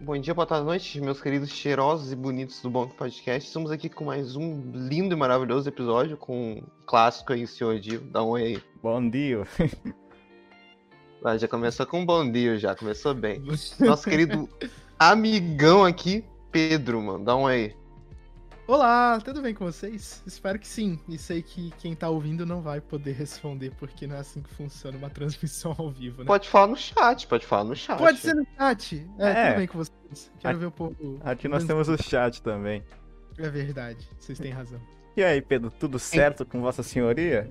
Bom dia, boa tarde, noite, meus queridos cheirosos e bonitos do Bom Podcast. Estamos aqui com mais um lindo e maravilhoso episódio com um clássico aí, senhor Dio. Dá um oi aí. Bom dia. Ah, já começou com um bom dia, já começou bem. Nosso querido amigão aqui, Pedro, mano. Dá um oi aí. Olá, tudo bem com vocês? Espero que sim. E sei que quem tá ouvindo não vai poder responder, porque não é assim que funciona uma transmissão ao vivo, né? Pode falar no chat, pode falar no chat. Pode ser no chat. É, É. tudo bem com vocês. Quero Aqui- ver o povo. Aqui nós temos o chat também. É verdade, vocês têm razão. E aí, Pedro, tudo certo com Vossa Senhoria?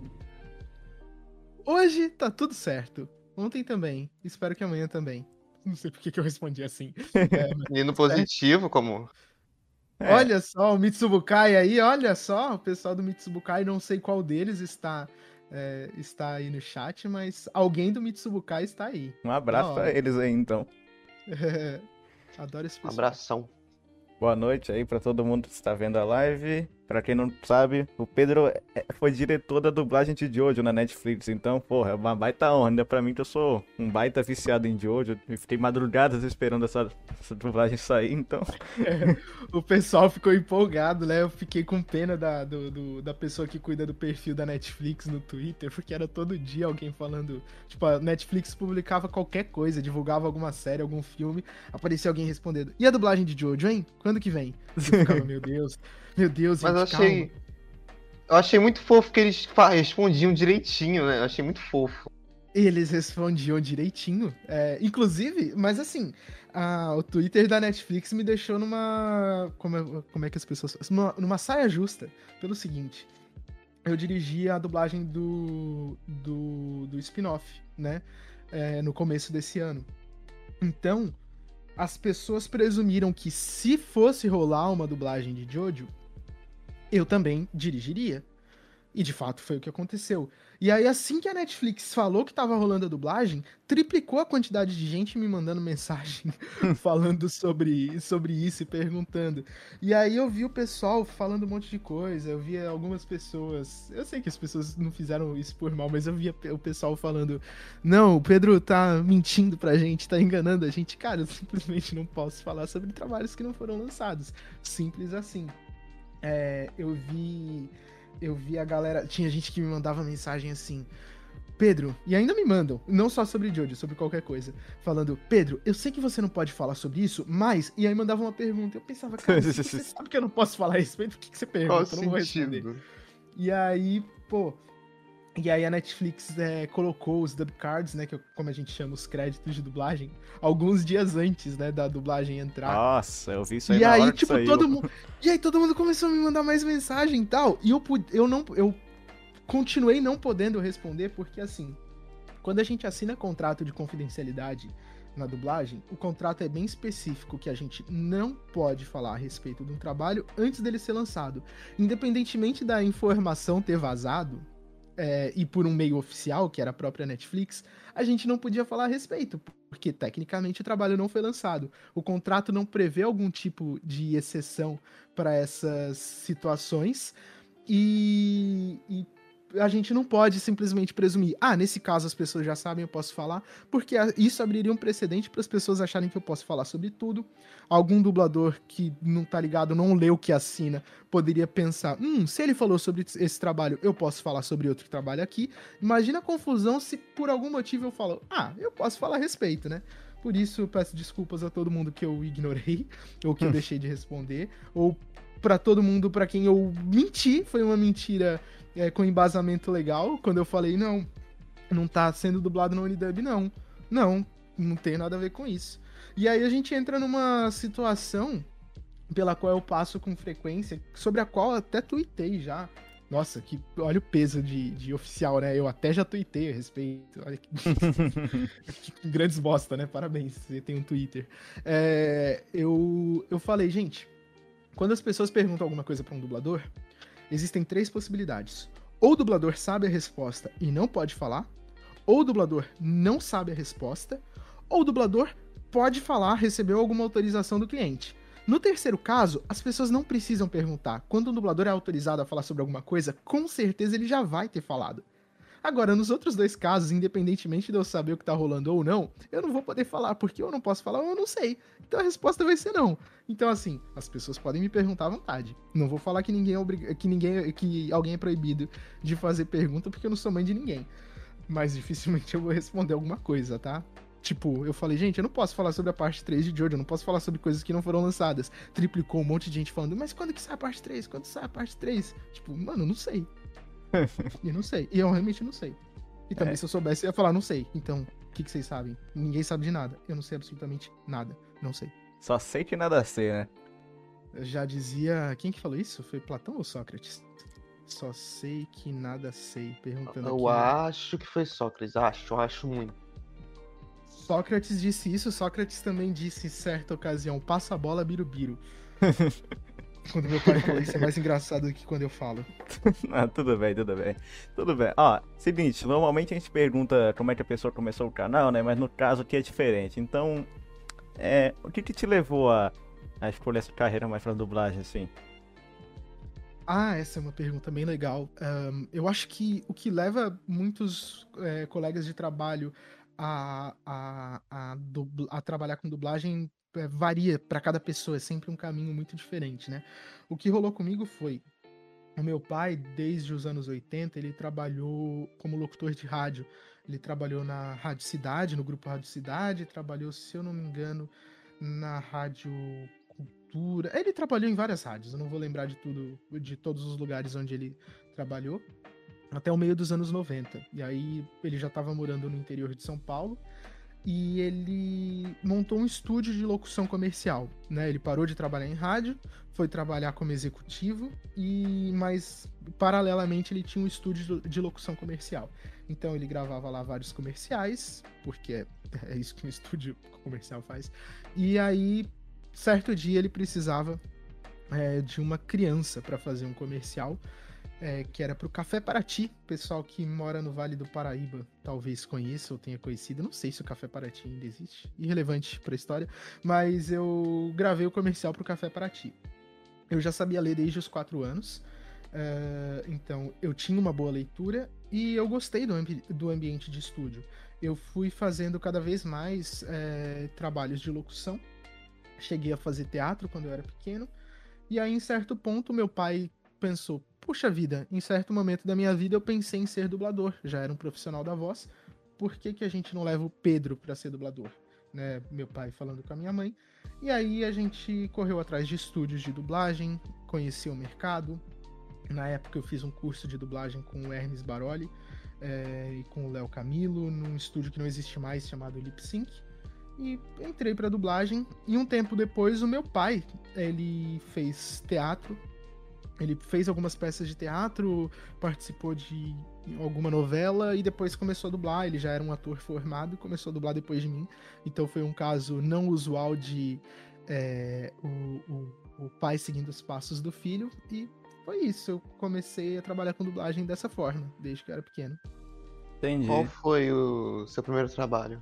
Hoje tá tudo certo. Ontem também. Espero que amanhã também. Não sei por que eu respondi assim. É, Menino positivo, como. É, Olha só, o Mitsubukai aí, olha só, o pessoal do Mitsubukai, não sei qual deles está, é, está aí no chat, mas alguém do Mitsubukai está aí. Um abraço hora. eles aí, então. Adoro esse Um pessoal. abração. Boa noite aí pra todo mundo que está vendo a live. Pra quem não sabe, o Pedro é- foi diretor da dublagem de Jojo na Netflix. Então, porra, é uma baita honra. Ainda pra mim que eu sou um baita viciado em Jojo. E fiquei madrugadas esperando essa, essa dublagem sair, então. O pessoal ficou empolgado, né? Eu fiquei com pena da, do- do- da pessoa que cuida do perfil da Netflix no Twitter, porque era todo dia alguém falando. Tipo, a Netflix publicava qualquer coisa, divulgava alguma série, algum filme, aparecia alguém respondendo. E a dublagem de Jojo, hein? Quando que vem? Eu ficava, meu Deus, meu Deus, Mas eu achei. calma. Eu achei muito fofo que eles respondiam direitinho, né? Eu achei muito fofo. Eles respondiam direitinho. É, inclusive, mas assim, a- o Twitter da Netflix me deixou numa. Como é, como é que as pessoas. Numa, numa saia justa. Pelo seguinte. Eu dirigi a dublagem do. do, do spin-off, né? É, no começo desse ano. Então, as pessoas presumiram que se fosse rolar uma dublagem de Jojo, eu também dirigiria. E de fato foi o que aconteceu. E aí, assim que a Netflix falou que tava rolando a dublagem, triplicou a quantidade de gente me mandando mensagem falando sobre, sobre isso e perguntando. E aí eu vi o pessoal falando um monte de coisa, eu via algumas pessoas. Eu sei que as pessoas não fizeram isso por mal, mas eu via o pessoal falando: Não, o Pedro tá mentindo pra gente, tá enganando a gente. Cara, eu simplesmente não posso falar sobre trabalhos que não foram lançados. Simples assim. É, eu vi eu vi a galera. Tinha gente que me mandava mensagem assim. Pedro, e ainda me mandam, não só sobre Jojo, sobre qualquer coisa, falando, Pedro, eu sei que você não pode falar sobre isso, mas. E aí mandava uma pergunta. Eu pensava, cara, você sabe que eu não posso falar a respeito, por que, que você Qual pergunta? Eu não vou responder. sentido? E aí, pô. E aí a Netflix é, colocou os dub cards, né? Que é como a gente chama os créditos de dublagem, alguns dias antes, né, da dublagem entrar. Nossa, eu vi isso aí E aí, tipo, todo mundo. E aí todo mundo começou a me mandar mais mensagem e tal. E eu, eu não. Eu continuei não podendo responder, porque assim, quando a gente assina contrato de confidencialidade na dublagem, o contrato é bem específico que a gente não pode falar a respeito de um trabalho antes dele ser lançado. Independentemente da informação ter vazado, é, e por um meio oficial, que era a própria Netflix, a gente não podia falar a respeito, porque tecnicamente o trabalho não foi lançado. O contrato não prevê algum tipo de exceção para essas situações e, e a gente não pode simplesmente presumir, ah, nesse caso as pessoas já sabem, eu posso falar, porque isso abriria um precedente para as pessoas acharem que eu posso falar sobre tudo. Algum dublador que não tá ligado, não leu o que assina, poderia pensar, hum, se ele falou sobre esse trabalho, eu posso falar sobre outro trabalho aqui. Imagina a confusão se por algum motivo eu falo, ah, eu posso falar a respeito, né? Por isso eu peço desculpas a todo mundo que eu ignorei, ou que eu deixei de responder, ou pra todo mundo pra quem eu menti, foi uma mentira é, com embasamento legal, quando eu falei, não, não tá sendo dublado na Unidub, não. Não, não tem nada a ver com isso. E aí a gente entra numa situação pela qual eu passo com frequência, sobre a qual eu até tuitei já. Nossa, que olha o peso de, de oficial, né? Eu até já tuitei a respeito. Olha que, que grandes bosta, né? Parabéns, você tem um Twitter. É, eu, eu falei, gente, quando as pessoas perguntam alguma coisa pra um dublador, existem três possibilidades. Ou o dublador sabe a resposta e não pode falar, ou o dublador não sabe a resposta, ou o dublador pode falar, recebeu alguma autorização do cliente. No terceiro caso, as pessoas não precisam perguntar. Quando um dublador é autorizado a falar sobre alguma coisa, com certeza ele já vai ter falado. Agora, nos outros dois casos, independentemente de eu saber o que tá rolando ou não, eu não vou poder falar, porque eu não posso falar ou eu não sei. Então a resposta vai ser não. Então, assim, as pessoas podem me perguntar à vontade. Não vou falar que ninguém é obrig... que ninguém que alguém é proibido de fazer pergunta, porque eu não sou mãe de ninguém. Mas dificilmente eu vou responder alguma coisa, tá? Tipo, eu falei, gente, eu não posso falar sobre a parte 3 de Jojo, eu não posso falar sobre coisas que não foram lançadas. Triplicou um monte de gente falando, mas quando que sai a parte 3? Quando sai a parte 3? Tipo, mano, não sei. eu não sei. E eu realmente não sei. E também, é. se eu soubesse, eu ia falar, não sei. Então, o que, que vocês sabem? Ninguém sabe de nada. Eu não sei absolutamente nada. Não sei. Só sei que nada sei, né? Eu já dizia. Quem que falou isso? Foi Platão ou Sócrates? Só sei que nada sei. Perguntando Eu aqui, acho que foi Sócrates. Acho, acho muito. Sócrates disse isso, Sócrates também disse em certa ocasião, passa a bola, birubiru. quando meu pai falou isso é mais engraçado do que quando eu falo. ah, tudo bem, tudo bem. Tudo bem. Ó, seguinte, normalmente a gente pergunta como é que a pessoa começou o canal, né? Mas no caso aqui é diferente. Então, é, o que, que te levou a, a escolher essa carreira mais pra dublagem, assim? Ah, essa é uma pergunta bem legal. Um, eu acho que o que leva muitos é, colegas de trabalho a, a, a, a trabalhar com dublagem é, varia para cada pessoa, é sempre um caminho muito diferente, né? O que rolou comigo foi o meu pai, desde os anos 80, ele trabalhou como locutor de rádio. Ele trabalhou na Rádio Cidade, no grupo Rádio Cidade, trabalhou, se eu não me engano, na Rádio Cultura. Ele trabalhou em várias rádios, eu não vou lembrar de tudo, de todos os lugares onde ele trabalhou até o meio dos anos 90. E aí ele já estava morando no interior de São Paulo e ele montou um estúdio de locução comercial, né? Ele parou de trabalhar em rádio, foi trabalhar como executivo e mas paralelamente ele tinha um estúdio de locução comercial. Então ele gravava lá vários comerciais, porque é, é isso que um estúdio comercial faz. E aí certo dia ele precisava é, de uma criança para fazer um comercial é, que era pro Café Paraty. Pessoal que mora no Vale do Paraíba talvez conheça ou tenha conhecido. Não sei se o Café Paraty ainda existe. Irrelevante pra história. Mas eu gravei o comercial pro Café Paraty. Eu já sabia ler desde os quatro anos. Uh, então eu tinha uma boa leitura e eu gostei do, ambi do ambiente de estúdio. Eu fui fazendo cada vez mais é, trabalhos de locução. Cheguei a fazer teatro quando eu era pequeno. E aí, em certo ponto, meu pai pensou: puxa vida, em certo momento da minha vida eu pensei em ser dublador, já era um profissional da voz, por que, que a gente não leva o Pedro para ser dublador? Né, meu pai falando com a minha mãe. E aí a gente correu atrás de estúdios de dublagem, conheceu o mercado. Na época eu fiz um curso de dublagem com o Hermes Baroli é, e com o Léo Camilo, num estúdio que não existe mais chamado Lip Sync. E entrei para dublagem. E um tempo depois o meu pai, ele fez teatro ele fez algumas peças de teatro, participou de alguma novela e depois começou a dublar. Ele já era um ator formado e começou a dublar depois de mim. Então foi um caso não usual de é, o, o, o, pai seguindo os passos do filho. E foi isso. Eu comecei a trabalhar com dublagem dessa forma, desde que eu era pequeno. Entendi. Qual foi o seu primeiro trabalho?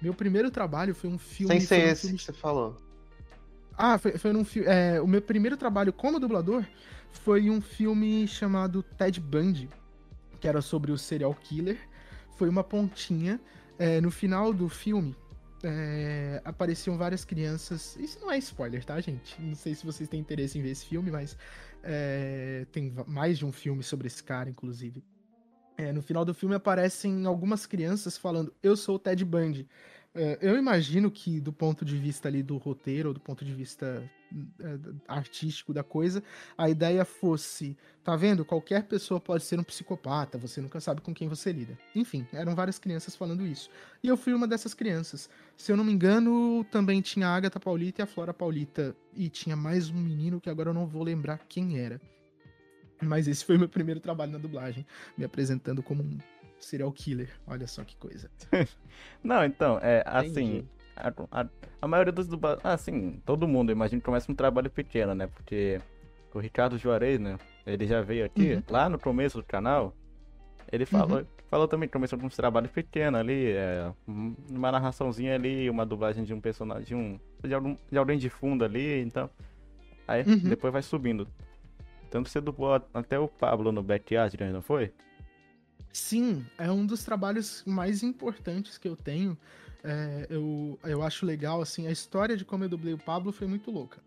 Meu primeiro trabalho foi um filme. Sem ser um esse filme... que você falou. Ah, foi, foi num filme. É, o meu primeiro trabalho como dublador foi um filme chamado Ted Bundy, que era sobre o serial killer. Foi uma pontinha. É, no final do filme, é, apareciam várias crianças. Isso não é spoiler, tá, gente? Não sei se vocês têm interesse em ver esse filme, mas é, tem mais de um filme sobre esse cara, inclusive. É, no final do filme aparecem algumas crianças falando: Eu sou o Ted Bundy. É, eu imagino que, do ponto de vista ali do roteiro, ou do ponto de vista é, artístico da coisa, a ideia fosse, tá vendo? Qualquer pessoa pode ser um psicopata, você nunca sabe com quem você lida. Enfim, eram várias crianças falando isso. E eu fui uma dessas crianças. Se eu não me engano, também tinha a Agatha Paulita e a Flora Paulita. E tinha mais um menino que agora eu não vou lembrar quem era. Mas esse foi meu primeiro trabalho na dublagem, me apresentando como um serial killer. Olha só que coisa. Não, então, é assim. A, a, a, maioria dos dubladores. Assim, todo mundo, imagino que começa um trabalho pequeno, né? Porque o Ricardo Juarez, né? Ele já veio aqui, uhum. lá no começo do canal. Ele falou, uhum. falou também que começou com uns trabalhos pequenos ali, é, uma narraçãozinha ali, uma dublagem de um personagem, de, um, de, algum, de alguém de fundo ali, então. Aí uhum. depois vai subindo. Tanto você dublou até o Pablo no Backyard, não foi? Sim, é um dos trabalhos mais importantes que eu tenho. É, eu, eu acho legal, assim, a história de como eu dublei o Pablo foi muito louca.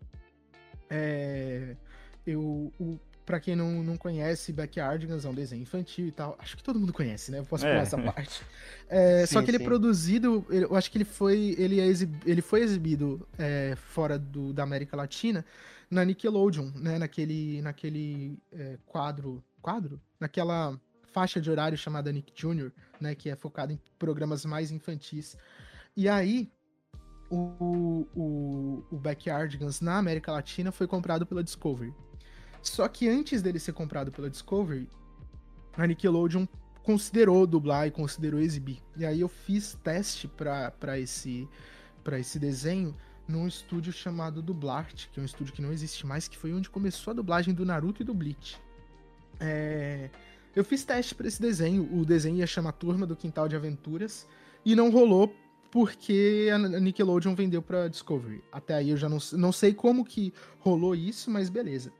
É, eu, o, pra quem não, não conhece, Backyardigans é um desenho infantil e tal. Acho que todo mundo conhece, né? Eu posso falar É. essa parte. É, Sim, só que ele é sim. produzido, eu acho que ele foi, ele é exib- ele foi exibido é, fora do, da América Latina na Nickelodeon, né? Naquele, naquele é, quadro, quadro? Naquela faixa de horário chamada Nick Jr., né? Que é focado em programas mais infantis. E aí, o, o, o Backyardigans na América Latina foi comprado pela Discovery. Só que antes dele ser comprado pela Discovery, a Nickelodeon considerou dublar e considerou exibir. E aí eu fiz teste para esse para esse desenho num estúdio chamado Dublart, que é um estúdio que não existe mais, que foi onde começou a dublagem do Naruto e do Bleach. É, Eu fiz teste para esse desenho, o desenho ia chamar Turma do Quintal de Aventuras, e não rolou porque a Nickelodeon vendeu pra Discovery. Até aí eu já não, não sei como que rolou isso, mas beleza.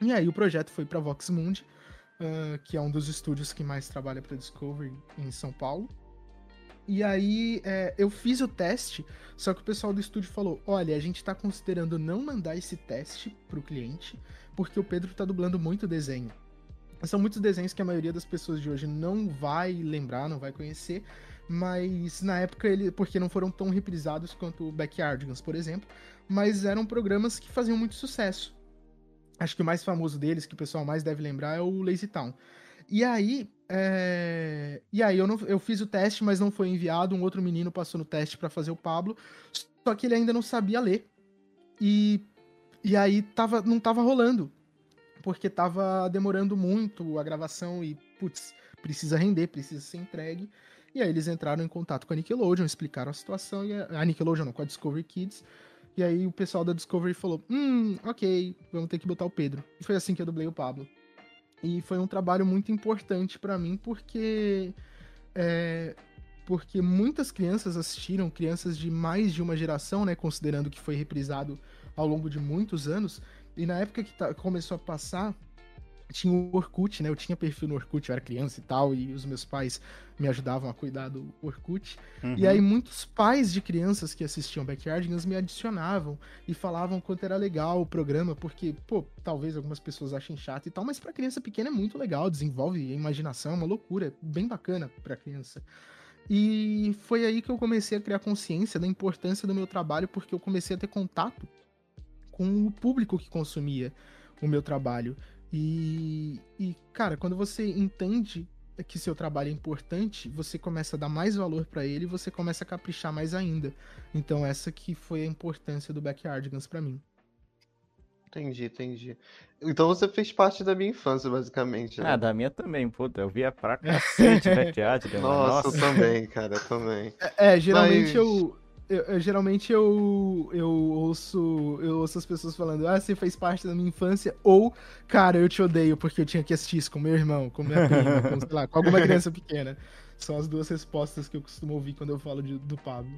E aí o projeto foi pra Vox Mundi, ah, que é um dos estúdios que mais trabalha pra Discovery em São Paulo. E aí é, eu fiz o teste, só que o pessoal do estúdio falou: olha, a gente tá considerando não mandar esse teste pro cliente, porque o Pedro tá dublando muito desenho. São muitos desenhos que a maioria das pessoas de hoje não vai lembrar, não vai conhecer, mas na época ele, porque não foram tão reprisados quanto o Backyardigans, por exemplo, mas eram programas que faziam muito sucesso. Acho que o mais famoso deles, que o pessoal mais deve lembrar, é o Lazy Town. E aí, é, e aí eu, não, eu fiz o teste, mas não foi enviado. Um outro menino passou no teste pra fazer o Pablo, só que ele ainda não sabia ler. E, e aí tava, não tava rolando, porque tava demorando muito a gravação e, putz, precisa render, precisa ser entregue. E aí eles entraram em contato com a Nickelodeon, explicaram a situação, e a, a Nickelodeon não, com a Discovery Kids. E aí o pessoal da Discovery falou: Hum, ok, vamos ter que botar o Pedro. E foi assim que eu dublei o Pablo. E foi um trabalho muito importante pra mim, porque. é, porque muitas crianças assistiram, crianças de mais de uma geração, né? Considerando que foi reprisado ao longo de muitos anos. E na época que tá- começou a passar, tinha o Orkut, né? Eu tinha perfil no Orkut, eu era criança e tal, e os meus pais me ajudavam a cuidar do Orkut. Uhum. E aí muitos pais de crianças que assistiam Backyardigans me adicionavam e falavam quanto era legal o programa, porque, pô, talvez algumas pessoas achem chato e tal, mas pra criança pequena é muito legal, desenvolve a imaginação, é uma loucura, é bem bacana pra criança. E foi aí que eu comecei a criar consciência da importância do meu trabalho, porque eu comecei a ter contato com o público que consumia o meu trabalho. E, e, cara, quando você entende que seu trabalho é importante, você começa a dar mais valor pra ele e você começa a caprichar mais ainda. Então essa que foi a importância do Backyardigans pra mim. Entendi, entendi. Então você fez parte da minha infância, basicamente, né? Ah, da minha também, puta. Eu via pra cacete Backyardigans. Nossa, Nossa. eu também, cara, eu também. É, geralmente Mas- eu, eu, eu- geralmente eu, eu ouço eu ouço as pessoas falando, ah, você fez parte da minha infância, ou, cara, eu te odeio porque eu tinha que assistir isso com meu irmão, com minha prima, com, sei lá, com alguma criança pequena. São as duas respostas que eu costumo ouvir quando eu falo de- do Pablo.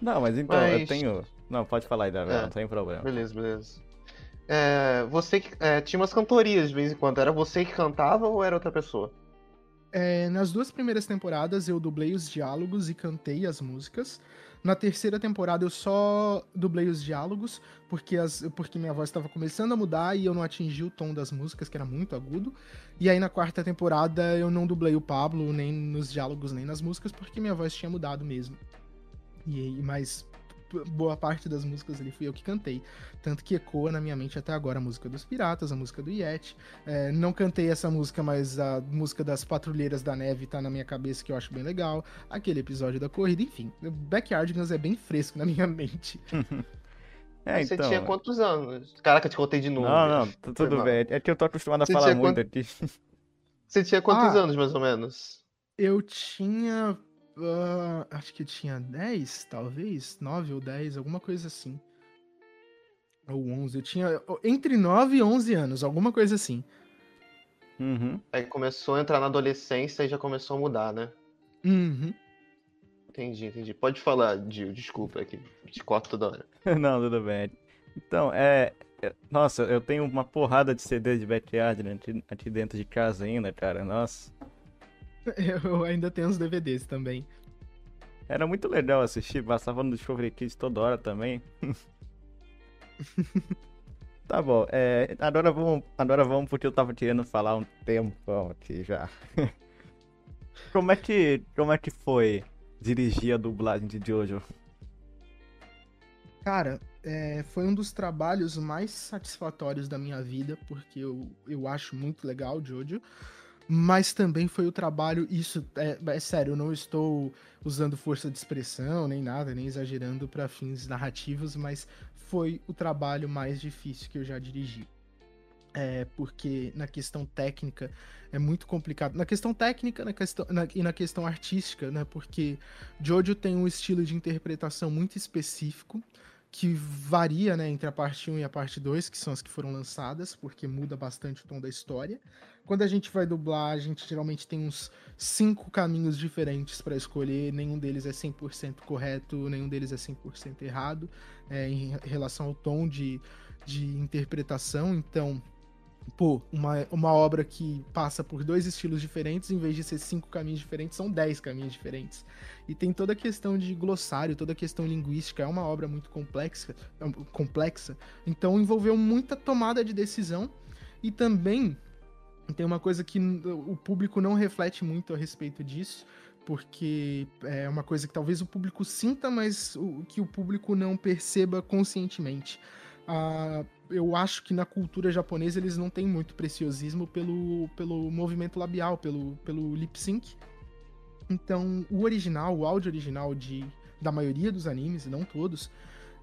Não, mas então, eu Mas- tenho. Não, pode falar aí, Davi, É. não tem problema. Beleza, beleza. É, você que é, tinha umas cantorias de vez em quando. Era você que cantava ou era outra pessoa? É, nas duas primeiras temporadas eu dublei os diálogos e cantei as músicas. Na terceira temporada eu só dublei os diálogos, porque, as, porque minha voz estava começando a mudar e eu não atingi o tom das músicas, que era muito agudo. E aí na quarta temporada eu não dublei o Pablo, nem nos diálogos, nem nas músicas, porque minha voz tinha mudado mesmo. E, mas boa parte das músicas ali fui eu que cantei. Tanto que ecoa na minha mente até agora a música dos Piratas, a música do Yeti. É, não cantei essa música, mas a música das Patrulheiras da Neve tá na minha cabeça, que eu acho bem legal. Aquele episódio da corrida, enfim. Backyardigans é bem fresco na minha mente. É, você então. tinha quantos anos? Caraca, te contei de novo. Não, não, tudo mal. bem. É que eu tô acostumado a Você falar muito quanto- aqui. Você tinha quantos Ah. anos, mais ou menos? Eu tinha. Ah, acho que eu tinha 10, talvez. 9 ou 10, alguma coisa assim. Ou 11. Eu tinha entre 9 e 11 anos, alguma coisa assim. Uhum. Aí começou a entrar na adolescência e já começou a mudar, né? Uhum. Entendi, entendi. Pode falar, Gil, desculpa aqui. Te corto toda hora. Não, tudo bem. Então, é. é- Nossa, eu tenho uma porrada de CD de Backyard aqui, aqui dentro de casa ainda, cara. Nossa. Eu ainda tenho os DVDs também. Era muito legal assistir, passava no Discovery Kids toda hora também. tá bom, é, agora, vamos, agora vamos porque eu tava querendo falar um tempão aqui já. como, é que, como é que foi dirigir a dublagem de Jojo? Cara, é, foi um dos trabalhos mais satisfatórios da minha vida, porque eu, eu acho muito legal Jojo. Mas também foi o trabalho, isso é, é sério, eu não estou usando força de expressão nem nada, nem exagerando para fins narrativos, mas foi o trabalho mais difícil que eu já dirigi. É, porque na questão técnica é muito complicado. Na questão técnica na questão, na, e na questão artística, né? Porque Jojo tem um estilo de interpretação muito específico que varia né, entre a parte 1 e a parte 2, que são as que foram lançadas, porque muda bastante o tom da história. Quando a gente vai dublar, a gente geralmente tem uns cinco caminhos diferentes para escolher, nenhum deles é 100% correto, nenhum deles é 100% errado é, em relação ao tom de, de interpretação. Então, pô, uma, uma obra que passa por dois estilos diferentes, em vez de ser cinco caminhos diferentes, são dez caminhos diferentes. E tem toda a questão de glossário, toda a questão linguística, é uma obra muito complexa, é complexa. Então envolveu muita tomada de decisão e também tem uma coisa que o público não reflete muito a respeito disso, porque é uma coisa que talvez o público sinta, mas que o público não perceba conscientemente. Uh, eu acho que na cultura japonesa eles não têm muito preciosismo pelo, pelo movimento labial, pelo, pelo lip sync. Então, o original, o áudio original de, da maioria dos animes, não todos,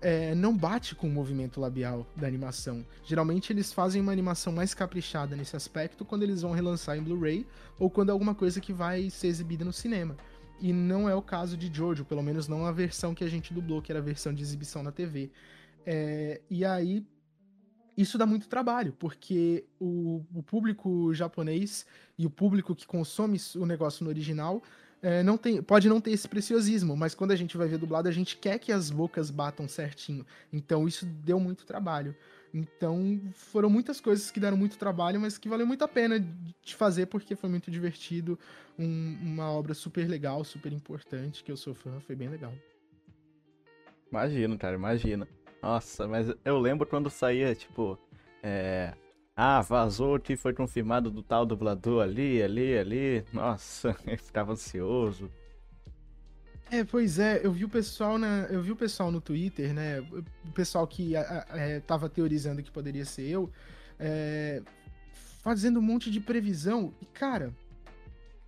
é, não bate com o movimento labial da animação. Geralmente eles fazem uma animação mais caprichada nesse aspecto quando eles vão relançar em Blu-ray ou quando é alguma coisa que vai ser exibida no cinema. E não é o caso de Jojo, pelo menos não a versão que a gente dublou, que era a versão de exibição na TV. É, e aí, isso dá muito trabalho, porque o, o, público japonês e o público que consome o negócio no original é, não tem, pode não ter esse preciosismo, mas quando a gente vai ver dublado, a gente quer que as bocas batam certinho. Então isso deu muito trabalho. Então foram muitas coisas que deram muito trabalho, mas que valeu muito a pena de fazer porque foi muito divertido. Um, uma obra super legal, super importante, que eu sou fã, foi bem legal. Imagino, cara, imagina. Nossa, mas eu lembro quando saía, tipo, é... Ah, vazou que foi confirmado do tal dublador ali, ali, ali. Nossa, eu ficava ansioso. É, pois é, eu vi o pessoal na, eu vi o pessoal no Twitter, né? O pessoal que é, tava teorizando que poderia ser eu, é, fazendo um monte de previsão. E cara,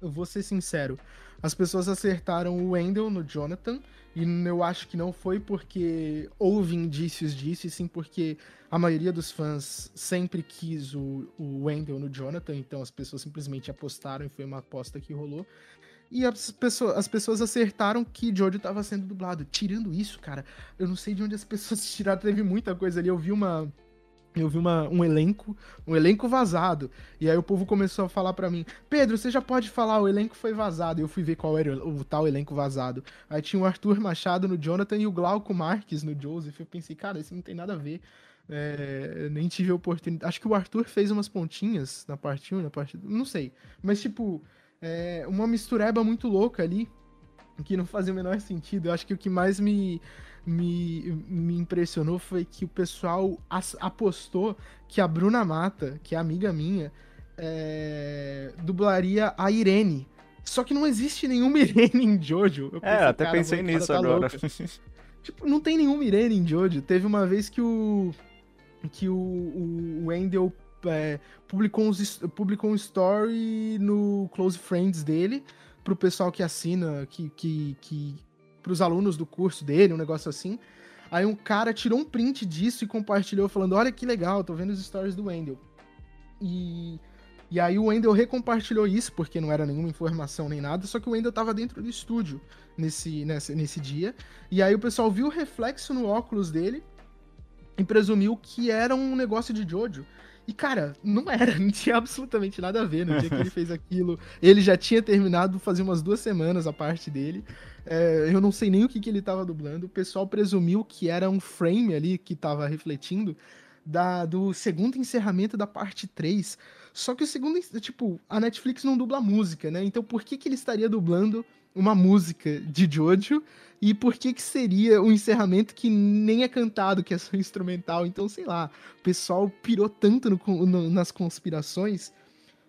eu vou ser sincero, as pessoas acertaram o Wendell no Jonathan, e eu acho que não foi porque houve indícios disso, e sim porque a maioria dos fãs sempre quis o, o Wendell no Jonathan, então as pessoas simplesmente apostaram e foi uma aposta que rolou. E as pessoas, as pessoas acertaram que Jojo estava sendo dublado. Tirando isso, cara, eu não sei de onde as pessoas tiraram, teve muita coisa ali. Eu vi uma eu vi uma, um elenco, um elenco vazado. E aí o povo começou a falar para mim: Pedro, você já pode falar, o elenco foi vazado. E eu fui ver qual era o, o, tal elenco vazado. Aí tinha o Arthur Machado no Jonathan e o Glauco Marques no Joseph. Eu pensei, cara, isso não tem nada a ver. É, nem tive a oportunidade. Acho que o Arthur fez umas pontinhas na parte 1, na parte. Não sei. Mas, tipo, é uma mistureba muito louca ali. Que não fazia o menor sentido. Eu acho que o que mais me me, me impressionou foi que o pessoal apostou que a Bruna Mata, que é amiga minha, é, dublaria a Irene. Só que não existe nenhuma Irene em Jojo. Eu é, até pensei nisso tá agora. tipo, não tem nenhuma Irene em Jojo. Teve uma vez que o que o, o Wendell é, publicou, uns, publicou um story no Close Friends dele pro pessoal que assina, que, que, que para os alunos do curso dele, um negócio assim. Aí um cara tirou um print disso e compartilhou falando: "Olha que legal, tô vendo os stories do Wendell". E e aí o Wendell recompartilhou isso, porque não era nenhuma informação nem nada, só que o Wendell tava dentro do estúdio nesse, nesse, nesse dia. E aí o pessoal viu o reflexo no óculos dele e presumiu que era um negócio de Jojo. E, cara, não era, não tinha absolutamente nada a ver no dia que ele fez aquilo. Ele já tinha terminado fazia umas duas semanas a parte dele. É, eu não sei nem o que, que ele tava dublando. O pessoal presumiu que era um frame ali que tava refletindo. da, do segundo encerramento da parte 3. Só que o segundo, tipo, a Netflix não dubla música, né? Então por que, que ele estaria dublando uma música de Jojo? E por que que seria um encerramento que nem é cantado, que é só instrumental? Então, sei lá, o pessoal pirou tanto no, no, nas conspirações.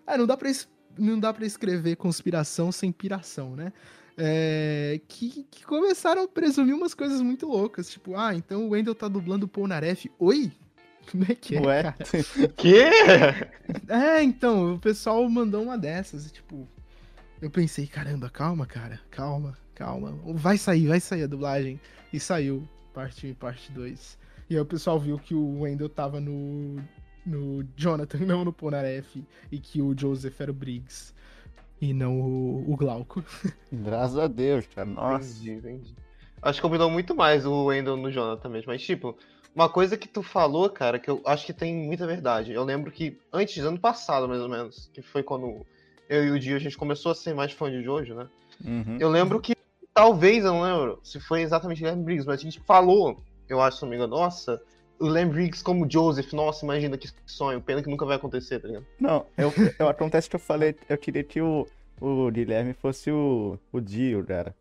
Ah, não dá pra, não dá pra escrever conspiração sem piração, né? É, que, que, começaram a presumir umas coisas muito loucas. Tipo, ah, então o Wendell tá dublando o Paul Naref. Oi? Como é que é, Ué? cara? Quê? É, então, o pessoal mandou uma dessas. Tipo, eu pensei, caramba, calma, cara, calma, calma. Vai sair, vai sair a dublagem. E saiu, parte 2. Parte dois. e aí o pessoal viu que o Wendell tava no, no Jonathan, não no Ponaref, e que o Joseph era o Briggs. E não o, o Glauco. Graças a Deus, cara. Nossa. Entendi, entendi. Acho que combinou muito mais o Wendell no Jonathan mesmo. Mas, tipo, uma coisa que tu falou, cara, que eu acho que tem muita verdade. Eu lembro que antes, ano passado, mais ou menos, que foi quando eu e o Dio a gente começou a ser mais fã de Jojo, né? Uhum. Eu lembro que, talvez, eu não lembro se foi exatamente Guilherme Briggs, mas a gente falou, eu acho, se não me engano, nossa, o Lamb Briggs como Joseph, nossa, imagina que sonho, pena que nunca vai acontecer, tá ligado? Não, eu, eu acontece que eu falei, eu queria que o, o Guilherme fosse o, o Dio, cara.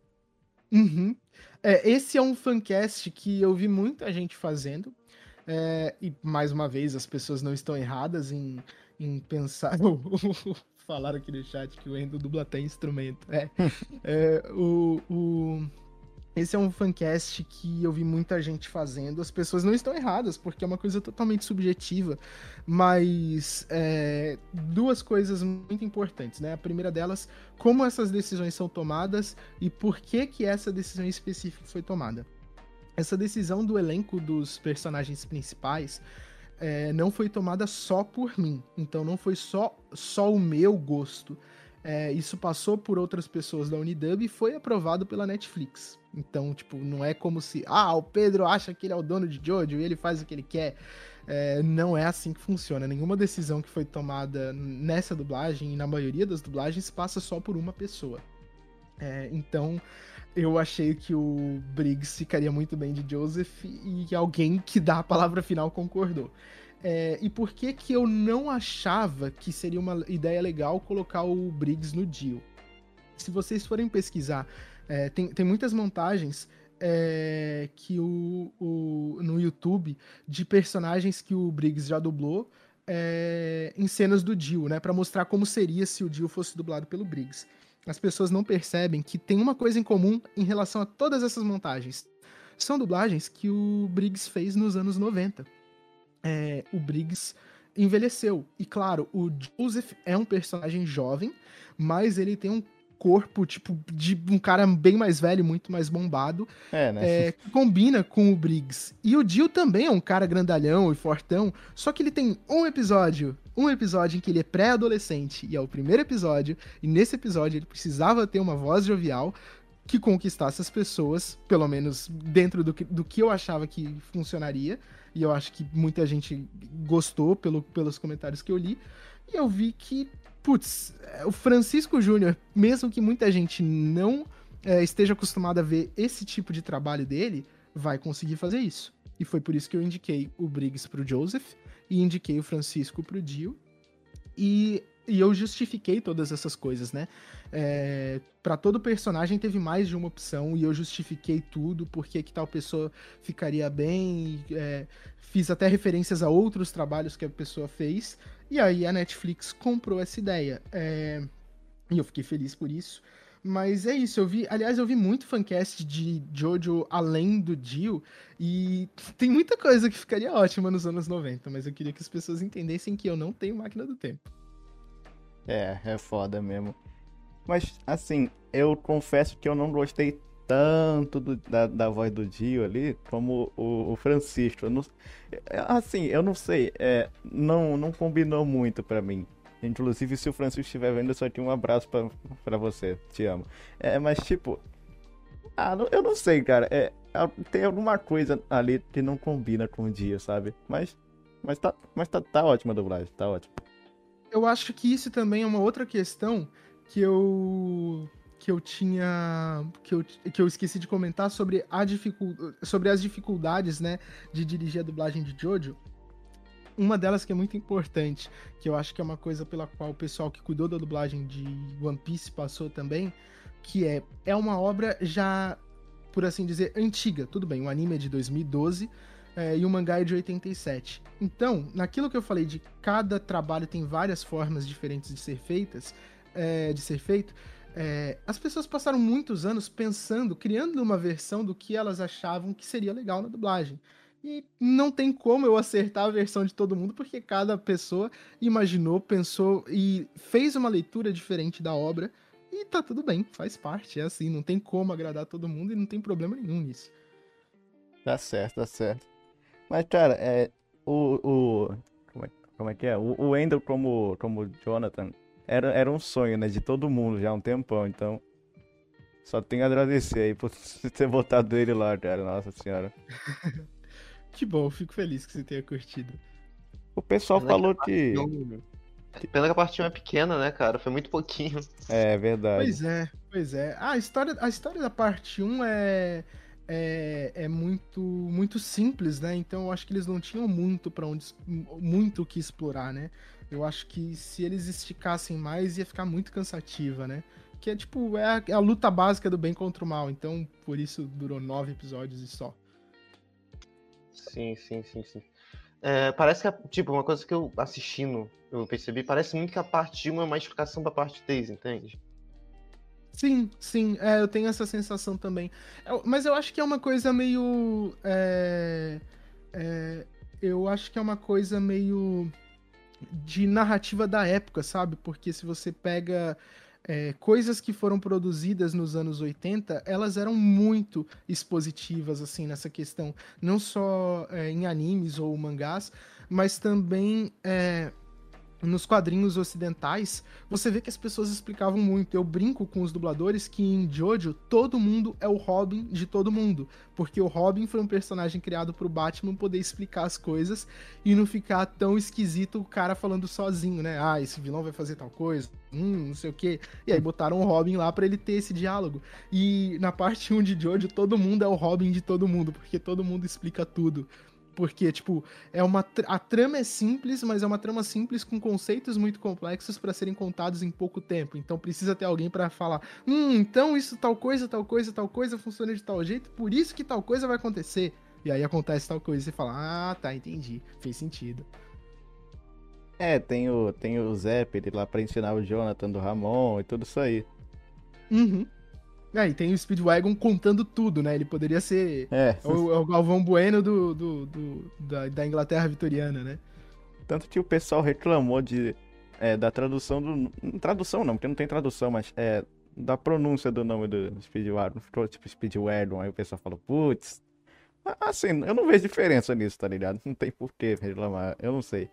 Uhum. É, esse é um fancast que eu vi muita gente fazendo, é, e mais uma vez, as pessoas não estão erradas em, em pensar. Falaram aqui no chat que o Endo dubla até instrumento. É, é o, o esse é um fancast que eu vi muita gente fazendo. As pessoas não estão erradas, porque é uma coisa totalmente subjetiva. Mas é, duas coisas muito importantes, né? A primeira delas, como essas decisões são tomadas e por que que essa decisão específica foi tomada. Essa decisão do elenco dos personagens principais é, não foi tomada só por mim. Então não foi só, só o meu gosto. É, isso passou por outras pessoas da Unidub e foi aprovado pela Netflix. Então, tipo, não é como se, ah, o Pedro acha que ele é o dono de Jojo e ele faz o que ele quer. É, não é assim que funciona. Nenhuma decisão que foi tomada nessa dublagem e na maioria das dublagens passa só por uma pessoa. É, então, eu achei que o Briggs ficaria muito bem de Joseph e alguém que dá a palavra final concordou. É, e por que que eu não achava que seria uma ideia legal colocar o Briggs no Dio? Se vocês forem pesquisar, é, tem, tem muitas montagens é, que o, o, no YouTube de personagens que o Briggs já dublou é, em cenas do Dio, né? para mostrar como seria se o Dio fosse dublado pelo Briggs. As pessoas não percebem que tem uma coisa em comum em relação a todas essas montagens. São dublagens que o Briggs fez nos anos 90 é, o Briggs envelheceu. E claro, o Joseph é um personagem jovem, mas ele tem um corpo, tipo, de um cara bem mais velho, muito mais bombado. É, né? É, que combina com o Briggs. E o Jill também é um cara grandalhão e fortão, só que ele tem um episódio, um episódio em que ele é pré-adolescente, e é o primeiro episódio, e nesse episódio ele precisava ter uma voz jovial que conquistasse as pessoas, pelo menos dentro do que, do que eu achava que funcionaria e eu acho que muita gente gostou pelo, pelos comentários que eu li. E eu vi que, putz, é, o Francisco Júnior, mesmo que muita gente não é, esteja acostumada a ver esse tipo de trabalho dele, vai conseguir fazer isso. E foi por isso que eu indiquei o Briggs pro Joseph e indiquei o Francisco pro Dio. E e eu justifiquei todas essas coisas, né? É, para todo personagem teve mais de uma opção e eu justifiquei tudo, porque que tal pessoa ficaria bem. É, fiz até referências a outros trabalhos que a pessoa fez. E aí a Netflix comprou essa ideia. É, e eu fiquei feliz por isso. Mas é isso, eu vi. Aliás, eu vi muito fancast de Jojo além do Dio. E tem muita coisa que ficaria ótima nos anos 90, mas eu queria que as pessoas entendessem que eu não tenho máquina do tempo. É, é foda mesmo. Mas, assim, eu confesso que eu não gostei tanto do, da, da voz do Dio ali como o, o Francisco. Eu não, é, assim, eu não sei, é, não, não combinou muito para mim. Inclusive, se o Francisco estiver vendo, eu só tenho um abraço pra você. Te amo. É, mas, tipo. Ah, eu não sei, cara. É, tem alguma coisa ali que não combina com o Dio, sabe? Mas. Mas tá, mas tá, tá ótima a dublagem, tá ótimo eu acho que isso também é uma outra questão que eu que eu tinha que eu, que eu esqueci de comentar sobre a dificul, sobre as dificuldades, né, de dirigir a dublagem de Jojo. uma delas que é muito importante, que eu acho que é uma coisa pela qual o pessoal que cuidou da dublagem de One Piece passou também, que é é uma obra já por assim dizer antiga. Tudo bem, o anime é de 2012, é, e o mangá é de 87. Então, naquilo que eu falei de cada trabalho tem várias formas diferentes de ser feitas, é, de ser feito, é, as pessoas passaram muitos anos pensando, criando uma versão do que elas achavam que seria legal na dublagem. E não tem como eu acertar a versão de todo mundo, porque cada pessoa imaginou, pensou e fez uma leitura diferente da obra. E tá tudo bem, faz parte, é assim, não tem como agradar todo mundo e não tem problema nenhum nisso. Tá certo, tá certo. Mas, cara, é. O. o como, é, como é que é? O, o como, como Jonathan era, era um sonho, né? De todo mundo já há um tempão, então. Só tenho a agradecer aí por ter botado ele lá, cara. Nossa senhora. que bom, fico feliz que você tenha curtido. O pessoal Pena falou que. que... Pena que a parte 1 é pequena, né, cara? Foi muito pouquinho. É verdade. Pois é, pois é. Ah, a história, a história da parte 1 é é, é muito muito simples, né? Então eu acho que eles não tinham muito para onde muito o que explorar, né? Eu acho que se eles esticassem mais ia ficar muito cansativa, né? Que é tipo é a, é a luta básica do bem contra o mal. Então por isso durou nove episódios e só. Sim, sim, sim, sim. É, parece que, tipo, uma coisa que eu assistindo, eu percebi, parece muito que a parte 1 é uma explicação pra parte 3, entende? Sim, sim, é, eu tenho essa sensação também. Eu, mas eu acho que é uma coisa meio. É, é, eu acho que é uma coisa meio de narrativa da época, sabe? Porque se você pega é, coisas que foram produzidas nos anos 80, elas eram muito expositivas, assim, nessa questão. Não só é, em animes ou mangás, mas também é, nos quadrinhos ocidentais, você vê que as pessoas explicavam muito. Eu brinco com os dubladores que em Jojo todo mundo é o Robin de todo mundo, porque o Robin foi um personagem criado pro Batman poder explicar as coisas e não ficar tão esquisito o cara falando sozinho, né? Ah, esse vilão vai fazer tal coisa, hum, não sei o quê. E aí botaram o Robin lá para ele ter esse diálogo. E na parte 1 de Jojo todo mundo é o Robin de todo mundo, porque todo mundo explica tudo. Porque, tipo, é uma a trama é simples, mas é uma trama simples com conceitos muito complexos para serem contados em pouco tempo. Então precisa ter alguém para falar: "Hum, então isso tal coisa, tal coisa, tal coisa funciona de tal jeito, por isso que tal coisa vai acontecer". E aí acontece tal coisa e você fala: "Ah, tá, entendi. Fez sentido". É, tem o, tem o Zep lá pra ensinar o Jonathan do Ramon e tudo isso aí. Uhum. É, e tem o Speedwagon contando tudo, né? Ele poderia ser é. o, o Galvão Bueno do, do, do da, da, Inglaterra vitoriana, né? Tanto que o pessoal reclamou de, é, da tradução do. Tradução não, porque não tem tradução, mas é, da pronúncia do nome do Speedwagon. Ficou tipo Speedwagon, aí o pessoal falou, putz. Assim, eu não vejo diferença nisso, tá ligado? Não tem por que reclamar, eu não sei.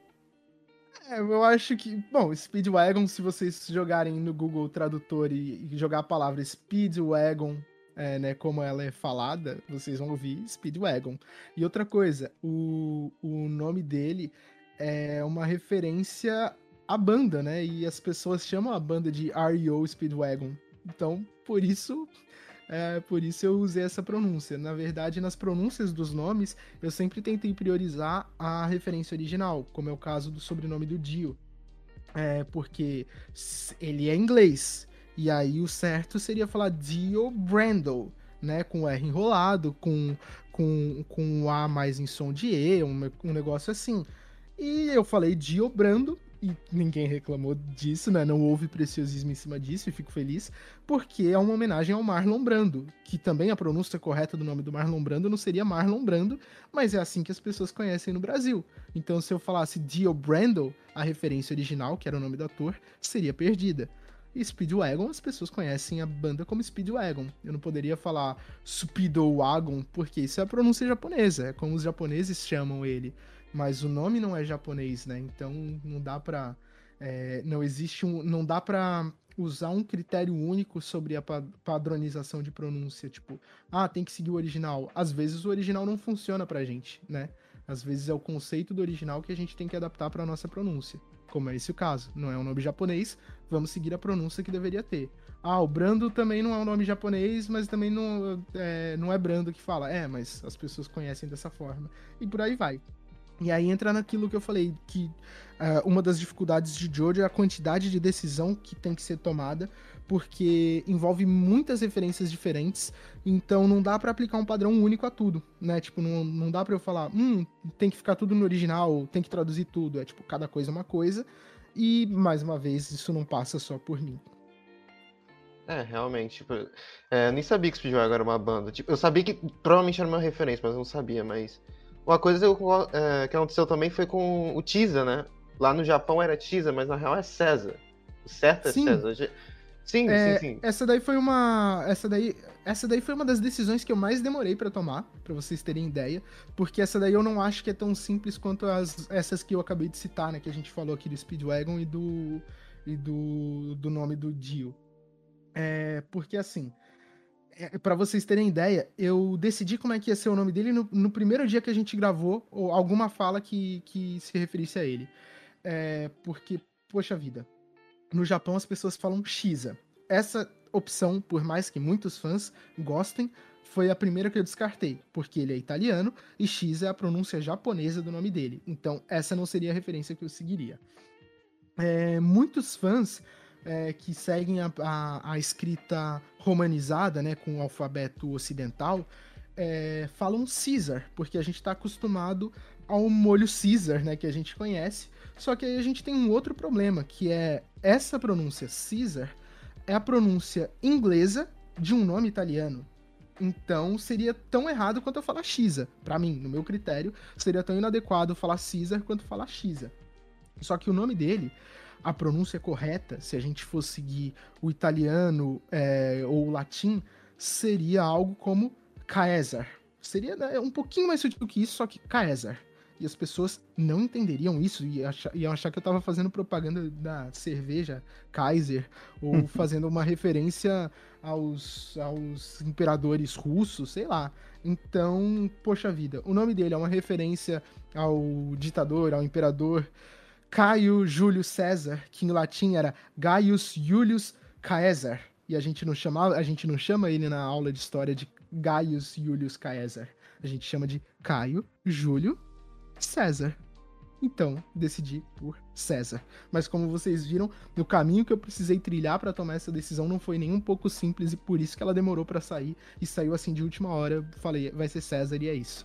É, eu acho que. Bom, Speedwagon, se vocês jogarem no Google Tradutor e, e jogar a palavra Speedwagon, é, né, como ela é falada, vocês vão ouvir Speedwagon. E outra coisa, o, o nome dele é uma referência à banda, né? E as pessoas chamam a banda de REO Speedwagon. Então, por isso é, por isso eu usei essa pronúncia. Na verdade, nas pronúncias dos nomes, eu sempre tentei priorizar a referência original, como é o caso do sobrenome do Dio. É, porque ele é inglês. E aí o certo seria falar Dio Brandle, né? Com R enrolado, com, com, com A mais em som de E, um, um negócio assim. E eu falei Dio Brando, e ninguém reclamou disso, né? Não houve preciosismo em cima disso, e fico feliz, porque é uma homenagem ao Marlon Brando, que também a pronúncia correta do nome do Marlon Brando não seria Marlon Brando, mas é assim que as pessoas conhecem no Brasil. Então, se eu falasse Dio Brando, a referência original, que era o nome do ator, seria perdida. E Speedwagon, as pessoas conhecem a banda como Speedwagon. Eu não poderia falar Speedwagon, porque isso é a pronúncia japonesa, é como os japoneses chamam ele mas o nome não é japonês, né? Então não dá para é, não existe um, não dá para usar um critério único sobre a padronização de pronúncia, tipo, ah, tem que seguir o original. Às vezes o original não funciona pra gente, né? Às vezes é o conceito do original que a gente tem que adaptar para nossa pronúncia. Como é esse o caso, não é um nome japonês, vamos seguir a pronúncia que deveria ter. Ah, o Brando também não é um nome japonês, mas também não é, não é Brando que fala. É, mas as pessoas conhecem dessa forma. E por aí vai. E aí entra naquilo que eu falei, que uh, uma das dificuldades de Jojo é a quantidade de decisão que tem que ser tomada, porque envolve muitas referências diferentes, então não dá para aplicar um padrão único a tudo, né? Tipo, não, não dá para eu falar, hum, tem que ficar tudo no original, tem que traduzir tudo, é tipo, cada coisa é uma coisa, e mais uma vez, isso não passa só por mim. É, realmente, tipo, é, nem sabia que Speedwagon era uma banda. Tipo, eu sabia que provavelmente era uma referência, mas não sabia, mas. Uma coisa é, que aconteceu também foi com o Tisa, né? Lá no Japão era Tisa, mas na real é César. O certo é sim. César. Sim, é, sim, sim. Essa daí foi uma. Essa daí, essa daí foi uma das decisões que eu mais demorei para tomar, para vocês terem ideia. Porque essa daí eu não acho que é tão simples quanto as, essas que eu acabei de citar, né? Que a gente falou aqui do Speedwagon e do. E do, do nome do Dio. É, porque assim, é, para vocês terem ideia, eu decidi como é que ia ser o nome dele no, no primeiro dia que a gente gravou, ou alguma fala que, que se referisse a ele. É, porque, poxa vida, no Japão as pessoas falam Shiza. Essa opção, por mais que muitos fãs gostem, foi a primeira que eu descartei, porque ele é italiano e X é a pronúncia japonesa do nome dele. Então, essa não seria a referência que eu seguiria. É, muitos fãs é, que seguem a, a, a, escrita romanizada, né, com o alfabeto ocidental, é, falam Caesar, porque a gente está acostumado ao molho Caesar, né, que a gente conhece. Só que aí a gente tem um outro problema, que é essa pronúncia Caesar é a pronúncia inglesa de um nome italiano. Então seria tão errado quanto eu falar Xisa. Para mim, no meu critério, seria tão inadequado falar Caesar quanto falar Xisa. Só que o nome dele a pronúncia correta, se a gente fosse seguir o italiano é, ou o latim, seria algo como Caesar. Seria né, um pouquinho mais sutil que isso, só que Caesar. E as pessoas não entenderiam isso e achar, iam achar que eu estava fazendo propaganda da cerveja Kaiser ou fazendo uma referência aos, aos imperadores russos, sei lá. Então, poxa vida, o nome dele é uma referência ao ditador, ao imperador Caio Júlio César, que em latim era Gaius Julius Caesar. E a gente não chamava, a gente não chama ele na aula de história de Gaius Julius Caesar. A gente chama de Caio Júlio César. Então, decidi por César. Mas como vocês viram, o caminho que eu precisei trilhar para tomar essa decisão não foi nem um pouco simples e por isso que ela demorou para sair e saiu assim de última hora. Eu falei, vai ser César e é isso.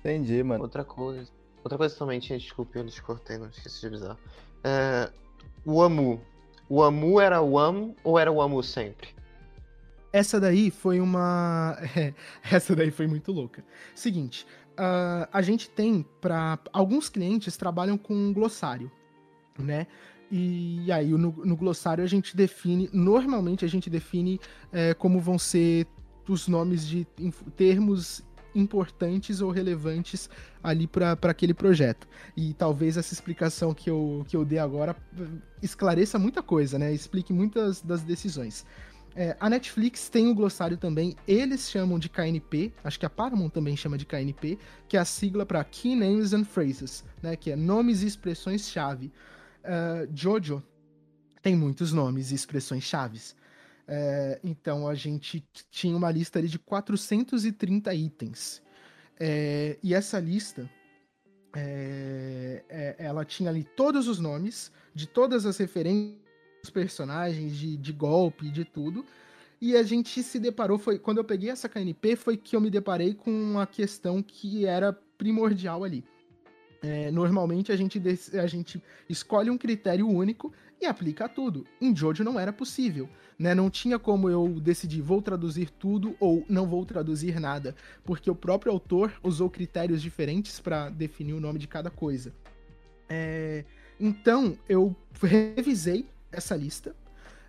Entendi, mano. Outra coisa. Outra coisa também tinha, desculpa, eu descortei, não esqueci de avisar. É, o Amu. O Amu era o Am ou era o Amu sempre? Essa daí foi uma. essa daí foi muito louca. Seguinte, uh, a gente tem para Alguns clientes trabalham com um glossário, né? E aí, no, no glossário, a gente define. Normalmente, a gente define é, como vão ser os nomes de termos importantes ou relevantes ali para aquele projeto. E talvez essa explicação que eu, que eu dei agora eh, esclareça muita coisa, né? Explique muitas das decisões. É, a Netflix tem um glossário também, eles chamam de KNP, acho que a Paramount também chama de KNP, que é a sigla para Key Names and Phrases, né, que é nomes e expressões-chave. Uh, Jojo tem muitos nomes e expressões chaves. É, então a gente tinha uma lista ali de 430 itens. É, e essa lista, é, é, ela tinha ali todos os nomes de todas as referências dos personagens, de, de golpe, de tudo. E a gente se deparou, foi quando eu peguei essa KNP, foi que eu me deparei com uma questão que era primordial ali. É, normalmente a gente, a gente escolhe um critério único e aplica a tudo. Em Jojo não era possível. Né? Não tinha como eu decidir vou traduzir tudo ou não vou traduzir nada, porque o próprio autor usou critérios diferentes para definir o nome de cada coisa. É, então eu revisei essa lista,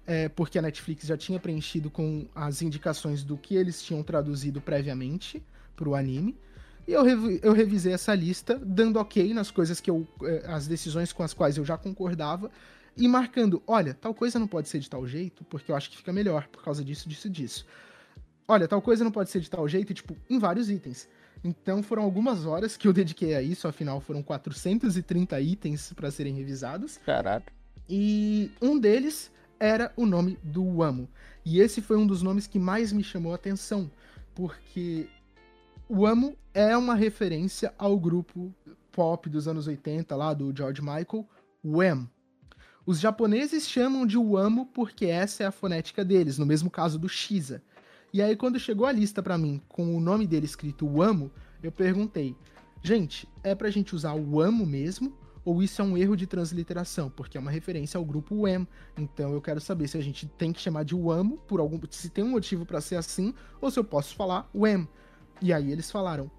é, porque a Netflix já tinha preenchido com as indicações do que eles tinham traduzido previamente para o anime. E eu, rev eu revisei essa lista, dando ok nas coisas que eu. Eh, as decisões com as quais eu já concordava, e marcando: olha, tal coisa não pode ser de tal jeito, porque eu acho que fica melhor por causa disso, disso, disso. Olha, tal coisa não pode ser de tal jeito, e, tipo, em vários itens. Então foram algumas horas que eu dediquei a isso, afinal foram 430 itens para serem revisados. Caraca. E um deles era o nome do Amo. E esse foi um dos nomes que mais me chamou a atenção, porque o Amo é uma referência ao grupo pop dos anos 80 lá do George Michael, Wham. Os japoneses chamam de Wamo porque essa é a fonética deles, no mesmo caso do Shiza. E aí quando chegou a lista para mim com o nome dele escrito Wamo, eu perguntei: "Gente, é pra gente usar o Wamo mesmo ou isso é um erro de transliteração, porque é uma referência ao grupo Wham. Então eu quero saber se a gente tem que chamar de Wham por algum se tem um motivo para ser assim ou se eu posso falar Wham. E aí eles falaram: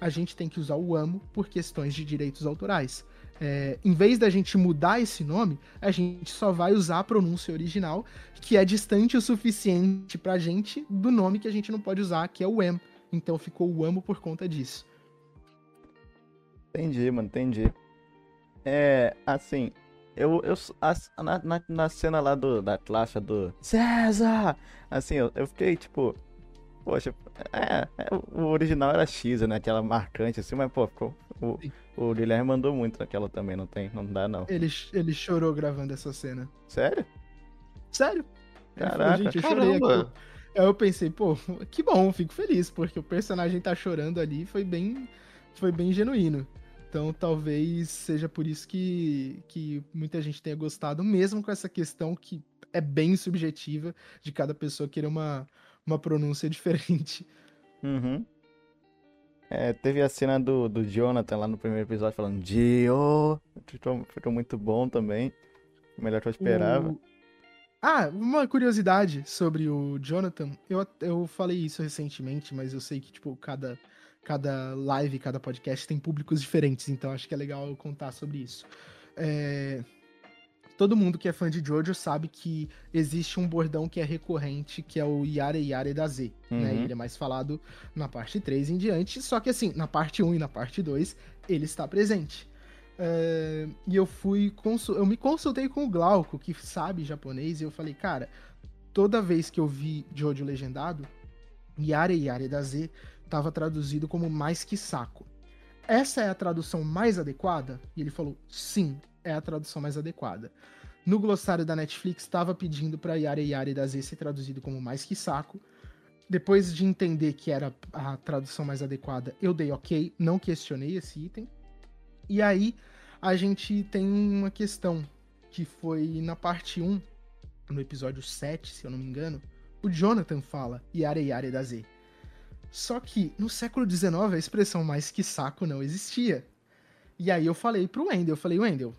a gente tem que usar o Wham por questões de direitos autorais. É, em vez da gente mudar esse nome, a gente só vai usar a pronúncia original, que é distante o suficiente pra gente do nome que a gente não pode usar, que é o Wham. Então ficou o Amo por conta disso. Entendi, mano, entendi. É, assim, eu, eu na, na, cena lá do, da classe do César, assim, eu, eu fiquei tipo, poxa, é, é, o original era X, né? Aquela marcante assim, mas pô, ficou, o, o Guilherme mandou muito naquela também, não tem, não dá não. Ele, ele chorou gravando essa cena. Sério? Sério? Caraca, gente, eu chorei aqui. Aí eu pensei, pô, que bom, fico feliz, porque o personagem tá chorando ali foi bem, foi bem genuíno. Então talvez seja por isso que, que muita gente tenha gostado, mesmo com essa questão que é bem subjetiva de cada pessoa querer uma, uma pronúncia diferente. Uhum. É, teve a cena do, do Jonathan lá no primeiro episódio falando Dio. Ficou, muito bom também. Melhor que eu esperava. O... Ah, uma curiosidade sobre o Jonathan. Eu, eu falei isso recentemente, mas eu sei que, tipo, cada cada live, cada podcast tem públicos diferentes, então acho que é legal contar sobre isso. É... Todo mundo que é fã de Jojo sabe que existe um bordão que é recorrente, que é o Yare Yare da Z, né? uhum. né? Ele é mais falado na parte 3 em diante, só que assim, na parte 1 e na parte 2, ele está presente. É... E eu fui, consul... eu me consultei com o Glauco, que sabe japonês, e eu falei, cara, toda vez que eu vi Jojo legendado, Yare Yare da Z estava traduzido como mais que saco. Essa é a tradução mais adequada? E ele falou: sim, é a tradução mais adequada. No glossário da Netflix estava pedindo para Yare Yare da Z ser traduzido como mais que saco. Depois de entender que era a tradução mais adequada, eu dei ok, não questionei esse item. E aí a gente tem uma questão que foi na parte 1, no episódio 7, se eu não me engano, o Jonathan fala Yare Yare da Z. Só que no século XIX a expressão mais que saco não existia. E aí eu falei pro Wendel, eu falei, Wendel,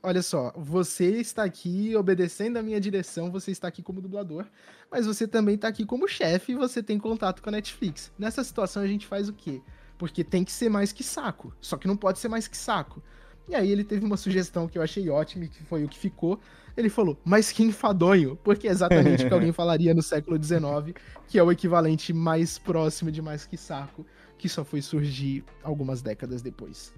olha só, você está aqui obedecendo a minha direção, você está aqui como dublador, mas você também está aqui como chefe e você tem contato com a Netflix. Nessa situação a gente faz o quê? Porque tem que ser mais que saco, só que não pode ser mais que saco. E aí ele teve uma sugestão que eu achei ótima e que foi o que ficou. Ele falou, mas que enfadonho, porque é exatamente o que alguém falaria no século XIX, que é o equivalente mais próximo de mais que saco, que só foi surgir algumas décadas depois.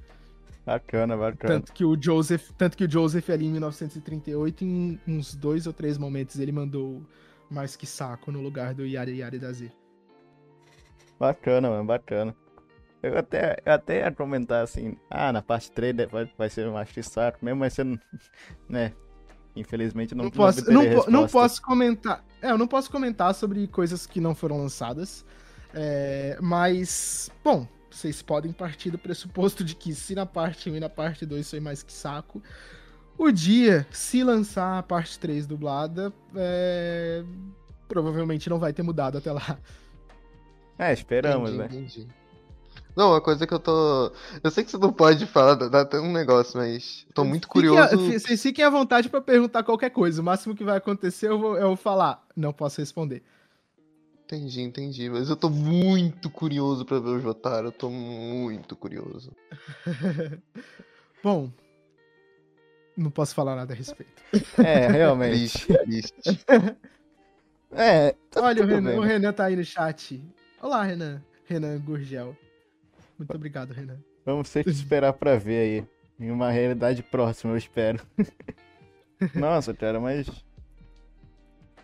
Bacana, bacana. Tanto que o Joseph, tanto que o Joseph ali em 1938, em uns dois ou três momentos, ele mandou mais que saco no lugar do Yari Yari da Z. Bacana, mano, bacana. Eu até, eu até ia comentar assim, ah, na parte 3 vai, vai ser mais que saco, mesmo mas você né, infelizmente não, não posso, não, não, não, posso comentar, é, eu não posso comentar sobre coisas que não foram lançadas, é, mas, bom, vocês podem partir do pressuposto de que se na parte 1 e na parte 2 foi mais que saco, o dia, se lançar a parte 3 dublada, é, provavelmente não vai ter mudado até lá. É, esperamos, entendi, né? Entendi. Não, uma coisa que eu tô. Eu sei que você não pode falar, dá até um negócio, mas tô muito curioso. Vocês fiquem à vontade para perguntar qualquer coisa. O máximo que vai acontecer eu vou, eu vou falar. Não posso responder. Entendi, entendi. Mas eu tô muito curioso para ver o Jotaro. Eu tô muito curioso. Bom. Não posso falar nada a respeito. É, realmente. triste, triste. é. Tá Olha, o Renan, o Renan tá aí no chat. Olá, Renan. Renan Gurgel. Muito obrigado, Renan. Vamos sempre esperar pra ver aí. Em uma realidade próxima, eu espero. Nossa, cara, mas.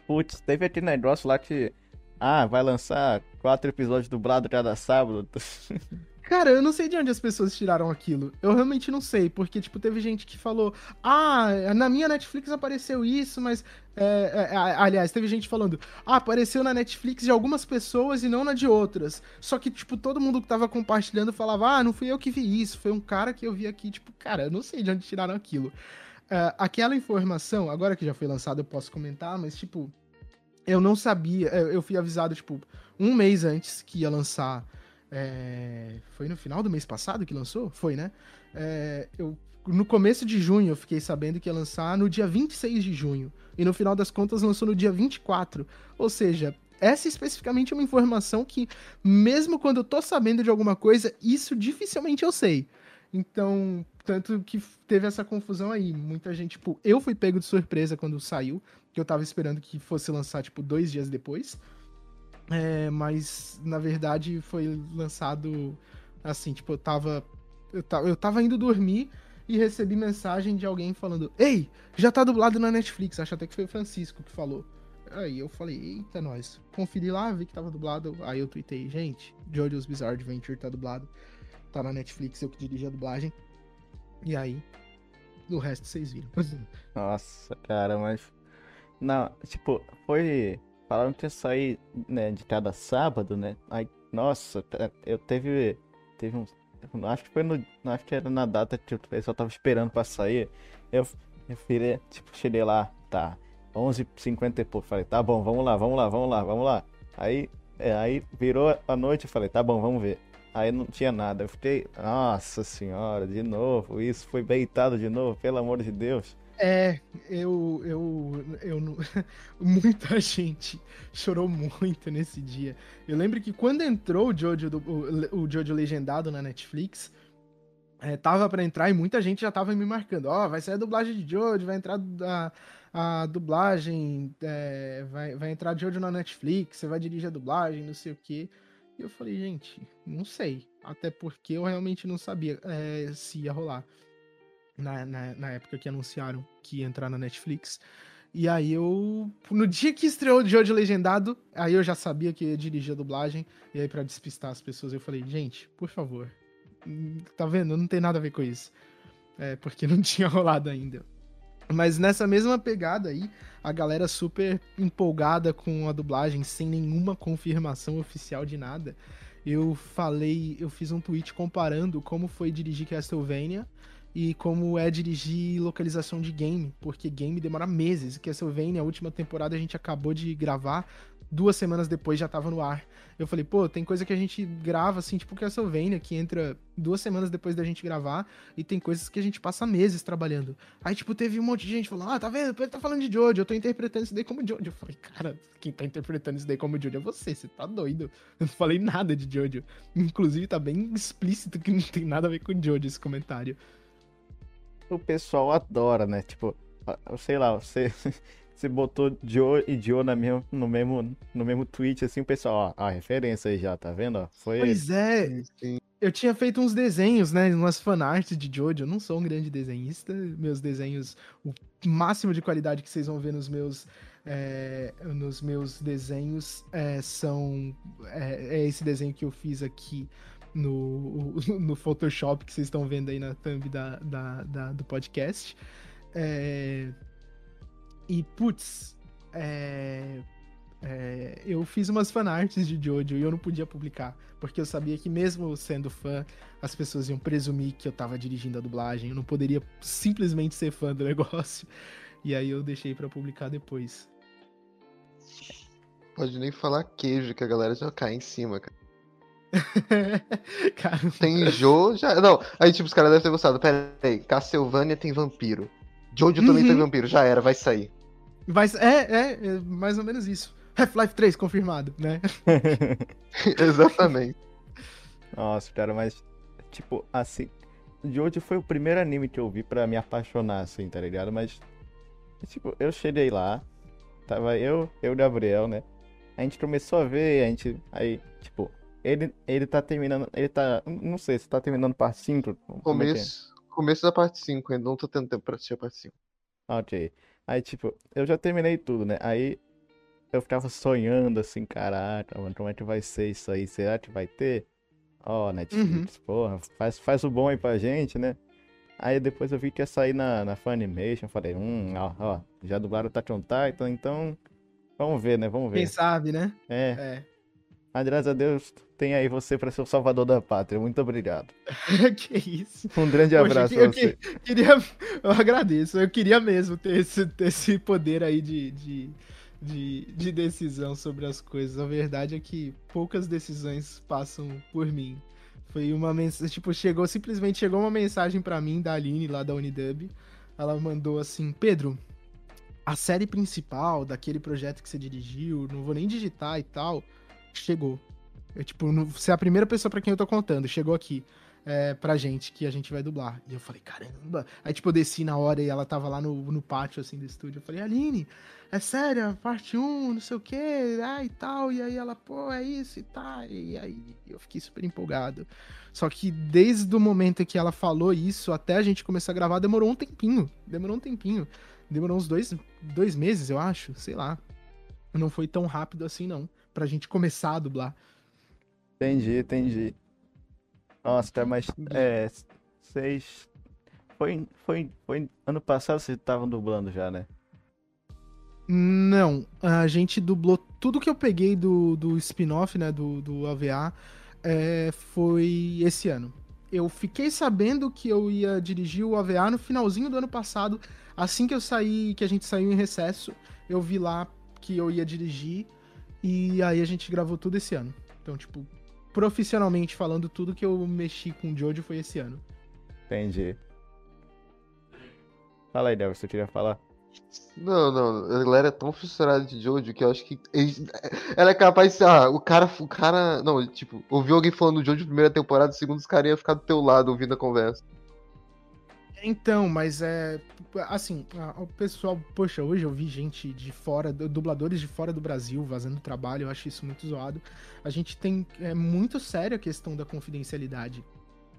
Putz, teve aquele negócio lá que. Ah, vai lançar quatro episódios dublados cada sábado. Cara, eu não sei de onde as pessoas tiraram aquilo. Eu realmente não sei, porque, tipo, teve gente que falou: Ah, na minha Netflix apareceu isso, mas. É, é, aliás, teve gente falando: Ah, apareceu na Netflix de algumas pessoas e não na de outras. Só que, tipo, todo mundo que tava compartilhando falava: Ah, não fui eu que vi isso, foi um cara que eu vi aqui. Tipo, cara, eu não sei de onde tiraram aquilo. Uh, aquela informação, agora que já foi lançada, eu posso comentar, mas, tipo, eu não sabia. Eu fui avisado, tipo, um mês antes que ia lançar é, foi no final do mês passado que lançou? Foi, né? É, eu, no começo de junho eu fiquei sabendo que ia lançar no dia 26 de junho. E no final das contas lançou no dia 24. Ou seja, essa especificamente é uma informação que, mesmo quando eu tô sabendo de alguma coisa, isso dificilmente eu sei. Então, tanto que teve essa confusão aí. Muita gente, tipo, eu fui pego de surpresa quando saiu, que eu tava esperando que fosse lançar, tipo, dois dias depois. É, mas na verdade foi lançado assim, tipo, eu tava, eu tava. Eu tava indo dormir e recebi mensagem de alguém falando: Ei, já tá dublado na Netflix. Acho até que foi o Francisco que falou. Aí eu falei, eita, nós. Conferi lá, vi que tava dublado. Aí eu tuitei, gente, Jojo's Bizarre Adventure tá dublado. Tá na Netflix, eu que dirigi a dublagem. E aí, o resto vocês viram. Nossa, cara, mas. Não, tipo, foi Falaram que ia sair, né, de cada sábado, né? Aí, nossa, eu teve. Teve um. Acho que foi no. Acho que era na data que o pessoal tava esperando pra sair. Eu, eu virei, tipo, cheguei lá, tá. 11h50 e pouco. Falei, tá bom, vamos lá, vamos lá, vamos lá, vamos lá. Aí, é, aí virou a noite, eu falei, tá bom, vamos ver. Aí não tinha nada. Eu fiquei, nossa senhora, de novo, isso foi beitado de novo, pelo amor de Deus. É, eu, eu, eu, muita gente chorou muito nesse dia. Eu lembro que quando entrou o Jojo, do, o, o Jojo legendado na Netflix, é, tava para entrar e muita gente já tava me marcando. Ó, oh, vai sair a dublagem de Jojo, vai entrar a, a dublagem, é, vai, vai entrar Jojo na Netflix, você vai dirigir a dublagem, não sei o quê. E eu falei, gente, não sei. Até porque eu realmente não sabia é, se ia rolar na, na, na, época que anunciaram que ia entrar na Netflix. E aí eu. No dia que estreou o Jojo Legendado, aí eu já sabia que ia dirigir a dublagem. E aí, para despistar as pessoas, eu falei, gente, por favor. Tá vendo? Não tem nada a ver com isso. É, porque não tinha rolado ainda. Mas nessa mesma pegada aí, a galera super empolgada com a dublagem, sem nenhuma confirmação oficial de nada. Eu falei, eu fiz um tweet comparando como foi dirigir Castlevania e como é dirigir localização de game, porque game demora meses. Castlevania, a última temporada a gente acabou de gravar, duas semanas depois já tava no ar. Eu falei, pô, tem coisa que a gente grava assim, tipo Castlevania, que entra duas semanas depois da gente gravar, e tem coisas que a gente passa meses trabalhando. Aí, tipo, teve um monte de gente falando, ah, tá vendo? Ele tá falando de Jojo, eu tô interpretando isso daí como Jojo. Eu falei, cara, quem tá interpretando isso daí como Jojo é você, você tá doido. Eu não falei nada de Jojo. Inclusive, tá bem explícito que não tem nada a ver com Jojo esse comentário o pessoal adora, né? Tipo, sei lá, você, você botou Joe e Joe na mesmo, no, mesmo, no mesmo tweet, assim, o pessoal, ó, a referência aí já, tá vendo? Foi... Pois é, eu tinha feito uns desenhos, né, umas fanarts de Jojo, eu não sou um grande desenhista, meus desenhos, o máximo de qualidade que vocês vão ver nos meus... É, nos meus desenhos é, são é, é esse desenho que eu fiz aqui no, no Photoshop que vocês estão vendo aí na thumb da, da, da do podcast. É, e, putz, é, é, eu fiz umas fanarts de Jojo e eu não podia publicar, porque eu sabia que mesmo sendo fã, as pessoas iam presumir que eu tava dirigindo a dublagem, eu não poderia simplesmente ser fã do negócio. E aí eu deixei para publicar depois. Pode nem falar queijo, que a galera já cai em cima, cara. tem Jo, já. Não, aí tipo, os caras devem ter gostado. Pera aí, Castlevania tem vampiro. Jojo uhum. também tem vampiro, já era, vai sair. Vai, é, é, é mais ou menos isso. Half-Life 3 confirmado, né? Exatamente. Nossa, cara, mas, tipo, assim. Jojo foi o primeiro anime que eu vi pra me apaixonar, assim, tá ligado? Mas, tipo, eu cheguei lá, tava eu, eu e o Gabriel, né? A gente começou a ver, a gente. Aí, tipo, ele, ele tá terminando. Ele tá. Não sei se tá terminando parte 5. É é? Começo, é é? começo da parte 5, ainda não tô tendo tempo pra assistir a parte 5. Ok. Aí, tipo, eu já terminei tudo, né? Aí eu ficava sonhando assim, caraca, mano, como é que vai ser isso aí? Será que vai ter? Ó, Netflix, porra, faz, faz o bom aí pra gente, né? Aí depois eu vi que ia sair na, na Funimation, falei, hum, ó, ó, já dublaram o Attack on Titan, então vamos ver, né? Vamos ver. Quem sabe, né? É, É. mas graças a Deus tem aí você pra ser o salvador da pátria, muito obrigado. que isso. Um grande Poxa, abraço eu, eu você. que- queria, eu agradeço. Eu queria mesmo ter esse, ter esse poder aí de, de, de, de decisão sobre as coisas. A verdade é que poucas decisões passam por mim. Foi uma mensagem, tipo, chegou, simplesmente chegou uma mensagem pra mim da Aline lá da Unidub. Ela mandou assim: Pedro, a série principal daquele projeto que você dirigiu, não vou nem digitar e tal, chegou. Eu, tipo, não- você é a primeira pessoa pra quem eu tô contando, chegou aqui é, pra gente, que a gente vai dublar. E eu falei, caramba. Aí, tipo, eu desci na hora e ela tava lá no, no pátio, assim, do estúdio. Eu falei, Aline, é sério, a parte 1, não sei o quê, ah, e tal. E aí ela, pô, é isso e tá. E aí eu fiquei super empolgado. Só que desde o momento que ela falou isso até a gente começar a gravar, demorou um tempinho. Demorou um tempinho. Demorou uns dois, dois meses, eu acho, sei lá. Não foi tão rápido assim, não. Pra gente começar a dublar. Entendi, entendi. Nossa, tá mais. É. Seis. Foi, foi, foi ano passado vocês estavam dublando já, né? Não, a gente dublou tudo que eu peguei do, do spin-off, né, do, do AVA, é, foi esse ano. Eu fiquei sabendo que eu ia dirigir o AVA no finalzinho do ano passado, assim que eu saí, que a gente saiu em recesso, eu vi lá que eu ia dirigir, e aí a gente gravou tudo esse ano. Então, tipo, profissionalmente falando, tudo que eu mexi com o Jojo foi esse ano. Entendi. Fala aí, Del, você queria falar? Não, não, a galera é tão fissurada de Jojo que eu acho que ela é capaz de ser, ah, o cara, o cara, não, tipo, ouviu alguém falando do Jojo primeira temporada, segundo os caras iam ficar do teu lado ouvindo a conversa. Então, mas é. Assim, o pessoal. Poxa, hoje eu vi gente de fora, du- dubladores de fora do Brasil vazando trabalho, eu acho isso muito zoado. A gente tem. É muito séria a questão da confidencialidade.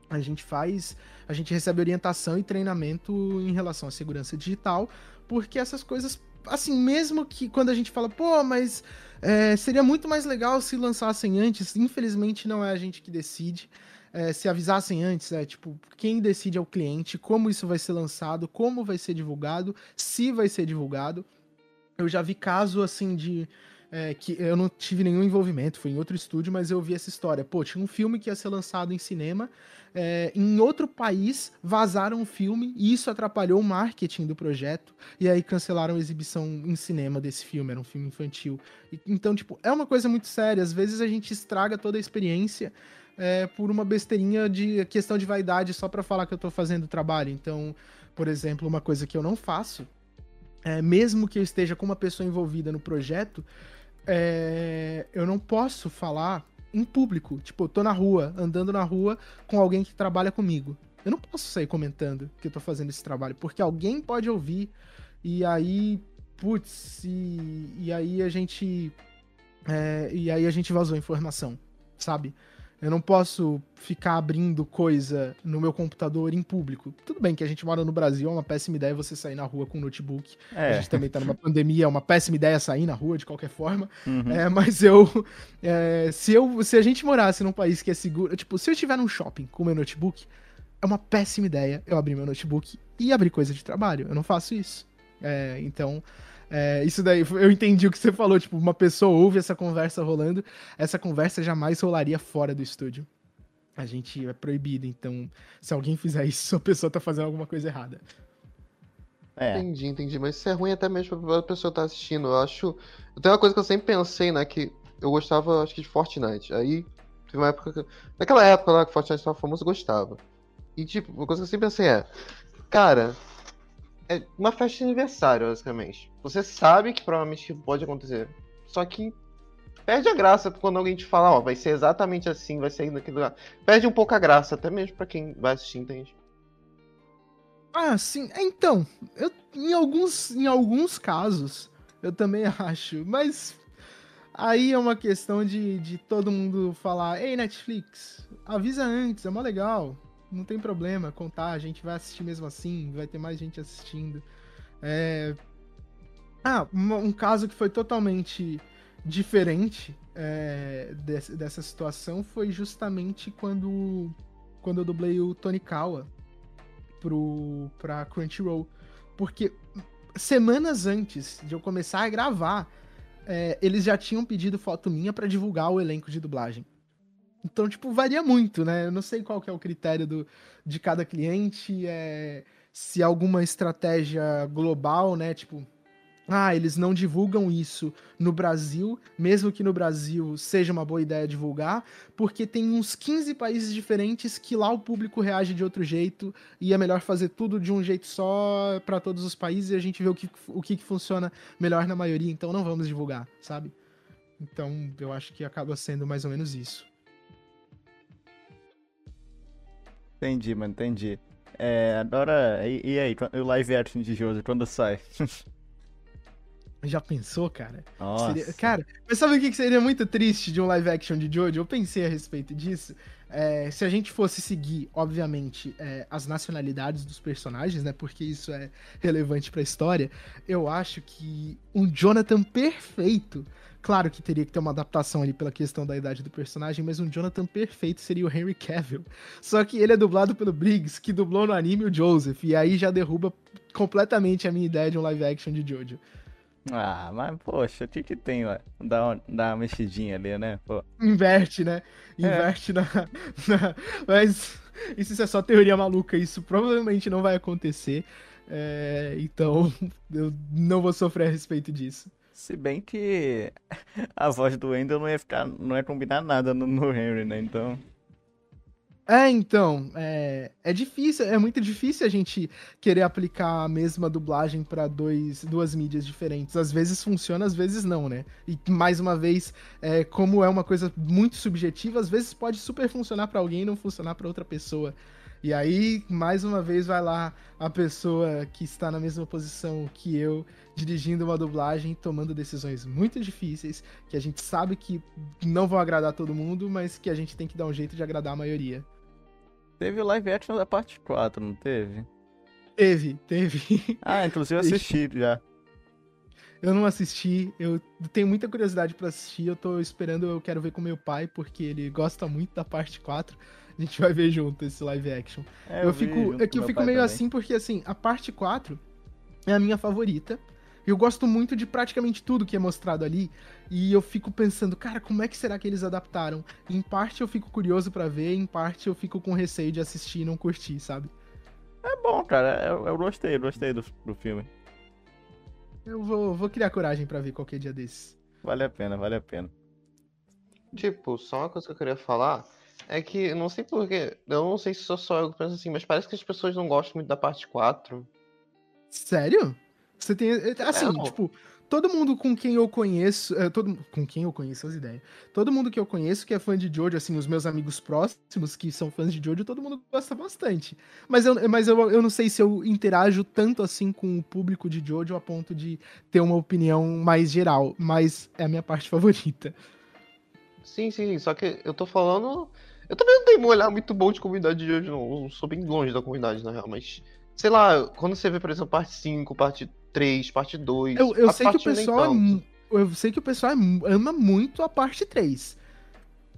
A gente faz. A gente recebe orientação e treinamento em relação à segurança digital, porque essas coisas. Assim, mesmo que quando a gente fala, pô, mas é, seria muito mais legal se lançassem antes, infelizmente não é a gente que decide é, se avisassem antes, é tipo, quem decide é o cliente, como isso vai ser lançado, como vai ser divulgado, se vai ser divulgado. Eu já vi caso assim de. é, que eu não tive nenhum envolvimento, foi em outro estúdio, mas eu vi essa história. Pô, tinha um filme que ia ser lançado em cinema, é, em outro país vazaram o filme e isso atrapalhou o marketing do projeto, e aí cancelaram a exibição em cinema desse filme, era um filme infantil. E- então, tipo, é uma coisa muito séria, às vezes a gente estraga toda a experiência é, por uma besteirinha de questão de vaidade só pra falar que eu tô fazendo o trabalho. Então, por exemplo, uma coisa que eu não faço, é, mesmo que eu esteja com uma pessoa envolvida no projeto, é, eu não posso falar em público. Tipo, eu tô na rua, andando na rua com alguém que trabalha comigo. Eu não posso sair comentando que eu tô fazendo esse trabalho, porque alguém pode ouvir e aí, putz, e, e aí a gente. é, e aí a gente vazou a informação, sabe? Eu não posso ficar abrindo coisa no meu computador em público. Tudo bem que a gente mora no Brasil, é uma péssima ideia você sair na rua com um notebook. A É. gente também tá numa pandemia, é uma péssima ideia sair na rua de qualquer forma. uhum. É, mas eu, é, se eu. Se a gente morasse num país que é seguro. Tipo, se eu estiver num shopping com meu notebook, é uma péssima ideia eu abrir meu notebook e abrir coisa de trabalho. Eu não faço isso. É, então. É, isso daí, eu entendi o que você falou. Tipo, uma pessoa ouve essa conversa rolando, essa conversa jamais rolaria fora do estúdio. A gente é proibido, então, se alguém fizer isso, a pessoa tá fazendo alguma coisa errada. É. Entendi, entendi, mas isso é ruim até mesmo pra pessoa estar assistindo. Eu acho. Tem uma coisa que eu sempre pensei, né, que eu gostava, acho que de Fortnite. Aí, teve uma época que... Naquela época lá que Fortnite tava famoso, eu gostava. E, tipo, uma coisa que eu sempre pensei é, cara, é uma festa de aniversário, basicamente. Você sabe que provavelmente pode acontecer. Só que perde a graça quando alguém te fala, ó, vai ser exatamente assim, vai sair naquele lugar. Perde um pouco a graça, até mesmo pra quem vai assistir, entende? Ah, sim. É, Então, eu, em, alguns, em alguns casos, eu também acho. Mas aí é uma questão de, de todo mundo falar: Ei, Netflix, avisa antes, é mó legal. Não tem problema contar, a gente vai assistir mesmo assim, vai ter mais gente assistindo. É... Ah, um caso que foi totalmente diferente é, desse, dessa situação foi justamente quando, quando eu dublei o Tony Kawa pro, pra Crunchyroll. Porque semanas antes de eu começar a gravar, é, eles já tinham pedido foto minha para divulgar o elenco de dublagem. Então, tipo, varia muito, né? Eu não sei qual que é o critério do, de cada cliente, é, se alguma estratégia global, né? Tipo, ah, eles não divulgam isso no Brasil, mesmo que no Brasil seja uma boa ideia divulgar, porque tem uns 15 países diferentes que lá o público reage de outro jeito e é melhor fazer tudo de um jeito só para todos os países e a gente vê o que, o que funciona melhor na maioria, então não vamos divulgar, sabe? Então eu acho que acaba sendo mais ou menos isso. Entendi, mano, entendi. É, agora, e, e aí, o live action de Jojo, quando sai? Já pensou, cara? Nossa. Seria... Cara, mas sabe o que seria muito triste de um live action de Jojo? Eu pensei a respeito disso. É, se a gente fosse seguir, obviamente, é, as nacionalidades dos personagens, né? Porque isso é relevante pra história. Eu acho que um Jonathan perfeito. Claro que teria que ter uma adaptação ali pela questão da idade do personagem, mas um Jonathan perfeito seria o Henry Cavill. Só que ele é dublado pelo Briggs, que dublou no anime o Joseph, e aí já derruba completamente a minha ideia de um live action de Jojo. Ah, mas poxa, o que que tem, ó? Dá uma, dá uma mexidinha ali, né? Pô. Inverte, né? Inverte é. na, na, Mas isso é só teoria maluca, isso provavelmente não vai acontecer. É, então, eu não vou sofrer a respeito disso. Se bem que a voz do Wendell não ia ficar. não ia combinar nada no, no Henry, né? Então. É, então, é, é difícil, é muito difícil a gente querer aplicar a mesma dublagem para duas mídias diferentes. Às vezes funciona, às vezes não, né? E mais uma vez, é, como é uma coisa muito subjetiva, às vezes pode super funcionar para alguém e não funcionar para outra pessoa. E aí, mais uma vez, vai lá a pessoa que está na mesma posição que eu, dirigindo uma dublagem, tomando decisões muito difíceis, que a gente sabe que não vão agradar todo mundo, mas que a gente tem que dar um jeito de agradar a maioria. Teve o live action da parte 4, não teve? Teve, teve. Ah, inclusive eu assisti já. Eu não assisti, eu tenho muita curiosidade para assistir, eu tô esperando, eu quero ver com meu pai, porque ele gosta muito da parte 4. A gente vai ver junto esse live action. É, eu, eu fico, é que eu fico meio também. assim porque assim, a parte 4 é a minha favorita. Eu gosto muito de praticamente tudo que é mostrado ali. E eu fico pensando, cara, como é que será que eles adaptaram? Em parte eu fico curioso para ver, em parte eu fico com receio de assistir e não curtir, sabe? É bom, cara. Eu, eu gostei, eu gostei do, do filme. Eu vou, vou criar coragem para ver qualquer dia desses. Vale a pena, vale a pena. Tipo, só uma coisa que eu queria falar é que, não sei porquê, eu não sei se sou só eu que penso assim, mas parece que as pessoas não gostam muito da parte 4. Sério? Você tem. Eh, assim, é, tipo, todo mundo com quem eu conheço. É, todo, com quem eu conheço, as ideias. Todo mundo que eu conheço que é fã de Jojo, assim, os meus amigos próximos que são fãs de Jojo, todo mundo gosta bastante. Mas eu, mas eu, eu não sei se eu interajo tanto assim com o público de Jojo a ponto de ter uma opinião mais geral. Mas é a minha parte favorita. Sim, sim, só que eu tô falando. Eu também não tenho um olhar muito bom de comunidade de Jojo, não. Eu sou bem longe da comunidade, na real, mas. Sei lá, quando você vê, por exemplo, parte 5, parte 3, parte 2. Eu, eu sei que o pessoal. É, eu sei que o pessoal é ama muito a parte 3.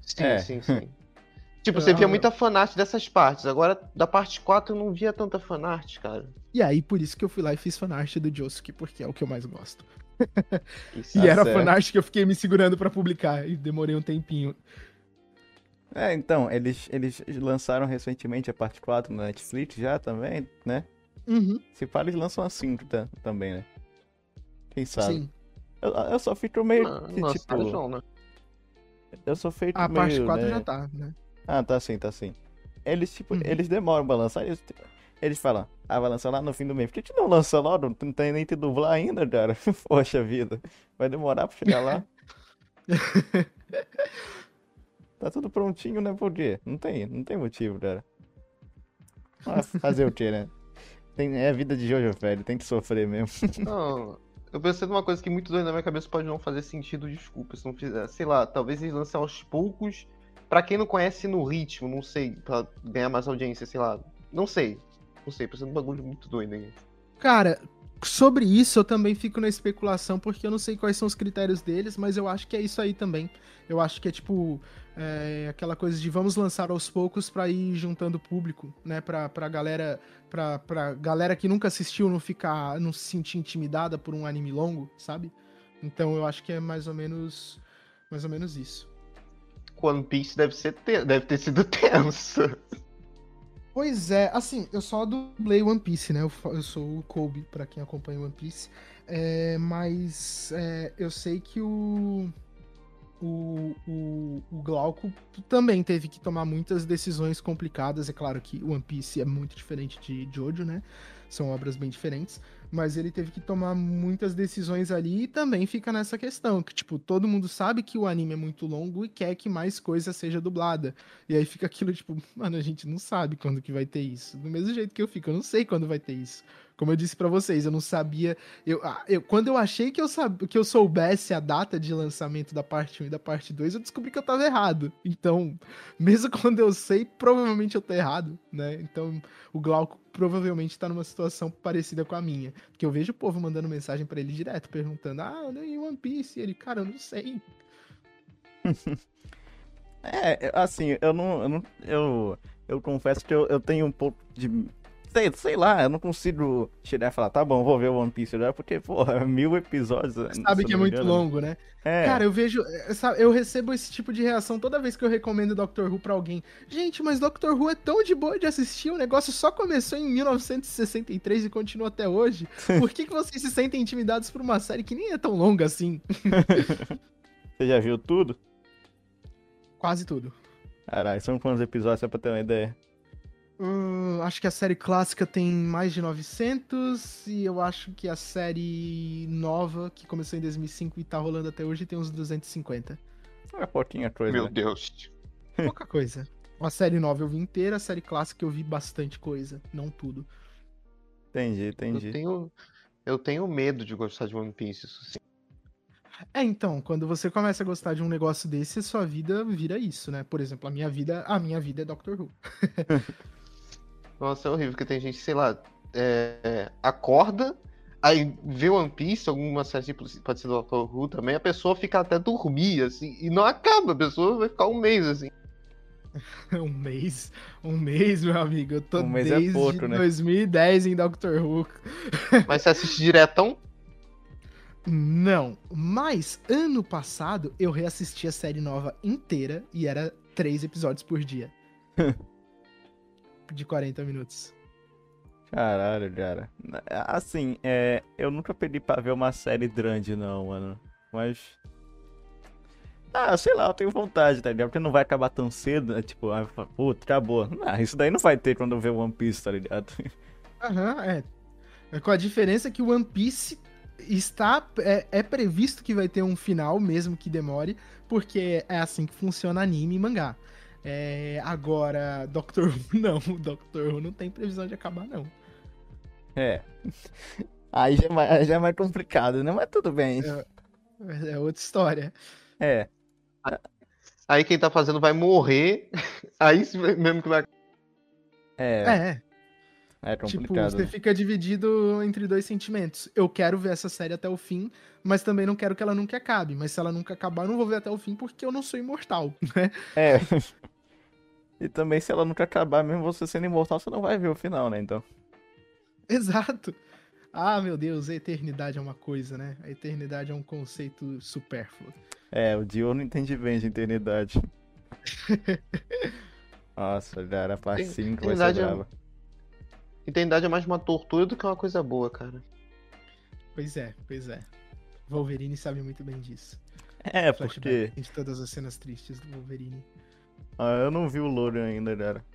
Sim, é. sim, sim. tipo, você via muita fanart dessas partes. Agora, da parte 4, eu não via tanta fanart, cara. E aí, por isso que eu fui lá e fiz fanart do Josuke, porque é o que eu mais gosto. E era certo. fanart que eu fiquei me segurando para publicar e demorei um tempinho. É, então, eles, eles lançaram recentemente a parte 4 na Netflix já também, né? Uhum. Se fala, eles lançam a 5 tá, também, né? Quem sabe? Sim. Eu, eu só fico meio. Não, que, nossa, tipo, não, né? Eu sou feito a meio. A parte 4 né? já tá, né? Ah, tá sim, tá sim. Eles, tipo, uhum. eles demoram pra lançar. Eles, eles falam, ah, vai lançar lá no fim do mês. Por que, que não lança logo? Não tem nem te dublar ainda, cara. Poxa vida. Vai demorar pra chegar lá. tá tudo prontinho, né? Por quê? Não tem, não tem motivo, cara. Ah, fazer o quê, né? Tem, é a vida de Jojo, velho. Tem que sofrer mesmo. Não, eu pensei numa coisa que muito doido na minha cabeça pode não fazer sentido, desculpa, se não fizer. Sei lá, talvez eles lancem aos poucos. Pra quem não conhece no ritmo, não sei, pra ganhar mais audiência, sei lá. Não sei. Não sei, pensando num bagulho muito doido aí. Cara, sobre isso eu também fico na especulação, porque eu não sei quais são os critérios deles, mas eu acho que é isso aí também. Eu acho que é tipo é, aquela coisa de vamos lançar aos poucos para ir juntando público, né? Pra, pra galera. Pra, pra galera que nunca assistiu não ficar. não se sentir intimidada por um anime longo, sabe? Então eu acho que é mais ou menos. Mais ou menos isso. One Piece deve, ser te... deve ter sido tenso. Pois é, assim, eu só dublei One Piece, né? Eu, eu sou o Kobe, para quem acompanha One Piece. É, mas é, eu sei que o, o, o, o, Glauco também teve que tomar muitas decisões complicadas. É claro que One Piece é muito diferente de Jojo, né? São obras bem diferentes mas ele teve que tomar muitas decisões ali e também fica nessa questão, que tipo, todo mundo sabe que o anime é muito longo e quer que mais coisa seja dublada. E aí fica aquilo tipo, mano, a gente não sabe quando que vai ter isso. Do mesmo jeito que eu fico, eu não sei quando vai ter isso. Como eu disse para vocês, eu não sabia. Eu, ah, eu, quando eu achei que eu, sab, que eu soubesse a data de lançamento da parte 1 e da parte 2, eu descobri que eu tava errado. Então, mesmo quando eu sei, provavelmente eu tô errado, né? Então, o Glauco provavelmente tá numa situação parecida com a minha. Porque eu vejo o povo mandando mensagem para ele direto, perguntando: ah, e One Piece? E ele, cara, eu não sei. é, assim, eu não. Eu, não, eu, eu confesso que eu, eu tenho um pouco de sei, sei lá, eu não consigo chegar e falar, tá bom, vou ver o One Piece já, porque, porra, mil episódios. Sabe que é muito engano. longo, né? É. Cara, eu vejo. Eh, eu recebo esse tipo de reação toda vez que eu recomendo Doctor Who pra alguém. Gente, mas Doctor Who é tão de boa de assistir, o negócio só começou em 1963 e continua até hoje. Por que, que vocês se sentem intimidados por uma série que nem é tão longa assim? Você já viu tudo? Quase tudo. Caralho, são quantos episódios, só pra ter uma ideia? Hum, acho que a série clássica tem mais de 900 e eu acho que a série nova, que começou em 2005 e tá rolando até hoje, tem uns 250. É pouquinha coisa. Meu né? Deus. Pouca coisa. A série nova eu vi inteira, a série clássica eu vi bastante coisa, não tudo. Entendi, entendi. Eu tenho, eu tenho medo de gostar de One Piece, isso sim. É, então, quando você começa a gostar de um negócio desse, sua vida vira isso, né? Por exemplo, a minha vida, a minha vida é Doctor Who. Nossa, é horrível, porque tem gente, sei lá, é, acorda, aí vê One Piece, alguma série tipo, pode ser do Doctor Who também, a pessoa fica até dormir, assim, e não acaba, a pessoa vai ficar um mês, assim. um mês, um mês, meu amigo, eu tô um é desde é pouco, né? 2010 em Doctor Who. Mas você assiste diretão? Não, mas ano passado eu reassisti a série nova inteira e era três episódios por dia. de 40 minutos. Caralho, cara. Assim, é, eu nunca pedi pra ver uma série grande, não, mano. Mas. Ah, sei lá, eu tenho vontade, tá ligado? Porque não vai acabar tão cedo, né? Tipo, ah, puta, acabou. Ah, isso daí não vai ter quando eu ver One Piece, tá ligado? Aham, é. é. Com a diferença que o One Piece está. É, é, previsto que vai ter um final, mesmo que demore, porque é assim que funciona anime e mangá. É, agora, Doctor Who não. Doctor Who não tem previsão de acabar, não. É. Aí já é mais, já é mais complicado, né? Mas tudo bem. É, é outra história. É. Aí quem tá fazendo vai morrer. Aí mesmo que vai. É. É. É complicado. Tipo, você fica dividido entre dois sentimentos. Eu quero ver essa série até o fim, mas também não quero que ela nunca acabe. Mas se ela nunca acabar, eu não vou ver até o fim porque eu não sou imortal, né? É. E também, se ela nunca acabar, mesmo você sendo imortal, você não vai ver o final, né? Então. Exato. Ah, meu Deus, a eternidade é uma coisa, né? A eternidade é um conceito supérfluo. É, o Dio não entende bem de eternidade. Nossa, cara, a parte 5 vai ser brava. É... Eternidade é mais uma tortura do que uma coisa boa, cara. Pois é, pois é. Wolverine sabe muito bem disso. É, porque. De todas as cenas tristes do Wolverine. Ah, eu não vi o Logan ainda, cara.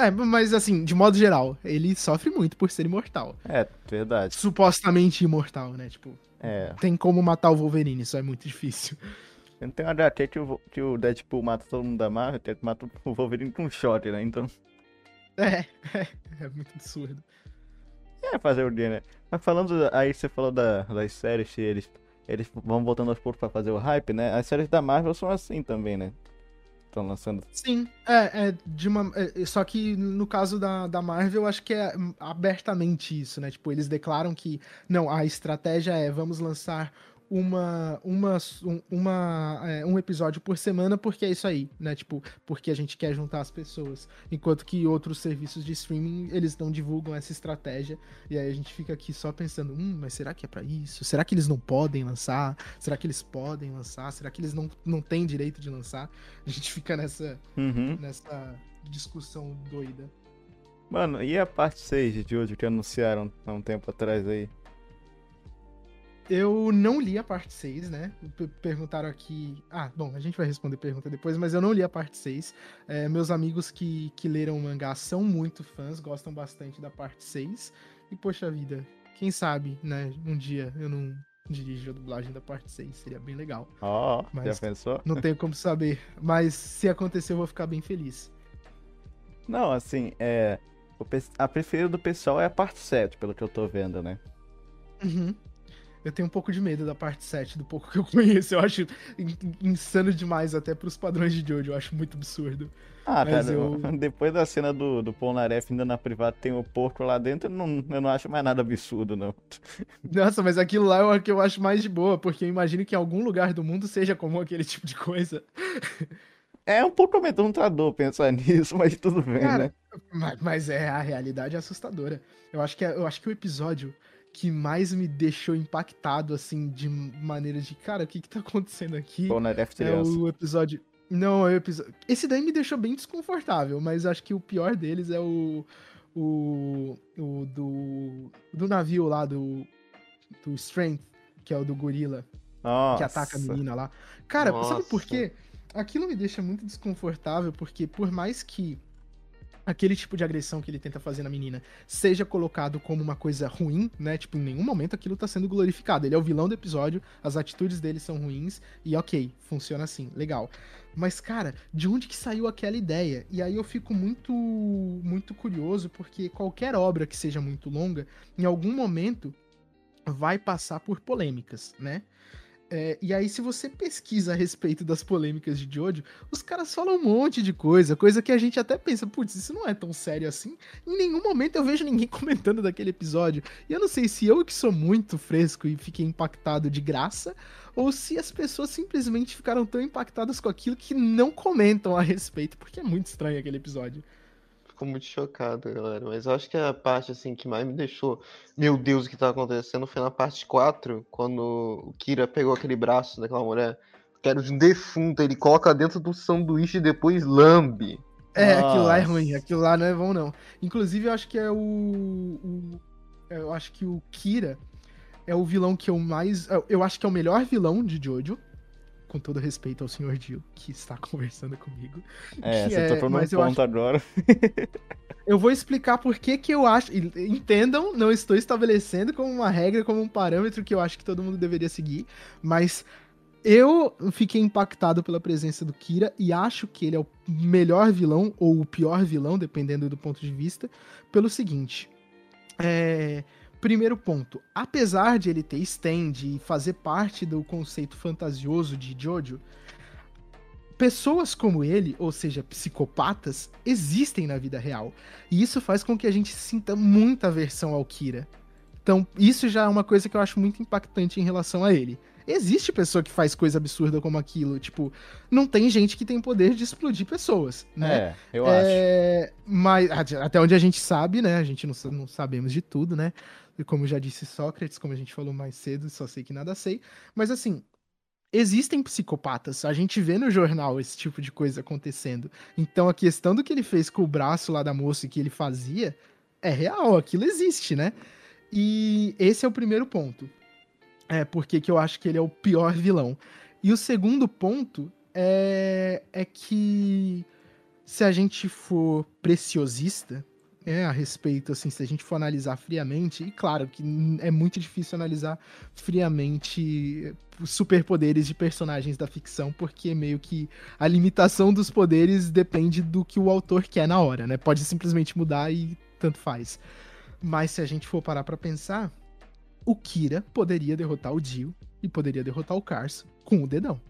É, mas assim, de modo geral, ele sofre muito por ser imortal. É, verdade. Supostamente imortal, né? Tipo, é. tem como matar o Wolverine, isso é muito difícil. Tem uma HQ que o, que o Deadpool mata todo mundo da Marvel, mata o Wolverine com um shot, né? Então. É, é, é muito absurdo. É, fazer o dia, né? Mas falando, aí você falou da, das séries, eles, eles vão voltando aos poucos pra fazer o hype, né? As séries da Marvel são assim também, né? Estão lançando. Sim, é, é de uma. é, só que no caso da, da Marvel, eu acho que é hum, abertamente isso, né? Tipo, eles declaram que não, a estratégia é vamos lançar uma, uma, um- uma, é, um episódio por semana, porque é isso aí, né? Tipo, porque a gente quer juntar as pessoas. Enquanto que outros serviços de streaming, eles não divulgam essa estratégia. E aí a gente fica aqui só pensando, hum, mas será que é pra isso? Será que eles não podem lançar? Será que eles podem lançar? Será que eles não, não têm direito de lançar? A gente fica nessa, Uhum. nessa discussão doida. Mano, e a parte 6 de hoje que anunciaram há um tempo atrás aí? Eu não li a parte 6, né? Perguntaram aqui. Ah, bom, a gente vai responder pergunta depois, mas eu não li a parte 6. É, meus amigos que, que leram o mangá são muito fãs, gostam bastante da parte 6. E, poxa vida, quem sabe, né? Um dia eu não dirijo a dublagem da parte 6, seria bem legal. Ó, Mas- já pensou? Não tenho como saber, mas se acontecer eu vou ficar bem feliz. Não, assim, é. A preferida do pessoal é a parte 7, pelo que eu tô vendo, né? Uhum. Eu tenho um pouco de medo da parte 7, do pouco que eu conheço. Eu acho in- insano demais, até pros padrões de Jojo. Eu acho muito absurdo. Ah, Mas cara, eu- depois da cena do, do Polnareff indo na privada tem o porco lá dentro, eu não, eu não acho mais nada absurdo, não. Nossa, mas aquilo lá é o que eu acho mais de boa, porque eu imagino que em algum lugar do mundo seja comum aquele tipo de coisa. É um pouco amedrontador pensar nisso, mas tudo bem, Cara, né? Mas, mas é, a realidade é assustadora. Eu acho que, é- eu acho que o episódio que mais me deixou impactado, assim, de maneira de, cara, o que que tá acontecendo aqui? Polnareff É criança. o episódio. Não, é o episódio. Esse daí me deixou bem desconfortável, mas acho que o pior deles é o. O. O do. Do navio lá, do. Do Strength, que é o do gorila, Nossa. que ataca a menina lá. Cara, sabe por Nossa. quê? Aquilo me deixa muito desconfortável, porque por mais que aquele tipo de agressão que ele tenta fazer na menina seja colocado como uma coisa ruim, né? Tipo, em nenhum momento aquilo tá sendo glorificado. Ele é o vilão do episódio, as atitudes dele são ruins, e ok, funciona assim, legal. Mas, cara, de onde que saiu aquela ideia? E aí eu fico muito, muito curioso, porque qualquer obra que seja muito longa, em algum momento vai passar por polêmicas, né? É, e aí, se você pesquisa a respeito das polêmicas de Jojo, os caras falam um monte de coisa, coisa que a gente até pensa, putz, isso não é tão sério assim. Em nenhum momento eu vejo ninguém comentando daquele episódio. E eu não sei se eu que sou muito fresco e fiquei impactado de graça, ou se as pessoas simplesmente ficaram tão impactadas com aquilo que não comentam a respeito, porque é muito estranho aquele episódio. Fico muito chocado, galera. Mas eu acho que a parte assim que mais me deixou. Meu Deus, o que tá acontecendo foi na parte 4, quando o Kira pegou aquele braço daquela mulher. Que era de um defunto, ele coloca dentro do sanduíche e depois lambe. É, aquilo lá é Nossa. ruim, aquilo lá não é bom, não. Inclusive, eu acho que é o. o- eu acho que o Kira é o vilão que eu mais. eu- Eu acho que é o melhor vilão de Jojo. Com todo respeito ao Sr. Dio, que está conversando comigo. É, você é- tocou num ponto agora. Eu vou explicar por que que eu acho. Entendam, não estou estabelecendo como uma regra, como um parâmetro que eu acho que todo mundo deveria seguir, mas eu fiquei impactado pela presença do Kira e acho que ele é o melhor vilão, ou o pior vilão, dependendo do ponto de vista, pelo seguinte. É, Primeiro ponto, apesar de ele ter stand e fazer parte do conceito fantasioso de Jojo, pessoas como ele, ou seja, psicopatas, existem na vida real. E isso faz com que a gente sinta muita aversão ao Kira. Então, isso já é uma coisa que eu acho muito impactante em relação a ele. Existe pessoa que faz coisa absurda como aquilo. Tipo, não tem gente que tem poder de explodir pessoas, né? É, eu acho. É, Mas at- até onde a gente sabe, né? A gente não, não sabemos de tudo, né? E como já disse Sócrates, como a gente falou mais cedo, só sei que nada sei. Mas assim, existem psicopatas. A gente vê no jornal esse tipo de coisa acontecendo. Então a questão do que ele fez com o braço lá da moça e que ele fazia é real, aquilo existe, né? E esse é o primeiro ponto. É porque que eu acho que ele é o pior vilão. E o segundo ponto é, é que se a gente for preciosista, é, a respeito, assim, se a gente for analisar friamente, e claro que é muito difícil analisar friamente superpoderes de personagens da ficção, porque meio que a limitação dos poderes depende do que o autor quer na hora, né? Pode simplesmente mudar e tanto faz. Mas se a gente for parar pra pensar, o Kira poderia derrotar o Dio e poderia derrotar o Cars com o dedão.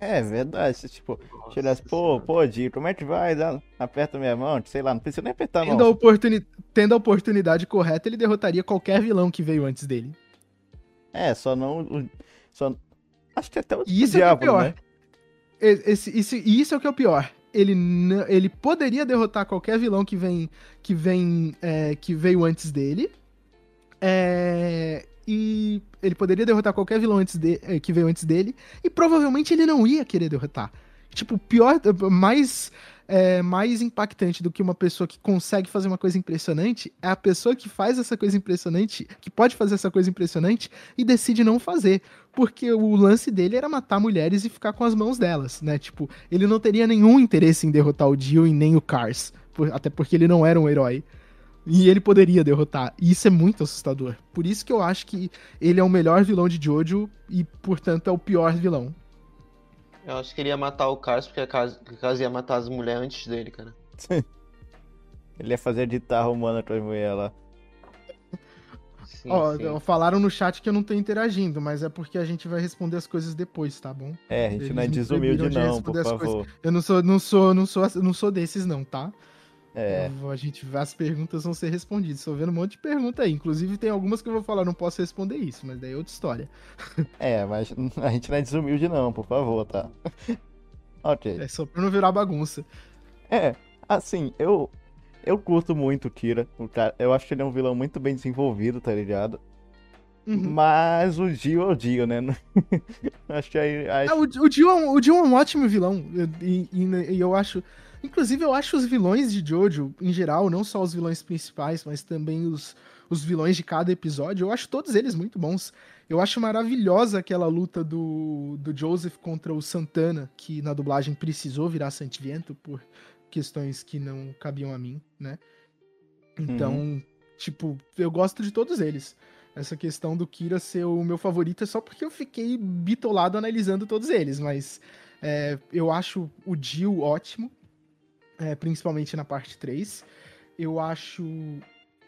É verdade. Tipo, tirasse, pô, pô, Di, como é que vai? Dá- Aperta minha mão, sei lá, não precisa nem apertar, Tendo a, não. oportuni- Tendo a oportunidade correta, ele derrotaria qualquer vilão que veio antes dele. É, só não. Só... Acho que até o E isso é que é diabo, pior. né? E- Esse, esse- e isso é o que é o pior. Ele, ele poderia derrotar qualquer vilão que vem que vem é, que veio antes dele. É, e ele poderia derrotar qualquer vilão antes de, é, que veio antes dele. E provavelmente ele não ia querer derrotar. Tipo, pior, mais é, mais impactante do que uma pessoa que consegue fazer uma coisa impressionante é a pessoa que faz essa coisa impressionante, que pode fazer essa coisa impressionante e decide não fazer porque o lance dele era matar mulheres e ficar com as mãos delas, né? Tipo, ele não teria nenhum interesse em derrotar o Jill e nem o Cars, por- até porque ele não era um herói. E ele poderia derrotar. E isso é muito assustador. Por isso que eu acho que ele é o melhor vilão de Jojo e, portanto, é o pior vilão. Eu acho que ele ia matar o Cars porque a Cars, ia matar as mulheres antes dele, cara. Ele ia fazer guitarra humana com as mulheres lá. Sim, Ó, sim. falaram no chat que eu não tô interagindo, mas é porque a gente vai responder as coisas depois, tá bom? É, a gente não é Eles desumilde, de não, por coisas. favor. Eu não sou, não sou, não sou, não sou desses não, tá? É. A gente as perguntas vão ser respondidas. Estou vendo um monte de pergunta aí. Inclusive, tem algumas que eu vou falar, não posso responder isso, mas daí é outra história. É, mas a gente não é desumilde, não, por favor, tá? ok. É só pra não virar bagunça. É, assim, eu. Eu curto muito o Kira. O cara, eu acho que ele é um vilão muito bem desenvolvido, tá ligado? Uhum. Mas o Dio é o Dio, né? acho que aí. aí- Ah, o, o, Jill é um, o é um ótimo vilão. E, e- e eu acho. Inclusive, eu acho os vilões de Jojo, em geral, não só os vilões principais, mas também os, os vilões de cada episódio, eu acho todos eles muito bons. Eu acho maravilhosa aquela luta do, do Joseph contra o Santana, que na dublagem precisou virar Santiviento por questões que não cabiam a mim, né? Então, tipo, eu gosto de todos eles. Essa questão do Kira ser o meu favorito é só porque eu fiquei bitolado analisando todos eles, mas é, eu acho o Jill ótimo, é, principalmente na parte 3. Eu acho.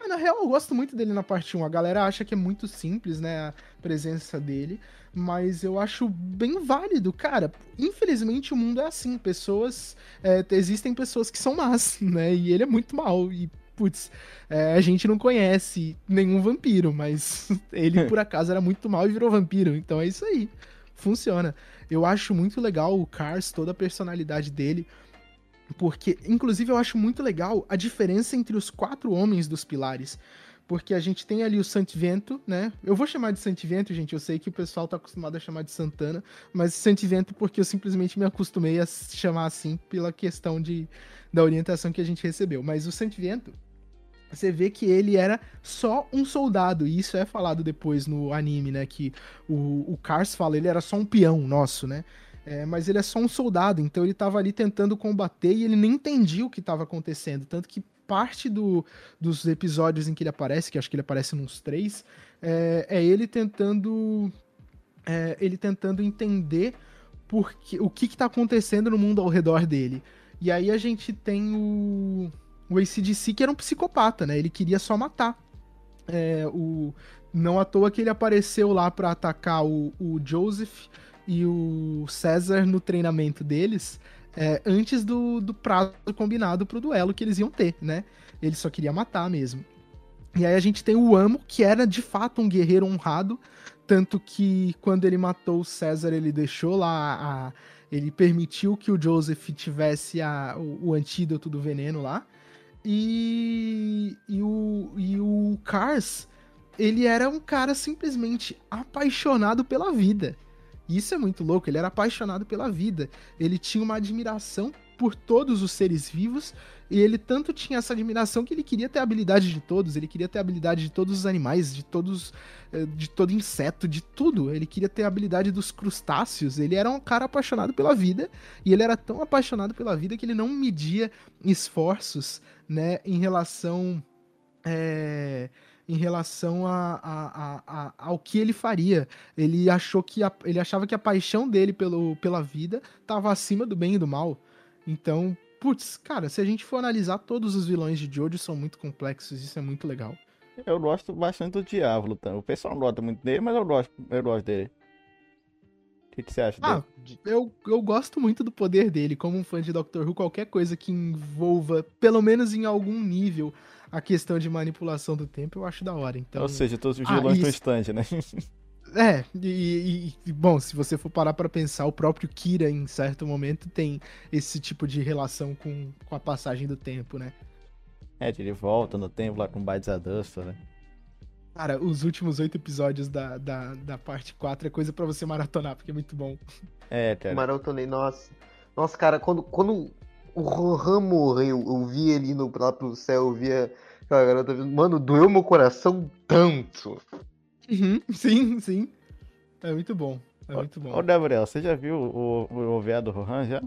Ah, Na real, eu gosto muito dele na parte 1. A galera acha que é muito simples, né? A presença dele. Mas eu acho bem válido. Cara, infelizmente o mundo é assim. Pessoas. é, existem pessoas que são más, né? E ele é muito mal. E, putz, é, a gente não conhece nenhum vampiro, mas ele por acaso era muito mal e virou vampiro. Então é isso aí. Funciona. Eu acho muito legal o Cars, toda a personalidade dele. Porque, inclusive, eu acho muito legal a diferença entre os quatro homens dos pilares. Porque a gente tem ali o Santivento, né? Eu vou chamar de Santivento, gente. Eu sei que o pessoal tá acostumado a chamar de Santana, mas Santivento porque eu simplesmente me acostumei a chamar assim pela questão de, da orientação que a gente recebeu. Mas o Santivento, você vê que ele era só um soldado, e isso é falado depois no anime, né? Que o, o Cars fala, ele era só um peão nosso, né? É, mas ele é só um soldado, então ele tava ali tentando combater e ele nem entendia o que estava acontecendo. Tanto que parte do, dos episódios em que ele aparece, que acho que ele aparece nos três, é, é ele tentando. é, ele tentando entender porque, o que, que tá acontecendo no mundo ao redor dele. E aí a gente tem o. O ACDC, que era um psicopata, né? Ele queria só matar. É, o, não à toa que ele apareceu lá para atacar o, o Joseph e o César no treinamento deles é, antes do, do prazo combinado pro duelo que eles iam ter, né? Ele só queria matar mesmo. E aí a gente tem o Amo, que era de fato um guerreiro honrado, tanto que quando ele matou o César, ele deixou lá a. Ele permitiu que o Joseph tivesse a, o, o antídoto do veneno lá. E, e, o, e o Cars, ele era um cara simplesmente apaixonado pela vida. Isso é muito louco, ele era apaixonado pela vida. Ele tinha uma admiração por todos os seres vivos, e ele tanto tinha essa admiração que ele queria ter a habilidade de todos, ele queria ter a habilidade de todos os animais, de todos eh, de todo inseto, de tudo. Ele queria ter a habilidade dos crustáceos. Ele era um cara apaixonado pela vida, e ele era tão apaixonado pela vida que ele não media esforços, né, em relação é, em relação a, a, a, ao que ele faria. Ele achou que a, ele achava que a paixão dele pelo, pela vida estava acima do bem e do mal. Então, putz, cara, se a gente for analisar todos os vilões de Jojo são muito complexos, isso é muito legal. Eu gosto bastante do Diablo, tá? O pessoal não gosta muito dele, mas eu gosto, eu gosto dele. que, que você acha Ah, dele? eu, eu gosto muito do poder dele. Como um fã de Doctor Who, qualquer coisa que envolva, pelo menos em algum nível, a questão de manipulação do tempo, eu acho da hora. Então, Ou seja, todos os Ah, vilões estão isso. stand, né? É, e, e- e, bom, se você for parar pra pensar, o próprio Kira, em certo momento, tem esse tipo de relação com, com a passagem do tempo, né? É, ele volta no tempo lá com Bites Adusta, né? Cara, os últimos oito episódios da, da, da parte 4 é coisa pra você maratonar, porque é muito bom. É, cara. Maratonei, nossa. Nossa, cara, quando, quando o Rohan morreu, eu vi ele indo lá pro céu, eu via aquela garota. Mano, doeu meu coração tanto. Uhum, sim, sim. É muito bom. É muito Ô, bom. Gabriel, você já viu o, o OVA do Rohan já?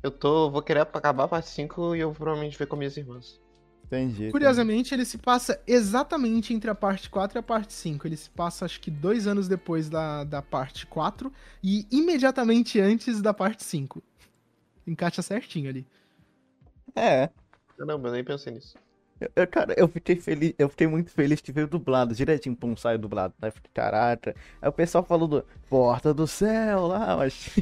Eu tô. Vou querer acabar a parte 5 e eu provavelmente ver com minhas irmãs. Entendi. Curiosamente, ele se passa exatamente entre a parte 4 e a parte 5. Ele se passa, acho que, dois anos depois da, da parte 4 e imediatamente antes da parte 5. Encaixa certinho ali. É. Caramba, eu nem pensei nisso. Eu, eu, cara, eu fiquei feliz, eu fiquei muito feliz que veio dublado, direitinho, pum, saiu dublado. Aí fiquei, caraca. Aí o pessoal falou do Porta do Céu lá, mas.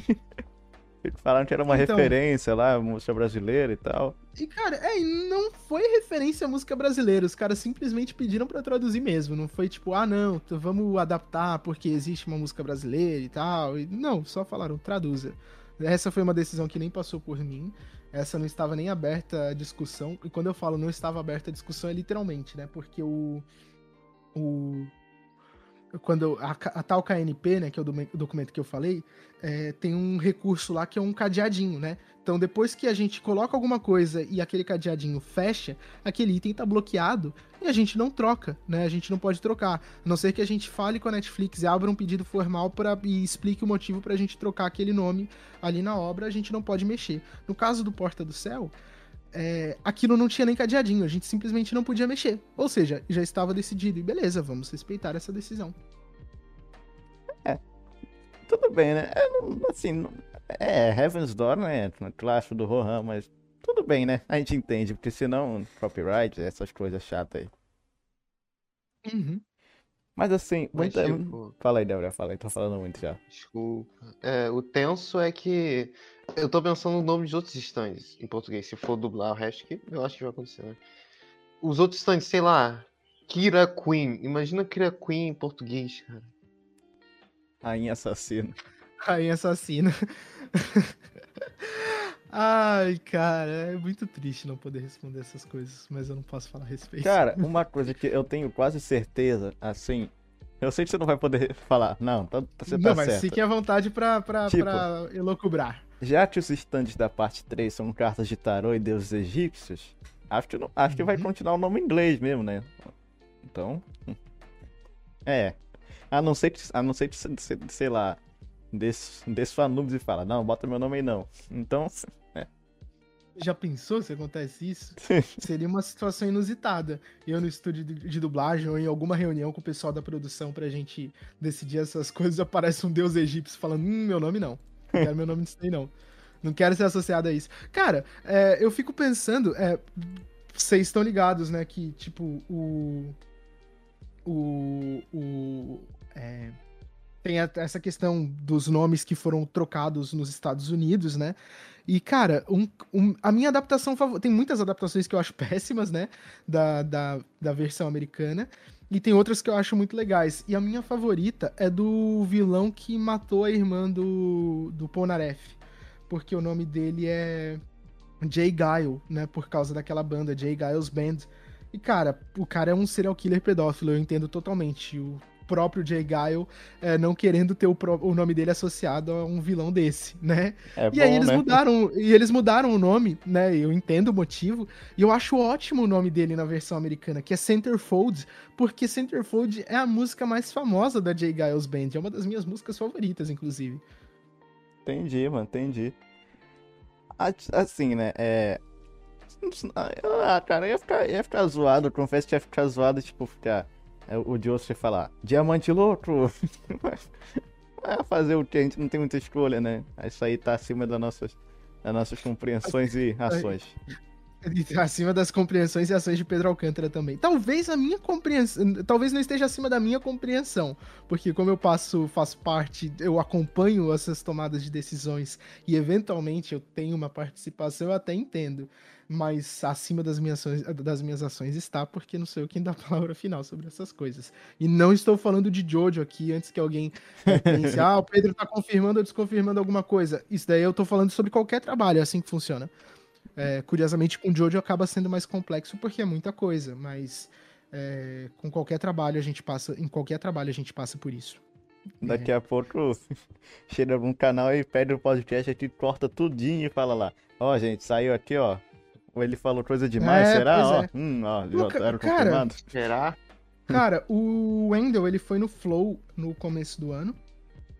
Falaram que era uma Então. referência lá, música brasileira e tal. E, cara, é, não foi referência à música brasileira. Os caras simplesmente pediram pra traduzir mesmo. Não foi tipo, ah, não, vamos adaptar porque existe uma música brasileira e tal. E, não, só falaram, traduza. Essa foi uma decisão que nem passou por mim. Essa não estava nem aberta à discussão. E quando eu falo não estava aberta à discussão, é literalmente, né? Porque o. O. Quando a, a tal KNP, né, que é o docu- documento que eu falei, é, tem um recurso lá que é um cadeadinho, né? Então, depois que a gente coloca alguma coisa e aquele cadeadinho fecha, aquele item tá bloqueado e a gente não troca, né? A gente não pode trocar. A não ser que a gente fale com a Netflix e abra um pedido formal pra, e explique o motivo pra gente trocar aquele nome ali na obra, a gente não pode mexer. No caso do Porta do Céu, é, aquilo não tinha nem cadeadinho, a gente simplesmente não podia mexer. Ou seja, já estava decidido. E beleza, vamos respeitar essa decisão. Tudo bem, né? É, assim, não- é Heaven's Door, né? Clássico do Rohan, mas tudo bem, né? A gente entende, porque senão copyright, essas coisas chatas aí. Uhum. Mas assim, Mas, muita... tipo, Fala aí, Gabriel, fala aí, tô falando muito já. desculpa. É, o tenso é que. Eu tô pensando no nome de outros stands em português. Se for dublar o resto, que eu acho que vai acontecer, né? Os outros stands, sei lá. Kira Queen. Imagina Kira Queen em português, cara. Rainha assassina. Rainha assassina. Ai, cara, é muito triste não poder responder essas coisas, mas eu não posso falar a respeito. Cara, uma coisa que eu tenho quase certeza, assim. Eu sei que você não vai poder falar. Não, tá, você tá não, mas certo. fiquem à vontade pra, pra, Tipo- pra elocubrar. Já que os stands da parte 3 são cartas de tarô e deuses egípcios, acho que, não- acho que vai Uhum. continuar o nome em inglês mesmo, né? Então. hum. É. A não ser que, a não ser que se- se- sei lá, sua Anubis e fala, não, bota meu nome aí não. Então, Já pensou se acontece isso? Seria uma situação inusitada. Eu no estúdio de, de dublagem ou em alguma reunião com o pessoal da produção pra gente decidir essas coisas, aparece um deus egípcio falando: Hum, meu nome não. Não quero meu nome disso aí, não. Não quero ser associado a isso. Cara, é, eu fico pensando. é, Vocês estão ligados, né? Que, tipo, o. O. o é, tem a- essa questão dos nomes que foram trocados nos Estados Unidos, né? E, cara, um- um- a minha adaptação favorita. Tem muitas adaptações que eu acho péssimas, né? Da, da, da versão americana. E tem outras que eu acho muito legais. E a minha favorita é do vilão que matou a irmã do, do Polnareff. Porque o nome dele é Jay Guile, né? Por causa daquela banda, Jay Giles Band. E, cara, o cara é um serial killer pedófilo, eu entendo totalmente. O próprio Jay Guile é, não querendo ter o, pró- o nome dele associado a um vilão desse, né? é E aí bom, eles né? mudaram, e eles mudaram o nome, né? Eu entendo o motivo, e eu acho ótimo o nome dele na versão americana, que é Centerfold, porque Centerfold é a música mais famosa da Jay Giles Band, é uma das minhas músicas favoritas, inclusive. Entendi, mano, entendi. Assim, né, é... Ah, cara, ia ficar, ia ficar zoado, eu confesso que ia ficar zoado, tipo, ficar... é, O Joseph falar, diamante louco! Vai fazer o que? A gente não tem muita escolha, né? Isso aí tá acima das nossas, das nossas compreensões e ações. Acima das compreensões e ações de Pedro Alcântara também. Talvez a minha compreensão. Talvez não esteja acima da minha compreensão. Porque como eu passo, faço parte, eu acompanho essas tomadas de decisões e eventualmente eu tenho uma participação, eu até entendo. Mas acima das minhas ações, das minhas ações está, porque não sou eu quem dá a palavra final sobre essas coisas. E não estou falando de Jojo aqui, antes que alguém eh, pense, ah, o Pedro está confirmando ou desconfirmando alguma coisa. Isso daí eu estou falando sobre qualquer trabalho, é assim que funciona. É, curiosamente, com Jojo acaba sendo mais complexo porque é muita coisa, mas é, com qualquer trabalho a gente passa, em qualquer trabalho a gente passa por isso. Daqui é. a pouco chega num canal e pede o podcast aqui, corta tudinho e fala lá. Ó, oh, gente, saiu aqui, ó. Ou ele falou coisa demais, é, será? Ó, é. hum, ó, Pô, cara, confirmado. Será? Cara, o Wendell, ele foi no Flow no começo do ano.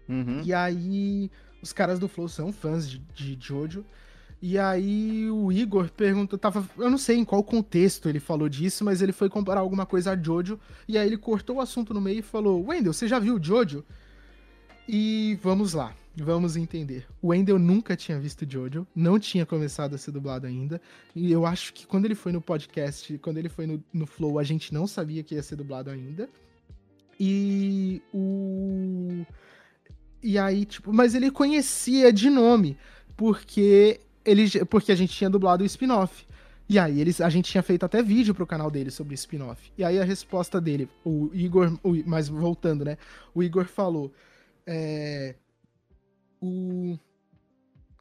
Uhum. E aí, os caras do Flow são fãs de, de Jojo. E aí o Igor perguntou, tava, eu não sei em qual contexto ele falou disso, mas ele foi comparar alguma coisa a Jojo, e aí ele cortou o assunto no meio e falou: "Wendell, você já viu Jojo?" E vamos lá, vamos entender. O Wendell nunca tinha visto Jojo, não tinha começado a ser dublado ainda, e eu acho que quando ele foi no podcast, quando ele foi no, no Flow, a gente não sabia que ia ser dublado ainda. E o e aí, tipo, mas ele conhecia de nome, porque ele, porque a gente tinha dublado o spin-off. E aí eles, a gente tinha feito até vídeo pro canal dele sobre spin-off. E aí a resposta dele, o Igor, o, mas voltando, né? O Igor falou, é, o,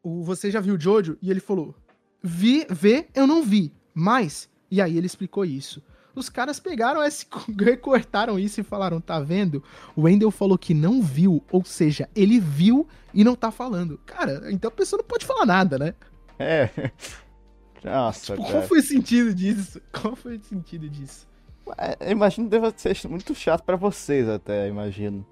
o você já viu Jojo? E ele falou, vi, vê, eu não vi, mas e aí ele explicou isso. Os caras pegaram esse, recortaram isso e falaram, tá vendo? O Wendell falou que não viu, ou seja, ele viu e não tá falando. Cara, então a pessoa não pode falar nada, né? É. Nossa, tipo, qual foi o sentido disso? Qual foi o sentido disso? É, imagino que deve ser muito chato para vocês até, imagino.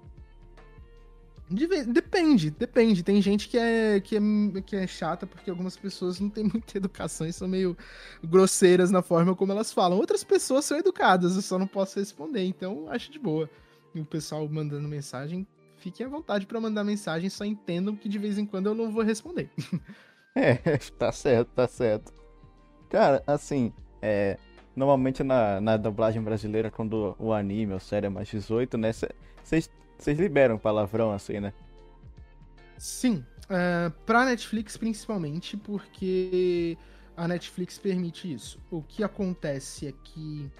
Depende, depende. Tem gente que é, que, é, que é chata porque algumas pessoas não têm muita educação e são meio grosseiras na forma como elas falam. Outras pessoas são educadas, eu só não posso responder, então acho de boa. E o pessoal mandando mensagem, fiquem à vontade para mandar mensagem, só entendam que de vez em quando eu não vou responder. É, tá certo, tá certo. Cara, assim, é, normalmente na, na dublagem brasileira, quando o anime ou série é mais 18, né, vocês liberam palavrão assim, né? Sim, uh, pra Netflix principalmente, porque a Netflix permite isso. O que acontece é que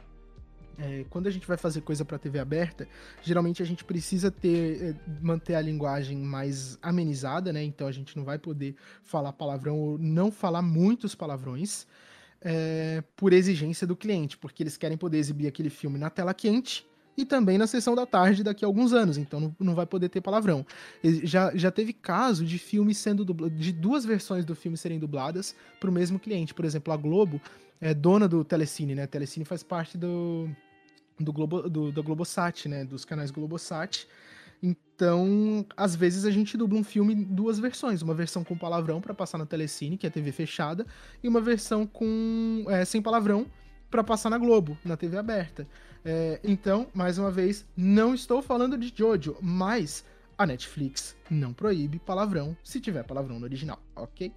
é, quando a gente vai fazer coisa para TV aberta, geralmente a gente precisa ter é, manter a linguagem mais amenizada, né? Então a gente não vai poder falar palavrão ou não falar muitos palavrões é, por exigência do cliente, porque eles querem poder exibir aquele filme na tela quente e também na sessão da tarde daqui a alguns anos, então não, não vai poder ter palavrão. Já, já teve caso de filmes sendo dublados, de duas versões do filme serem dubladas para o mesmo cliente. Por exemplo, a Globo é dona do Telecine, né? A Telecine faz parte do, do, Globo, do, Globosat, né? Dos canais Globosat. Então, às vezes a gente dubla um filme em duas versões. Uma versão com palavrão para passar na Telecine, que é TV fechada, e uma versão com é, sem palavrão para passar na Globo, na TV aberta. É, então, mais uma vez, não estou falando de Jojo, mas a Netflix não proíbe palavrão se tiver palavrão no original, ok?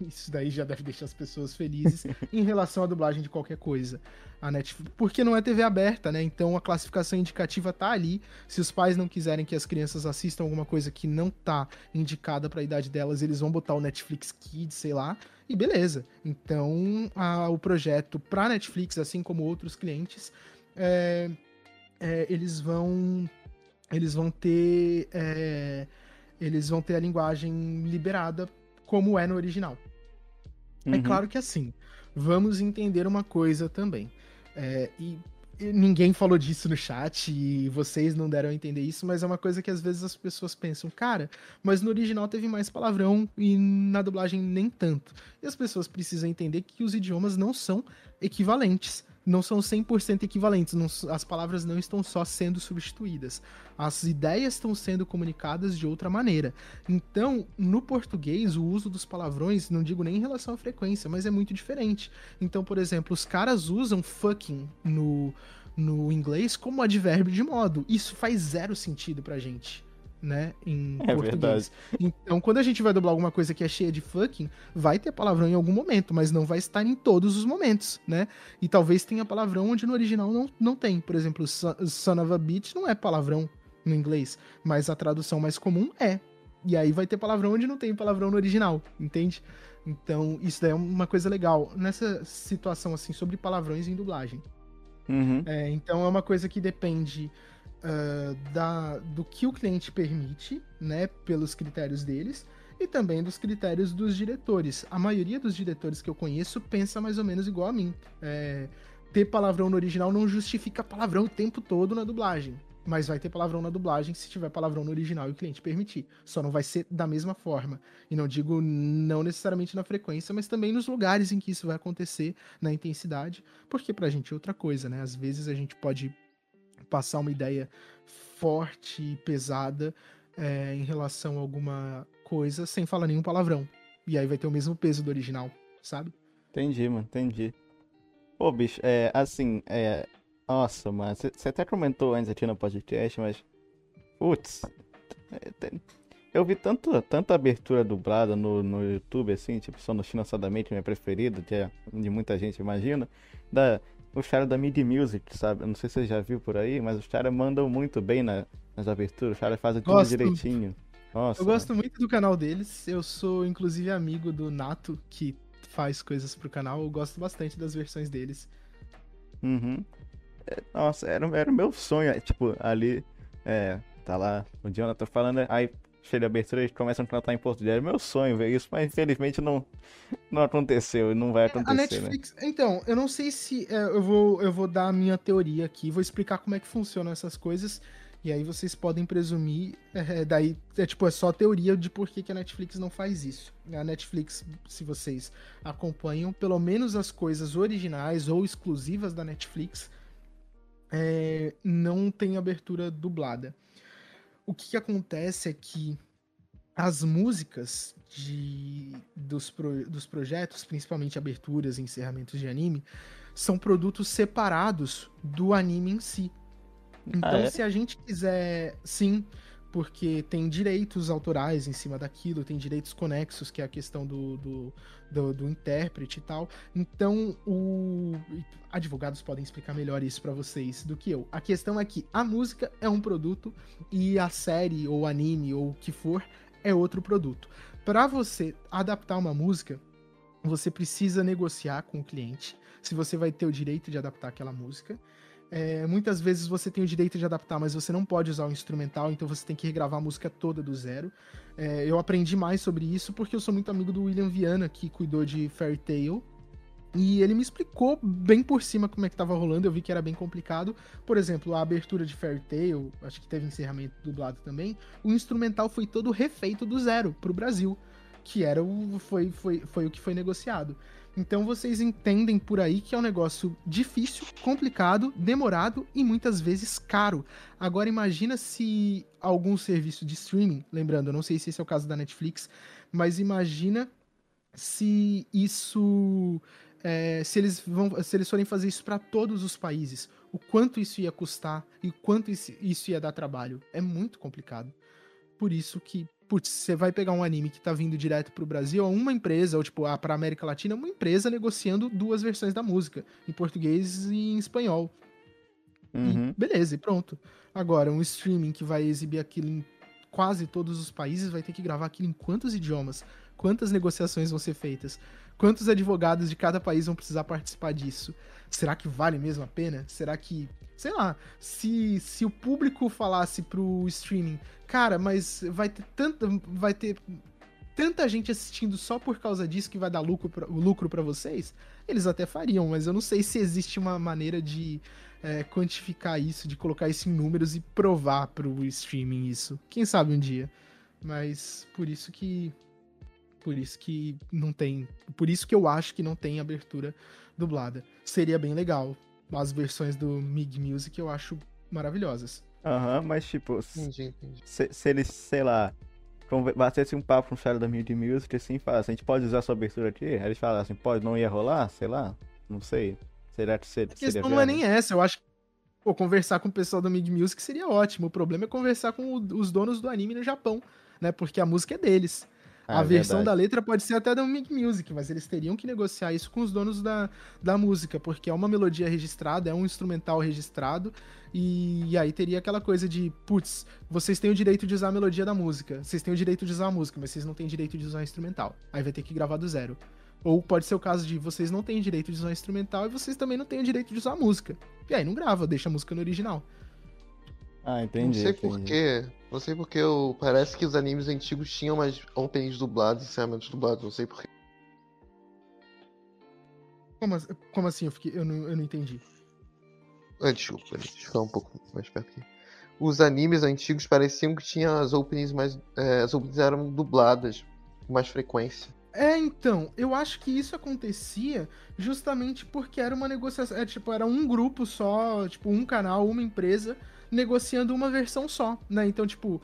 Isso daí já deve deixar as pessoas felizes em relação à dublagem de qualquer coisa. A Netflix, porque não é TV aberta, né? Então a classificação indicativa tá ali. Se os pais não quiserem que as crianças assistam alguma coisa que não tá indicada para a idade delas, eles vão botar o Netflix Kids, sei lá, e beleza. Então a, o projeto para Netflix, assim como outros clientes, é, é, eles vão eles vão ter é, eles vão ter a linguagem liberada como é no original. É uhum. É claro que assim, vamos entender uma coisa também. É, e, ninguém falou disso no chat e vocês não deram a entender isso, mas é uma coisa que às vezes as pessoas pensam, cara, mas no original teve mais palavrão e na dublagem nem tanto. E as pessoas precisam entender que os idiomas não são equivalentes não são 100% equivalentes, não, as palavras não estão só sendo substituídas, as ideias estão sendo comunicadas de outra maneira. Então, no português, o uso dos palavrões, não digo nem em relação à frequência, mas é muito diferente. Então, por exemplo, os caras usam fucking no, no inglês como advérbio de modo. Isso faz zero sentido pra gente. Né, em É português. verdade. Então, quando a gente vai dublar alguma coisa que é cheia de fucking, vai ter palavrão em algum momento, mas não vai estar em todos os momentos, né? E talvez tenha palavrão onde no original não, não tem. Por exemplo, son of a bitch não é palavrão no inglês, mas a tradução mais comum é. E aí vai ter palavrão onde não tem palavrão no original, entende? Então, isso daí é uma coisa legal. Nessa situação, assim, sobre palavrões em dublagem. Uhum. É, então é uma coisa que depende ah, da, do que o cliente permite, né, pelos critérios deles, e também dos critérios dos diretores. A maioria dos diretores que eu conheço pensa mais ou menos igual a mim. É, ter palavrão no original não justifica palavrão o tempo todo na dublagem. Mas vai ter palavrão na dublagem se tiver palavrão no original e o cliente permitir. Só não vai ser da mesma forma. E não digo não necessariamente na frequência, mas também nos lugares em que isso vai acontecer, na intensidade. Porque pra gente é outra coisa, né? Às vezes a gente pode passar uma ideia forte e pesada é, em relação a alguma coisa sem falar nenhum palavrão. E aí vai ter o mesmo peso do original, sabe? Entendi, mano, entendi. Pô, bicho, é assim, é. Nossa, mano, você até comentou antes aqui no podcast, mas. Putz. é, Eu vi tanto, tanta abertura dublada no, no YouTube, assim, tipo, só no Finançadamente, minha preferida, que é de muita gente imagina. Da, os caras da Mid Music, sabe? Eu não sei se você já viu por aí, mas os caras mandam muito bem na- nas aberturas, os caras fazem tudo direitinho. Nossa. Eu gosto muito do canal deles. Eu sou, inclusive, amigo do Nato, que faz coisas pro canal. Eu gosto bastante das versões deles. Uhum. É, Nossa, era, era o meu sonho, é, tipo, ali, é, tá lá o Jonathan falando, aí chega a abertura e começam a cantar em português. Era meu sonho ver isso, mas infelizmente não, não aconteceu e não vai A acontecer, né? Netflix. Então, eu não sei se. é, eu, vou, eu vou dar a minha teoria aqui, vou explicar como é que funcionam essas coisas. E aí vocês podem presumir. é, daí, é tipo, é só teoria de por que, que a Netflix não faz isso. A Netflix, se vocês acompanham, pelo menos as coisas originais ou exclusivas da Netflix, é, não tem abertura dublada. O que, que acontece é que as músicas de, dos, pro- dos projetos, principalmente aberturas e encerramentos de anime, são produtos separados do anime em si. Então, Ah, é? se a gente quiser, sim, porque tem direitos autorais em cima daquilo, tem direitos conexos, que é a questão do, do, do, do intérprete e tal. Então, o advogados podem explicar melhor isso pra vocês do que eu. A questão é que a música é um produto e a série ou anime ou o que for é outro produto. Para você adaptar uma música, você precisa negociar com o cliente se você vai ter o direito de adaptar aquela música. É, muitas vezes você tem o direito de adaptar, mas você não pode usar o instrumental, então você tem que regravar a música toda do zero. É, eu aprendi mais sobre isso porque eu sou muito amigo do William Viana, que cuidou de Fairy Tail. E ele me explicou bem por cima como é que tava rolando, eu vi que era bem complicado. Por exemplo, a abertura de Fairy Tail, acho que teve encerramento dublado também, o instrumental foi todo refeito do zero pro Brasil, que era o foi, foi, foi o que foi negociado. Então vocês entendem por aí que é um negócio difícil, complicado, demorado e muitas vezes caro. Agora imagina se algum serviço de streaming, lembrando, eu não sei se esse é o caso da Netflix, mas imagina se isso é, se eles vão se eles forem fazer isso para todos os países, o quanto isso ia custar e quanto isso, isso ia dar trabalho. É muito complicado. Por isso que putz, você vai pegar um anime que tá vindo direto pro Brasil, é uma empresa, ou tipo, ah, pra América Latina, uma empresa negociando duas versões da música, em português e em espanhol. Uhum. E beleza, e pronto. Agora, um streaming que vai exibir aquilo em quase todos os países vai ter que gravar aquilo em quantos idiomas? Quantas negociações vão ser feitas? Quantos advogados de cada país vão precisar participar disso? Será que vale mesmo a pena? Será que, sei lá, se, se o público falasse pro streaming, cara, mas vai ter tanta, vai ter tanta gente assistindo só por causa disso que vai dar lucro pra, lucro vocês? Eles até fariam, mas eu não sei se existe uma maneira de é, quantificar isso, de colocar isso em números e provar pro streaming isso. Quem sabe um dia. Mas por isso que. Por isso que não tem. Por isso que eu acho que não tem abertura dublada. Seria bem legal. As versões do Mig Music eu acho maravilhosas. Aham, mas tipo, se, Entendi, entendi. se eles, sei lá, batesse um papo com o cara da Mid Music assim, falasse, a gente pode usar sua abertura aqui? Aí eles falassem, pode, não ia rolar? Sei lá, não sei. Será que seria, A questão não é nem essa, eu acho. Pô, conversar com o pessoal do Mid Music seria ótimo. O problema é conversar com o- os donos do anime no Japão, né? Porque a música é deles. Ah, a é versão verdade. da letra pode ser até da Mid Music, mas eles teriam que negociar isso com os donos da, da música, porque é uma melodia registrada, é um instrumental registrado, e, e aí teria aquela coisa de, putz, vocês têm o direito de usar a melodia da música, vocês têm o direito de usar a música, mas vocês não têm direito de usar o instrumental. Aí vai ter que gravar do zero. Ou pode ser o caso de vocês não têm direito de usar o instrumental e vocês também não têm o direito de usar a música. E aí não grava, deixa a música no original. Ah, entendi. não sei porquê. Não sei porque eu... parece que os animes antigos tinham mais openings dublados e encerramentos dublados. Não sei porquê. Como, como assim? Eu, fiquei, eu, não, eu não entendi. Ah, desculpa, deixa eu falar um pouco mais perto aqui. Os animes antigos pareciam que tinham as openings mais. é, as openings eram dubladas com mais frequência. É, então, eu acho que isso acontecia justamente porque era uma negociação. É, tipo, era um grupo só, tipo, um canal, uma empresa, negociando uma versão só, né? Então, tipo,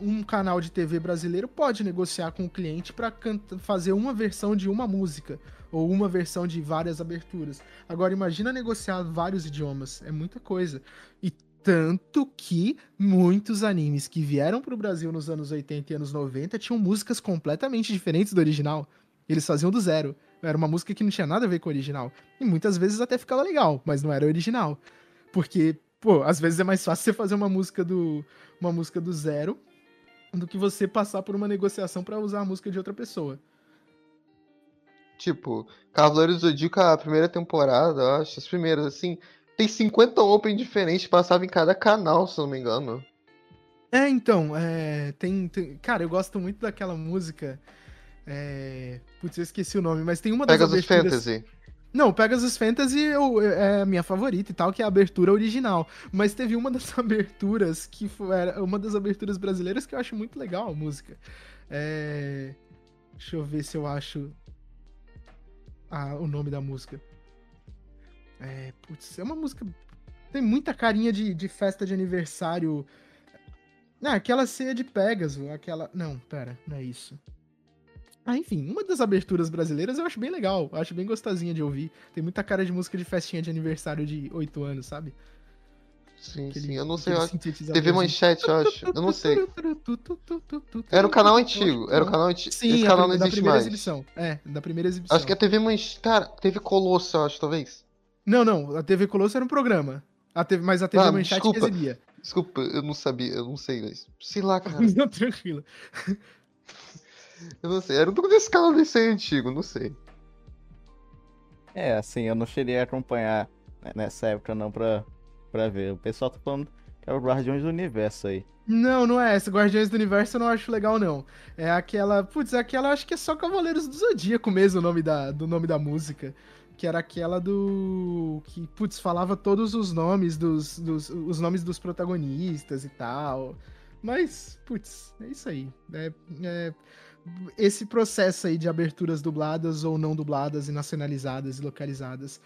um canal de TV brasileiro pode negociar com o cliente canta- fazer uma versão de uma música. Ou uma versão de várias aberturas. Agora, imagina negociar vários idiomas. É muita coisa. E tanto que muitos animes que vieram pro Brasil nos anos 80 e anos 90 tinham músicas completamente diferentes do original. Eles faziam do zero. Era uma música que não tinha nada a ver com o original. E muitas vezes até ficava legal, mas não era original. Porque, pô, às vezes é mais fácil você fazer uma música do, uma música do zero do que você passar por uma negociação pra usar a música de outra pessoa. Tipo, Cavaleiros do Zodíaco, a primeira temporada, eu acho, as primeiras, assim, tem 50 open diferentes que passavam em cada canal, se não me engano. É, então, é, tem, tem- Cara, eu gosto muito daquela música. É... Putz, eu esqueci o nome, mas tem uma das Pegasus aberturas... Fantasy. Não, Pegasus Fantasy eu- é a minha favorita e tal, que é a abertura original. Mas teve uma das aberturas que foi era uma das aberturas brasileiras que eu acho muito legal a música. É... Deixa eu ver se eu acho ah, o nome da música. É, putz, é uma música. Tem muita carinha de, de festa de aniversário. Ah, aquela ceia de Pegasus, aquela. Não, pera, não é isso. Ah, enfim, uma das aberturas brasileiras eu acho bem legal, eu acho bem gostosinha de ouvir. Tem muita cara de música de festinha de aniversário de 8 anos, sabe? Sim, Aquele- sim, eu não sei, eu acho. TV Manchete, eu acho. Eu não sei. Era o canal antigo, era o canal antigo. Sim, Esse canal não da existe primeira mais. exibição. É, da primeira exibição. Acho que a TV Manchete. Cara, TV Colosso, eu acho, talvez. Não, não, a TV Colosso era um programa. A TV, mas a TV Ah, Manchete desculpa. exibia. Desculpa, eu não sabia, eu não sei, mas. Sei lá, cara. Não, tranquilo. Eu não sei. Era um desse canal desse aí antigo, não sei. É, assim, eu não cheguei a acompanhar né, nessa época não pra, pra ver. O pessoal tá falando que é o Guardiões do Universo aí. Não, não é essa. Guardiões do Universo eu não acho legal, não. É aquela. Putz, é aquela, acho que é só Cavaleiros do Zodíaco mesmo o nome da, do nome da música. Que era aquela do. Que, putz, falava todos os nomes dos, dos. Os nomes dos protagonistas e tal. Mas, putz, é isso aí. É, é- esse processo aí de aberturas dubladas ou não dubladas e nacionalizadas e localizadas.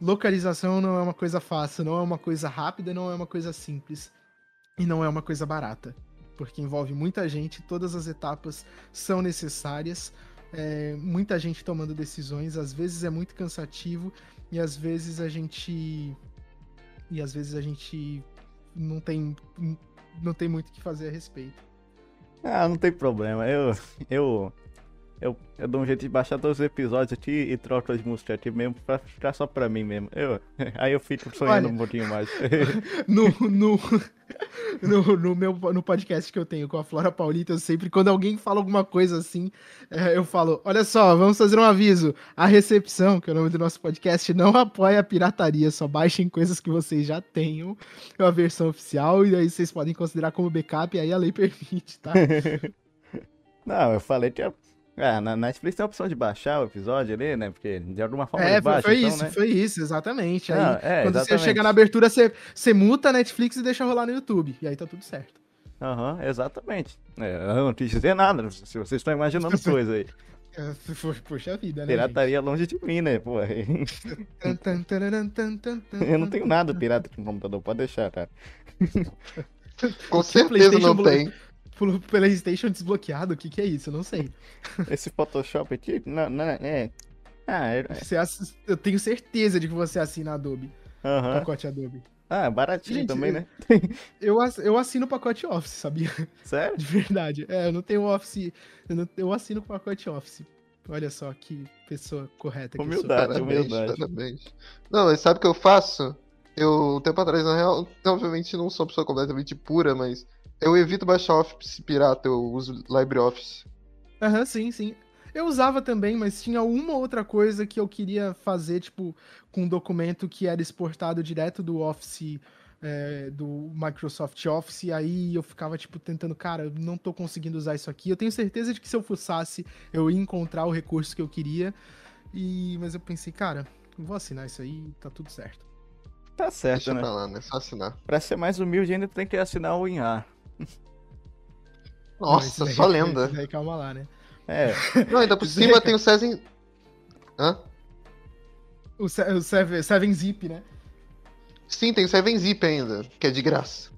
Localização não é uma coisa fácil, não é uma coisa rápida, não é uma coisa simples. E não é uma coisa barata, porque envolve muita gente, todas as etapas são necessárias, é, muita gente tomando decisões, às vezes é muito cansativo e às vezes a gente e às vezes a gente não tem não tem muito o que fazer a respeito. Ah, não tem problema. Eu, eu, eu, eu dou um jeito de baixar todos os episódios aqui e troco as músicas aqui mesmo pra ficar só pra mim mesmo. Eu, aí eu fico sonhando Olha. um pouquinho mais. No, no, no, no meu no podcast que eu tenho com a Flora Paulita, eu sempre, quando alguém fala alguma coisa assim, é, eu falo: olha só, vamos fazer um aviso. A recepção, que é o nome do nosso podcast, não apoia a pirataria, só baixem coisas que vocês já tenham, é a versão oficial, e aí vocês podem considerar como backup, e aí a lei permite, tá? Não, eu falei que. eu- Ah, na Netflix tem a opção de baixar o episódio ali, né? Porque de alguma forma É, baixa, foi então, isso, né? foi isso, exatamente. Aí, Não, é, quando você exatamente. chega na abertura, você, você muta a Netflix e deixa rolar no YouTube, e aí tá tudo certo. Aham, exatamente. É, eu não quis dizer nada, se vocês estão imaginando coisa aí. É, Poxa vida, né? Pirataria longe de mim, né? Pô, gente? Eu não tenho nada pirata no computador, pode deixar, cara. Com é certeza não Blu- tem. Pelo PlayStation desbloqueado, o que que é isso? Eu não sei. Esse Photoshop aqui, não, não, é. Ah, é. Você ass- Eu tenho certeza de que você assina Adobe, Aham. pacote Adobe. Ah, baratinho Gente, também, né? Eu, eu assino o pacote Office, sabia? Sério? De verdade. É, eu não tenho Office. Eu, não- eu assino o pacote Office. Olha só que pessoa correta que eu sou. Humildade, Parabéns, humildade. parabéns. Não, mas sabe o que eu faço? Eu, um tempo atrás, na real, obviamente não sou uma pessoa completamente pura, mas eu evito baixar Office pirata, eu uso LibreOffice. Aham, sim, sim. Eu usava também, mas tinha uma outra coisa que eu queria fazer, tipo, com um documento que era exportado direto do Office, é, do Microsoft Office, e aí eu ficava, tipo, tentando, cara, eu não tô conseguindo usar isso aqui. Eu tenho certeza de que se eu fuçasse, eu ia encontrar o recurso que eu queria. E... Mas eu pensei, cara, eu vou assinar isso aí e tá tudo certo. Tá certo, Deixa né? pra lá, né? Só assinar. Pra ser mais humilde, ainda tem que assinar o WinRAR. Nossa, daí- só lenda. esse daí, calma lá, né? É, Não, ainda por cima tem o César. Hã? O, Se- o Seven, Seven Zip, né? Sim, tem o 7-Zip ainda, que é de graça.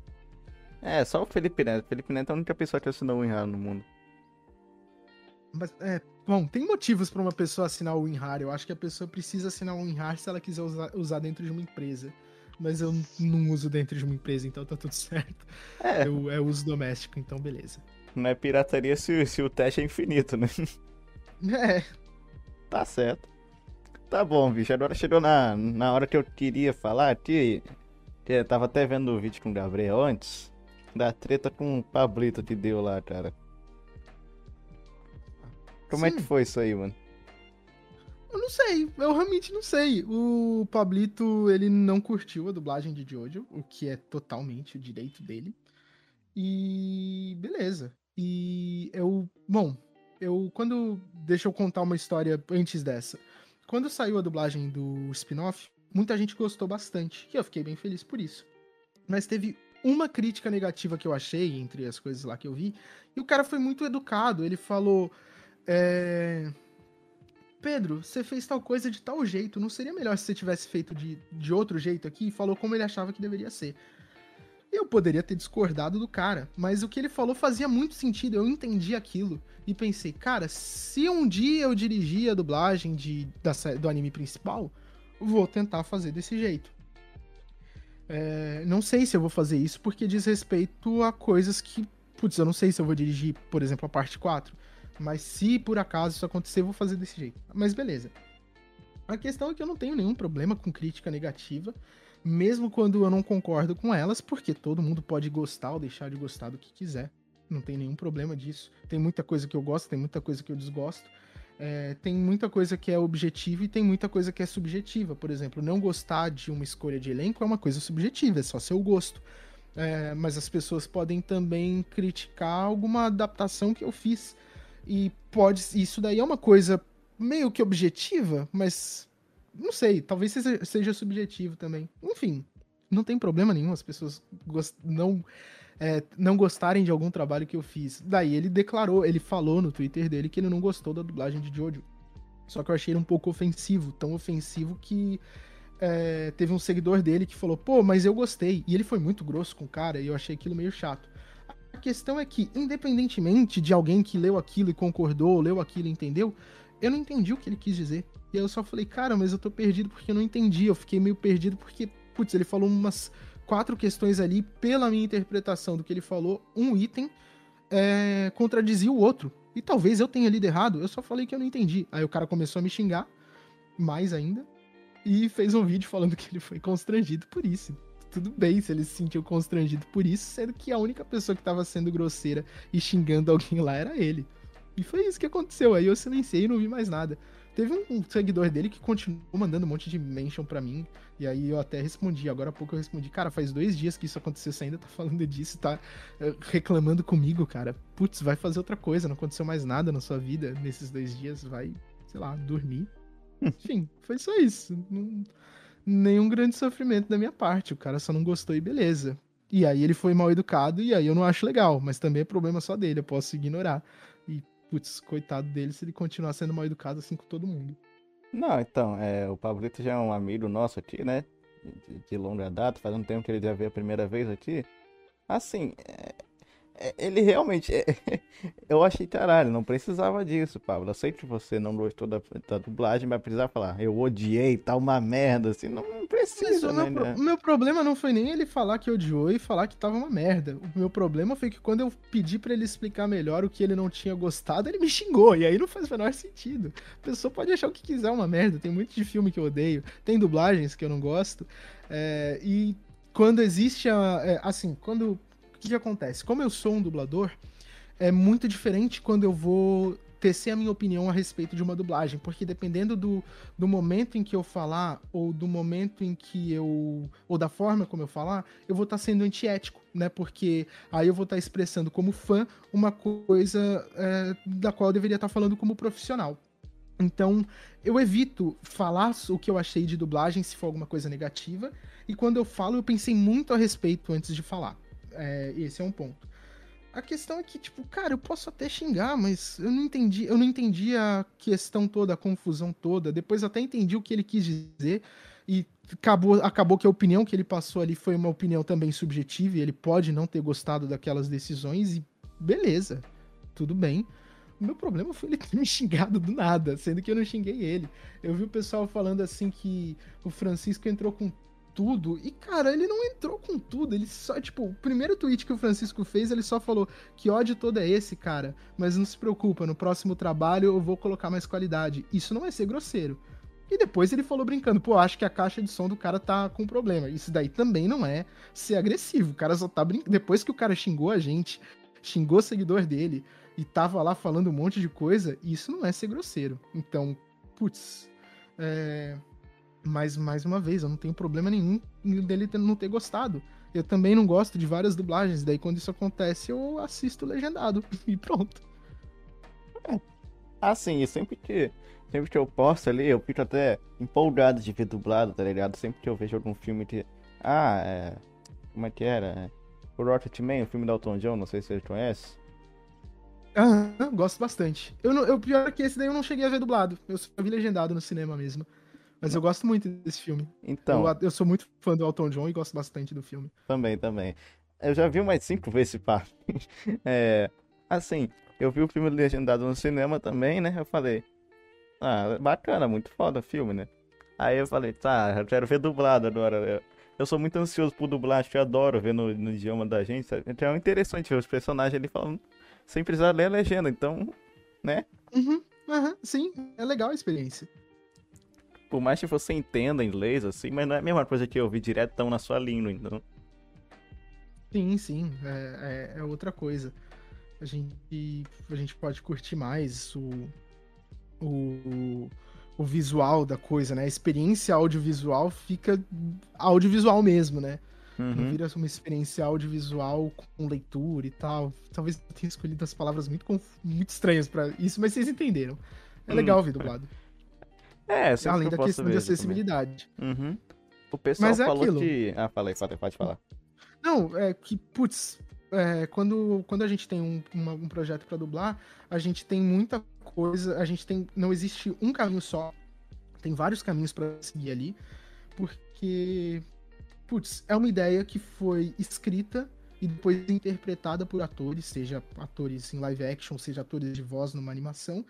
é, só o Felipe Neto. O Felipe Neto é a única pessoa que assinou o WinRAR no mundo. Mas, é, bom, tem motivos pra uma pessoa assinar o WinRAR. Eu acho que a pessoa precisa assinar o WinRAR se ela quiser usar, usar dentro de uma empresa. Mas eu não uso dentro de uma empresa, então tá tudo certo. É, Eu é uso doméstico, então beleza. não é pirataria se, se o teste é infinito, né? É, Tá certo. Tá bom, bicho. Agora chegou na, na hora que eu queria falar que, que eu tava até vendo o vídeo com o Gabriel antes. Da treta com o Pablito que deu lá, cara. Como é Sim. que foi isso aí, mano? Eu não sei, eu realmente não sei. O Pablito, ele não curtiu a dublagem de Jojo, o que é totalmente o direito dele. E beleza. E eu, bom, eu quando deixa eu contar uma história antes dessa. Quando saiu a dublagem do spin-off, muita gente gostou bastante, e eu fiquei bem feliz por isso. Mas teve uma crítica negativa que eu achei entre as coisas lá que eu vi, e o cara foi muito educado, ele falou é... Pedro, você fez tal coisa de tal jeito, não seria melhor se você tivesse feito de, de outro jeito aqui? E falou como ele achava que deveria ser. Eu poderia ter discordado do cara, mas o que ele falou fazia muito sentido, eu entendi aquilo. E pensei, cara, se um dia eu dirigir a dublagem de, da, do anime principal, vou tentar fazer desse jeito. É, não sei se eu vou fazer isso porque diz respeito a coisas que. Putz, eu não sei se eu vou dirigir, por exemplo, a parte 4. Mas se por acaso isso acontecer, eu vou fazer desse jeito. Mas beleza. A questão é que eu não tenho nenhum problema com crítica negativa, mesmo quando eu não concordo com elas, porque todo mundo pode gostar ou deixar de gostar do que quiser. Não tem nenhum problema disso. Tem muita coisa que eu gosto, tem muita coisa que eu desgosto. É, tem muita coisa que é objetiva e tem muita coisa que é subjetiva. Por exemplo, não gostar de uma escolha de elenco é uma coisa subjetiva, é só seu gosto. É, mas as pessoas podem também criticar alguma adaptação que eu fiz. E pode. Isso daí é uma coisa meio que objetiva, mas. Não sei, talvez seja, seja subjetivo também. Enfim, não tem problema nenhum as pessoas não, é, não gostarem de algum trabalho que eu fiz. Daí ele declarou, ele falou no Twitter dele que ele não gostou da dublagem de Jojo. Só que eu achei ele um pouco ofensivo, tão ofensivo que é, teve um seguidor dele que falou, pô, mas eu gostei. E ele foi muito grosso com o cara e eu achei aquilo meio chato. A questão é que, independentemente de alguém que leu aquilo e concordou, leu aquilo e entendeu, eu não entendi o que ele quis dizer. E aí eu só falei, cara, mas eu tô perdido porque eu não entendi. Eu fiquei meio perdido porque, putz, ele falou umas quatro questões ali, pela minha interpretação do que ele falou, um item é, contradizia o outro. E talvez eu tenha lido errado, eu só falei que eu não entendi. Aí o cara começou a me xingar, mais ainda, e fez um vídeo falando que ele foi constrangido por isso. Tudo bem se ele se sentiu constrangido por isso, sendo que a única pessoa que tava sendo grosseira e xingando alguém lá era ele. E foi isso que aconteceu. Aí eu silenciei e não vi mais nada. Teve um, um seguidor dele que continuou mandando um monte de mention pra mim. E aí eu até respondi. Agora há pouco eu respondi. Cara, faz dois dias que isso aconteceu. Você ainda tá falando disso, tá eh, reclamando comigo, cara. Putz, vai fazer outra coisa. Não aconteceu mais nada na sua vida nesses dois dias. Vai, sei lá, dormir. Enfim, foi só isso. Não- nenhum grande sofrimento da minha parte. O cara só não gostou e beleza. E aí ele foi mal educado e aí eu não acho legal. Mas também é problema só dele. Eu posso ignorar. E, putz, coitado dele se ele continuar sendo mal educado assim com todo mundo. Não, então, é, o Pablito já é um amigo nosso aqui, né? De, de longa data, faz um tempo que ele já veio a primeira vez aqui. Assim, é, ele realmente. É, eu achei caralho, não precisava disso, Pablo. Eu sei que você não gostou da, da dublagem, mas precisava falar, eu odiei, tá uma merda, assim, não, não precisa, o, né? meu, o meu problema não foi nem ele falar que odiou e falar que tava uma merda. O meu problema foi que quando eu pedi para ele explicar melhor o que ele não tinha gostado, ele me xingou. E aí não faz o menor sentido. A pessoa pode achar o que quiser uma merda. Tem muito de filme que eu odeio, tem dublagens que eu não gosto. É, e quando existe a. É, assim, quando que, que acontece? Como eu sou um dublador, é muito diferente quando eu vou tecer a minha opinião a respeito de uma dublagem, porque dependendo do, do momento em que eu falar, ou do momento em que eu. ou da forma como eu falar, eu vou estar tá sendo antiético, né? Porque aí eu vou estar tá expressando como fã uma coisa é, da qual eu deveria estar tá falando como profissional. Então, eu evito falar o que eu achei de dublagem se for alguma coisa negativa, e quando eu falo, eu pensei muito a respeito antes de falar. É, esse é um ponto. A questão é que, tipo, cara, eu posso até xingar, mas eu não entendi, eu não entendi a questão toda, a confusão toda. Depois até entendi o que ele quis dizer e acabou, acabou que a opinião que ele passou ali foi uma opinião também subjetiva e ele pode não ter gostado daquelas decisões e beleza, tudo bem. O meu problema foi ele ter me xingado do nada, sendo que eu não xinguei ele. Eu vi o pessoal falando assim que o Francisco entrou com tudo. E, cara, ele não entrou com tudo. Ele só, tipo, o primeiro tweet que o Francisco fez, ele só falou que ódio todo é esse, cara. Mas não se preocupa, no próximo trabalho eu vou colocar mais qualidade. Isso não é ser grosseiro. E depois ele falou brincando, pô, acho que a caixa de som do cara tá com problema. Isso daí também não é ser agressivo. O cara só tá brincando. Depois que o cara xingou a gente, xingou o seguidor dele e tava lá falando um monte de coisa, isso não é ser grosseiro. Então, putz. É... Mas, mais uma vez, eu não tenho problema nenhum dele não ter gostado. Eu também não gosto de várias dublagens, daí quando isso acontece eu assisto legendado e pronto. É. Assim, sempre que, sempre que eu posto ali, eu fico até empolgado de ver dublado, tá ligado? Sempre que eu vejo algum filme que. Ah, é. Como é que era? O Rocket Man, o filme da Elton John, não sei se você conhece. Ah, gosto bastante. Eu, não, eu pior que esse daí eu não cheguei a ver dublado. Eu só vi legendado no cinema mesmo. Mas eu gosto muito desse filme. Então. Eu, eu, sou muito fã do Elton John e gosto bastante do filme. Também, também. Eu já vi umas cinco vezes pá. é, assim, eu vi o filme legendado no cinema também, né? Eu falei, ah, bacana, muito foda o filme, né? Aí eu falei, tá, eu quero ver dublado agora. Eu, eu sou muito ansioso por dublagem, eu adoro ver no, no idioma da gente. Sabe? Então é interessante ver os personagens ali falando sem precisar ler a legenda, então, né? Uhum, uhum, sim, é legal a experiência. Por mais que você entenda inglês, assim, mas não é a mesma coisa que eu ouvir diretão na sua língua, então. Sim, sim, é, é, é, outra A gente, a gente pode curtir mais o, o, o visual da coisa, né? A experiência audiovisual fica audiovisual mesmo, né? Uhum. Não vira uma experiência audiovisual com leitura e tal. Talvez eu tenha escolhido as palavras muito, muito estranhas para isso, mas vocês entenderam. É legal hum. ouvir dublado. É, Além da questão de acessibilidade. Uhum. O pessoal Mas é falou aquilo. que. Ah, falei, pode, pode falar. Não, é que, putz, é, quando, quando a gente tem um, uma, um projeto para dublar, a gente tem muita coisa, a gente tem. Não existe um caminho só. Tem vários caminhos para seguir ali. Porque, putz, é uma ideia que foi escrita e depois interpretada por atores, seja atores em live action, seja atores de voz numa animação,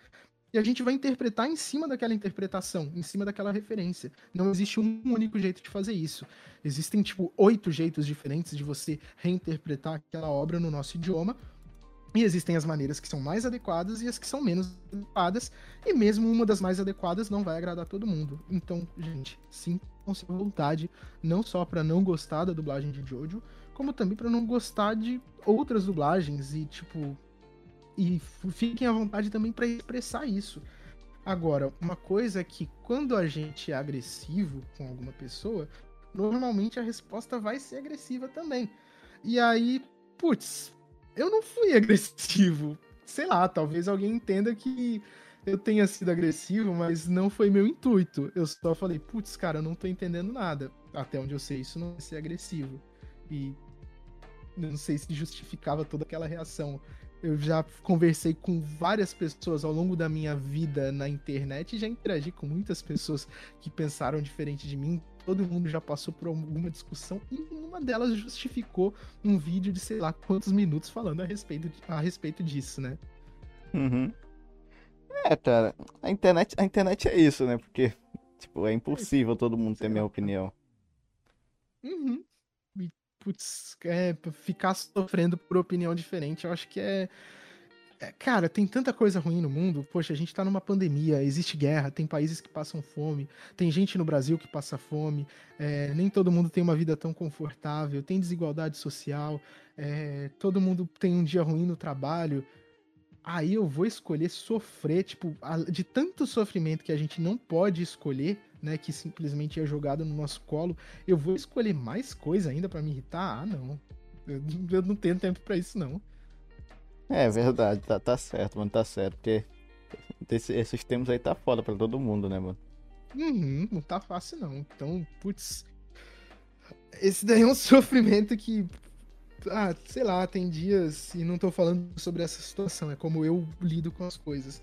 e a gente vai interpretar em cima daquela interpretação, em cima daquela referência. Não existe um único jeito de fazer isso. Existem, tipo, oito jeitos diferentes de você reinterpretar aquela obra no nosso idioma. E existem as maneiras que são mais adequadas e as que são menos adequadas. E mesmo uma das mais adequadas não vai agradar todo mundo. Então, gente, com sua vontade, não só para não gostar da dublagem de Jojo, como também para não gostar de outras dublagens e, tipo, e fiquem à vontade também para expressar isso. Agora, uma coisa é que quando a gente é agressivo com alguma pessoa, normalmente a resposta vai ser agressiva também. E aí, putz, eu não fui agressivo. Sei lá, talvez alguém entenda que eu tenha sido agressivo, mas não foi meu intuito. Eu só falei, putz, cara, eu não tô entendendo nada. Até onde eu sei, isso não é ser agressivo. E não sei se justificava toda aquela reação. Eu já conversei com várias pessoas ao longo da minha vida na internet e já interagi com muitas pessoas que pensaram diferente de mim, todo mundo já passou por alguma discussão e uma delas justificou um vídeo de sei lá quantos minutos falando a respeito, a respeito disso, né? Uhum. É, cara, a internet, a internet é isso, né? Porque, tipo, é impossível todo mundo ter a minha opinião. Uhum. Putz, é, ficar sofrendo por opinião diferente, eu acho que é. é, Cara, tem tanta coisa ruim no mundo. Poxa, a gente tá numa pandemia, existe guerra, tem países que passam fome, tem gente no Brasil que passa fome, é, nem todo mundo tem uma vida tão confortável, tem desigualdade social, é, todo mundo tem um dia ruim no trabalho. Aí eu vou escolher sofrer, tipo, de tanto sofrimento que a gente não pode escolher, né? Que simplesmente é jogado no nosso colo. Eu vou escolher mais coisa ainda pra me irritar? Ah, não. Eu, eu não tenho tempo pra isso, não. É verdade, tá, tá certo, mano, tá certo. Porque esse- esses tempos aí tá foda pra todo mundo, né, mano? Uhum, não tá fácil, não. Então, putz. Esse daí é um sofrimento que. Ah, sei lá, tem dias, e não tô falando sobre essa situação, é como eu lido com as coisas.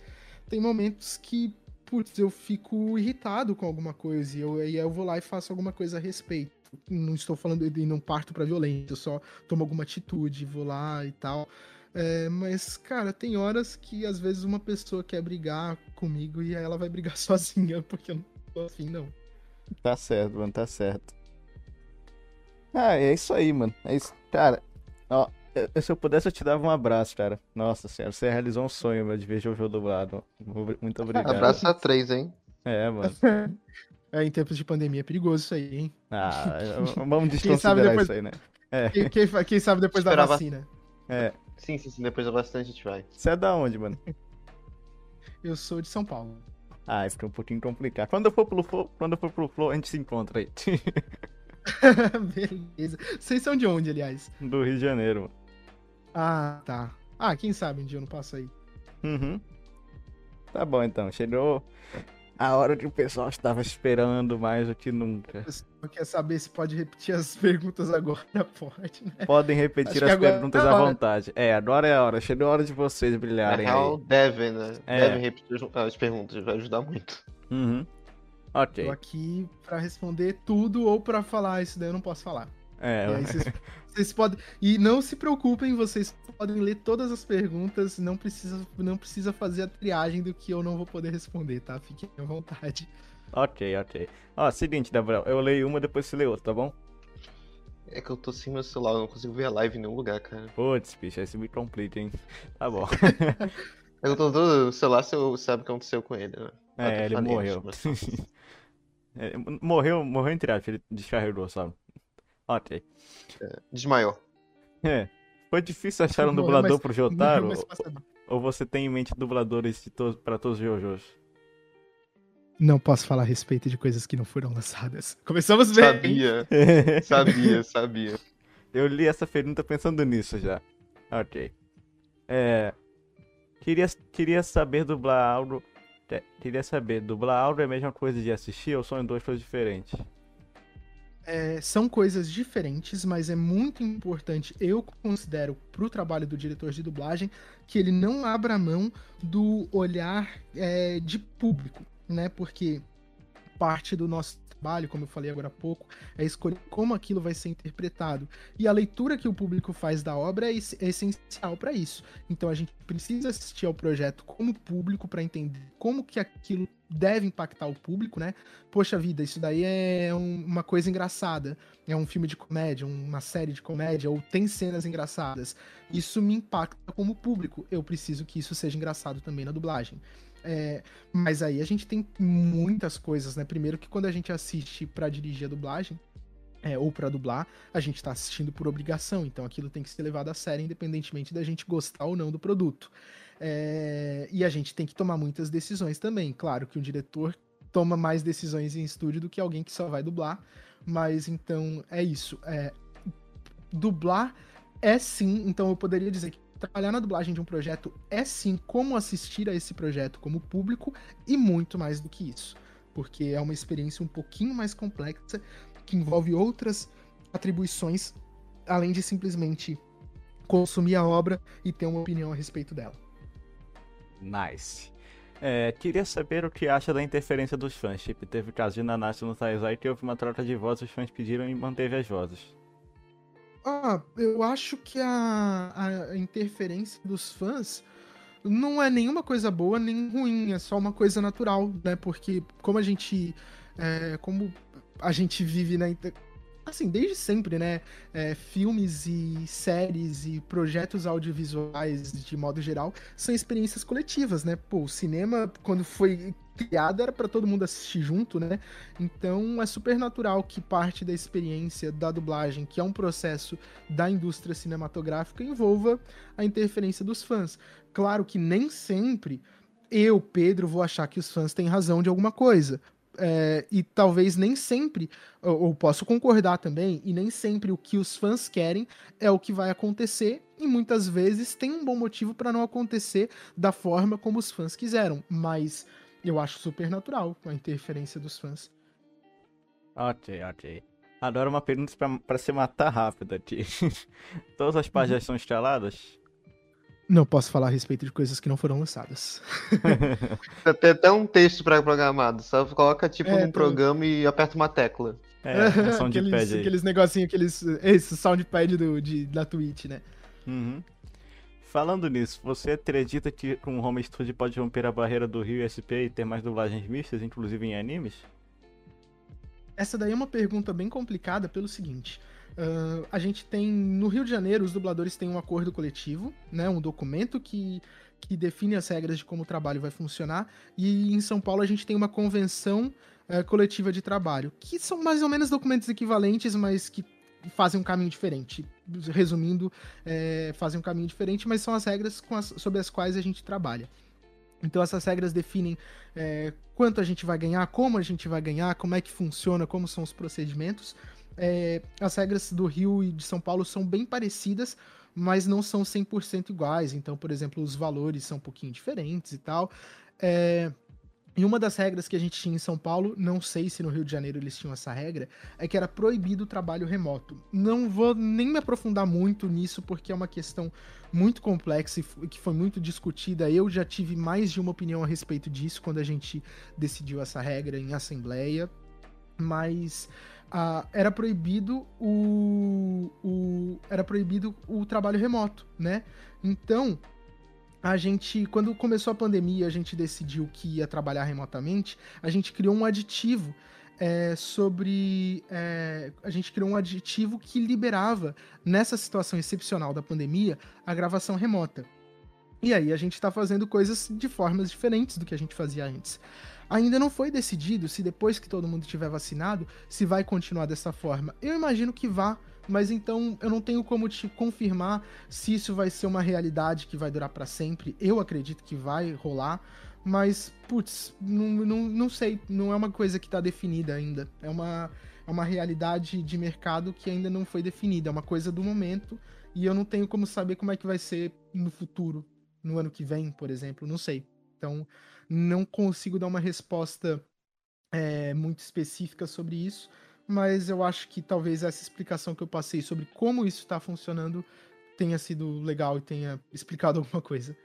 Tem momentos que, putz, eu fico irritado com alguma coisa, e eu, e eu vou lá e faço alguma coisa a respeito. Não estou falando e não parto pra violência, eu só tomo alguma atitude, vou lá e tal. É, mas, cara, tem horas que às vezes uma pessoa quer brigar comigo e ela vai brigar sozinha, porque eu não tô afim, não. Tá certo, mano, tá certo. Ah, é isso aí, mano. É isso. Cara, ó, se eu pudesse eu te dava um abraço, cara. Nossa senhora, você realizou um sonho, meu, de ver Jojo dublado. Mu- Muito obrigado. Abraço a três, hein? É, mano. É, em tempos de pandemia é perigoso isso aí, hein? Ah, vamos desconsiderar depois- isso aí, né? É, Quem, quem quem sabe depois da Esperava- vacina? é. Sim, sim, sim. Depois da bastante a gente vai. Você é da onde, mano? Eu sou de São Paulo. Ah, fica um pouquinho complicado. Quando eu for pro Flow, quando eu for pro Flow, a gente se encontra aí. Beleza. Vocês são de onde, aliás? Do Rio de Janeiro, mano. Ah, tá. Ah, quem sabe um dia eu não passo aí. Uhum. Tá bom então, chegou a hora que o pessoal estava esperando mais do que nunca. Você quer saber se pode repetir as perguntas agora? Pode, né? Podem repetir Acho as agora perguntas é a à hora. vontade. É, agora é a hora. Chegou a hora de vocês Na brilharem real, aí. devem, né? É. Devem repetir as- as perguntas, vai ajudar muito. Uhum. Ok. Tô aqui pra responder tudo ou pra falar isso daí eu não posso falar. É, E aí vocês, vocês podem. E não se preocupem, vocês podem ler todas as perguntas, não precisa, não precisa fazer a triagem do que eu não vou poder responder, tá? Fiquem à vontade. ok, ok. Ó, seguinte, Gabriel, eu leio uma, depois você lê outra, tá bom? É que eu tô sem meu celular, eu não consigo ver a live em nenhum lugar, cara. Putz, bicho, esse me complete, hein? Tá bom. É que eu tô todo o celular, você sabe o que aconteceu com ele, né? É, ele falei morreu. É, morreu, morreu entre aspas, ele descarregou, sabe? Ok. Desmaiou. É. Foi difícil achar um dublador mas- pro Jotaro? Passa- Ou você tem em mente dubladores de to pra todos os Jojos? Não posso falar a respeito de coisas que não foram lançadas. Começamos bem. Sabia, sabia, sabia. Eu li essa pergunta pensando nisso já. Ok. É. Queria, queria saber dublar áudio. é, Queria saber, dublar áudio é a mesma coisa de assistir ou são duas coisas diferentes? É, são coisas diferentes, mas é muito importante, eu considero, pro trabalho do diretor de dublagem, que ele não abra mão do olhar é, de público, né? Porque parte do nosso trabalho, como eu falei agora há pouco, é escolher como aquilo vai ser interpretado. E a leitura que o público faz da obra é, é essencial para isso. Então a gente precisa assistir ao projeto como público para entender como que aquilo deve impactar o público, né? Poxa vida, isso daí é um- uma coisa engraçada. É um filme de comédia, uma série de comédia, ou tem cenas engraçadas. Isso me impacta como público. Eu preciso que isso seja engraçado também na dublagem. É, mas aí a gente tem muitas coisas, né? Primeiro que quando a gente assiste pra dirigir a dublagem, é, ou pra dublar, a gente tá assistindo por obrigação. Então aquilo tem que ser levado a sério, independentemente da gente gostar ou não do produto. É, e a gente tem que tomar muitas decisões também. Claro que o diretor toma mais decisões em estúdio do que alguém que só vai dublar. Mas então é isso. É, dublar é sim, então eu poderia dizer que trabalhar na dublagem de um projeto é sim como assistir a esse projeto como público e muito mais do que isso. Porque é uma experiência um pouquinho mais complexa que envolve outras atribuições além de simplesmente consumir a obra e ter uma opinião a respeito dela. Nice. É, queria saber o que acha da interferência dos fãs. Tipo, teve caso de Nanatsu no Taizai que houve uma troca de vozes, os fãs pediram e manteve as vozes. Ah, eu acho que a, a interferência dos fãs não é nenhuma coisa boa nem ruim, é só uma coisa natural, né? Porque como a gente. É, como a gente vive na. Assim, desde sempre, né? É, filmes e séries e projetos audiovisuais, de modo geral, são experiências coletivas, né? Pô, o cinema, quando foi criado era para todo mundo assistir junto, né? Então é super natural que parte da experiência da dublagem, que é um processo da indústria cinematográfica, envolva a interferência dos fãs. Claro que nem sempre eu, Pedro, vou achar que os fãs têm razão de alguma coisa. É, e talvez nem sempre, ou, ou posso concordar também, e nem sempre o que os fãs querem é o que vai acontecer, e muitas vezes tem um bom motivo para não acontecer da forma como os fãs quiseram, mas eu acho super natural a interferência dos fãs. Ok, ok. Agora uma pergunta pra se matar rápido aqui. Todas as páginas são instaladas? Não posso falar a respeito de coisas que não foram lançadas. Tem até um texto pré-programado. Só coloca tipo é, num tô... programa e aperta uma tecla. É, um soundpad aqueles, aí. Aqueles negocinhos, aqueles. Esse soundpad do, de, da Twitch, né? Uhum. Falando nisso, você acredita que o Home Studio pode romper a barreira do Rio SP e ter mais dublagens mistas, inclusive em animes? Essa daí é uma pergunta bem complicada pelo seguinte. Uh, a gente tem. No Rio de Janeiro, os dubladores têm um acordo coletivo, né? Um documento que, que define as regras de como o trabalho vai funcionar. E em São Paulo a gente tem uma convenção uh, coletiva de trabalho, que são mais ou menos documentos equivalentes, mas que fazem um caminho diferente. Resumindo, é, fazem um caminho diferente, mas são as regras as, sobre as quais a gente trabalha. Então essas regras definem é, quanto a gente vai ganhar, como a gente vai ganhar, como é que funciona, como são os procedimentos. É, as regras do Rio e de São Paulo são bem parecidas, mas não são 100% iguais. Então, por exemplo, os valores são um pouquinho diferentes e tal. É, e uma das regras que a gente tinha em São Paulo, não sei se no Rio de Janeiro eles tinham essa regra, é que era proibido o trabalho remoto. Não vou nem me aprofundar muito nisso, porque é uma questão muito complexa e que foi muito discutida. Eu já tive mais de uma opinião a respeito disso quando a gente decidiu essa regra em assembleia. Mas uh, era proibido o, o. Era proibido o trabalho remoto, né? Então, a gente, quando começou a pandemia, a gente decidiu que ia trabalhar remotamente, a gente criou um aditivo é, sobre. É, a gente criou um aditivo que liberava, nessa situação excepcional da pandemia, a gravação remota. E aí a gente está fazendo coisas de formas diferentes do que a gente fazia antes. Ainda não foi decidido se depois que todo mundo tiver vacinado, se vai continuar dessa forma. Eu imagino que vá mas então eu não tenho como te confirmar se isso vai ser uma realidade que vai durar para sempre. Eu acredito que vai rolar, mas, putz, não, não, não sei, não é uma coisa que tá definida ainda. É uma, é uma realidade de mercado que ainda não foi definida, é uma coisa do momento e eu não tenho como saber como é que vai ser no futuro, no ano que vem, por exemplo, não sei. Então, não consigo dar uma resposta é, muito específica sobre isso mas eu acho que talvez essa explicação que eu passei sobre como isso está funcionando tenha sido legal e tenha explicado alguma coisa.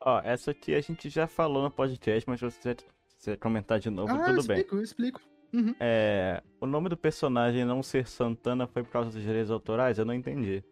Ó, essa aqui a gente já falou no podcast, mas você comentar de novo, ah, tudo eu explico, bem. Eu explico, uhum. É, o nome do personagem não ser Santana foi por causa dos direitos autorais? Eu não entendi.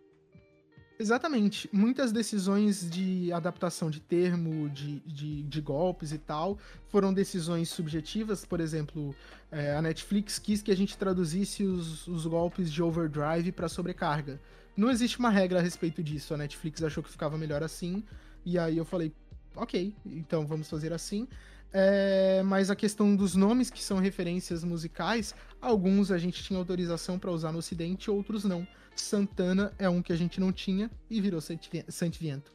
Exatamente. Muitas decisões de adaptação de termo, de, de, de golpes e tal, foram decisões subjetivas. Por exemplo, é, a Netflix quis que a gente traduzisse os, os golpes de overdrive para sobrecarga. Não existe uma regra a respeito disso. A Netflix achou que ficava melhor assim. E aí eu falei, ok, então vamos fazer assim. É, mas a questão dos nomes que são referências musicais, alguns a gente tinha autorização para usar no Ocidente, outros não. Santana é um que a gente não tinha e virou Santiviento.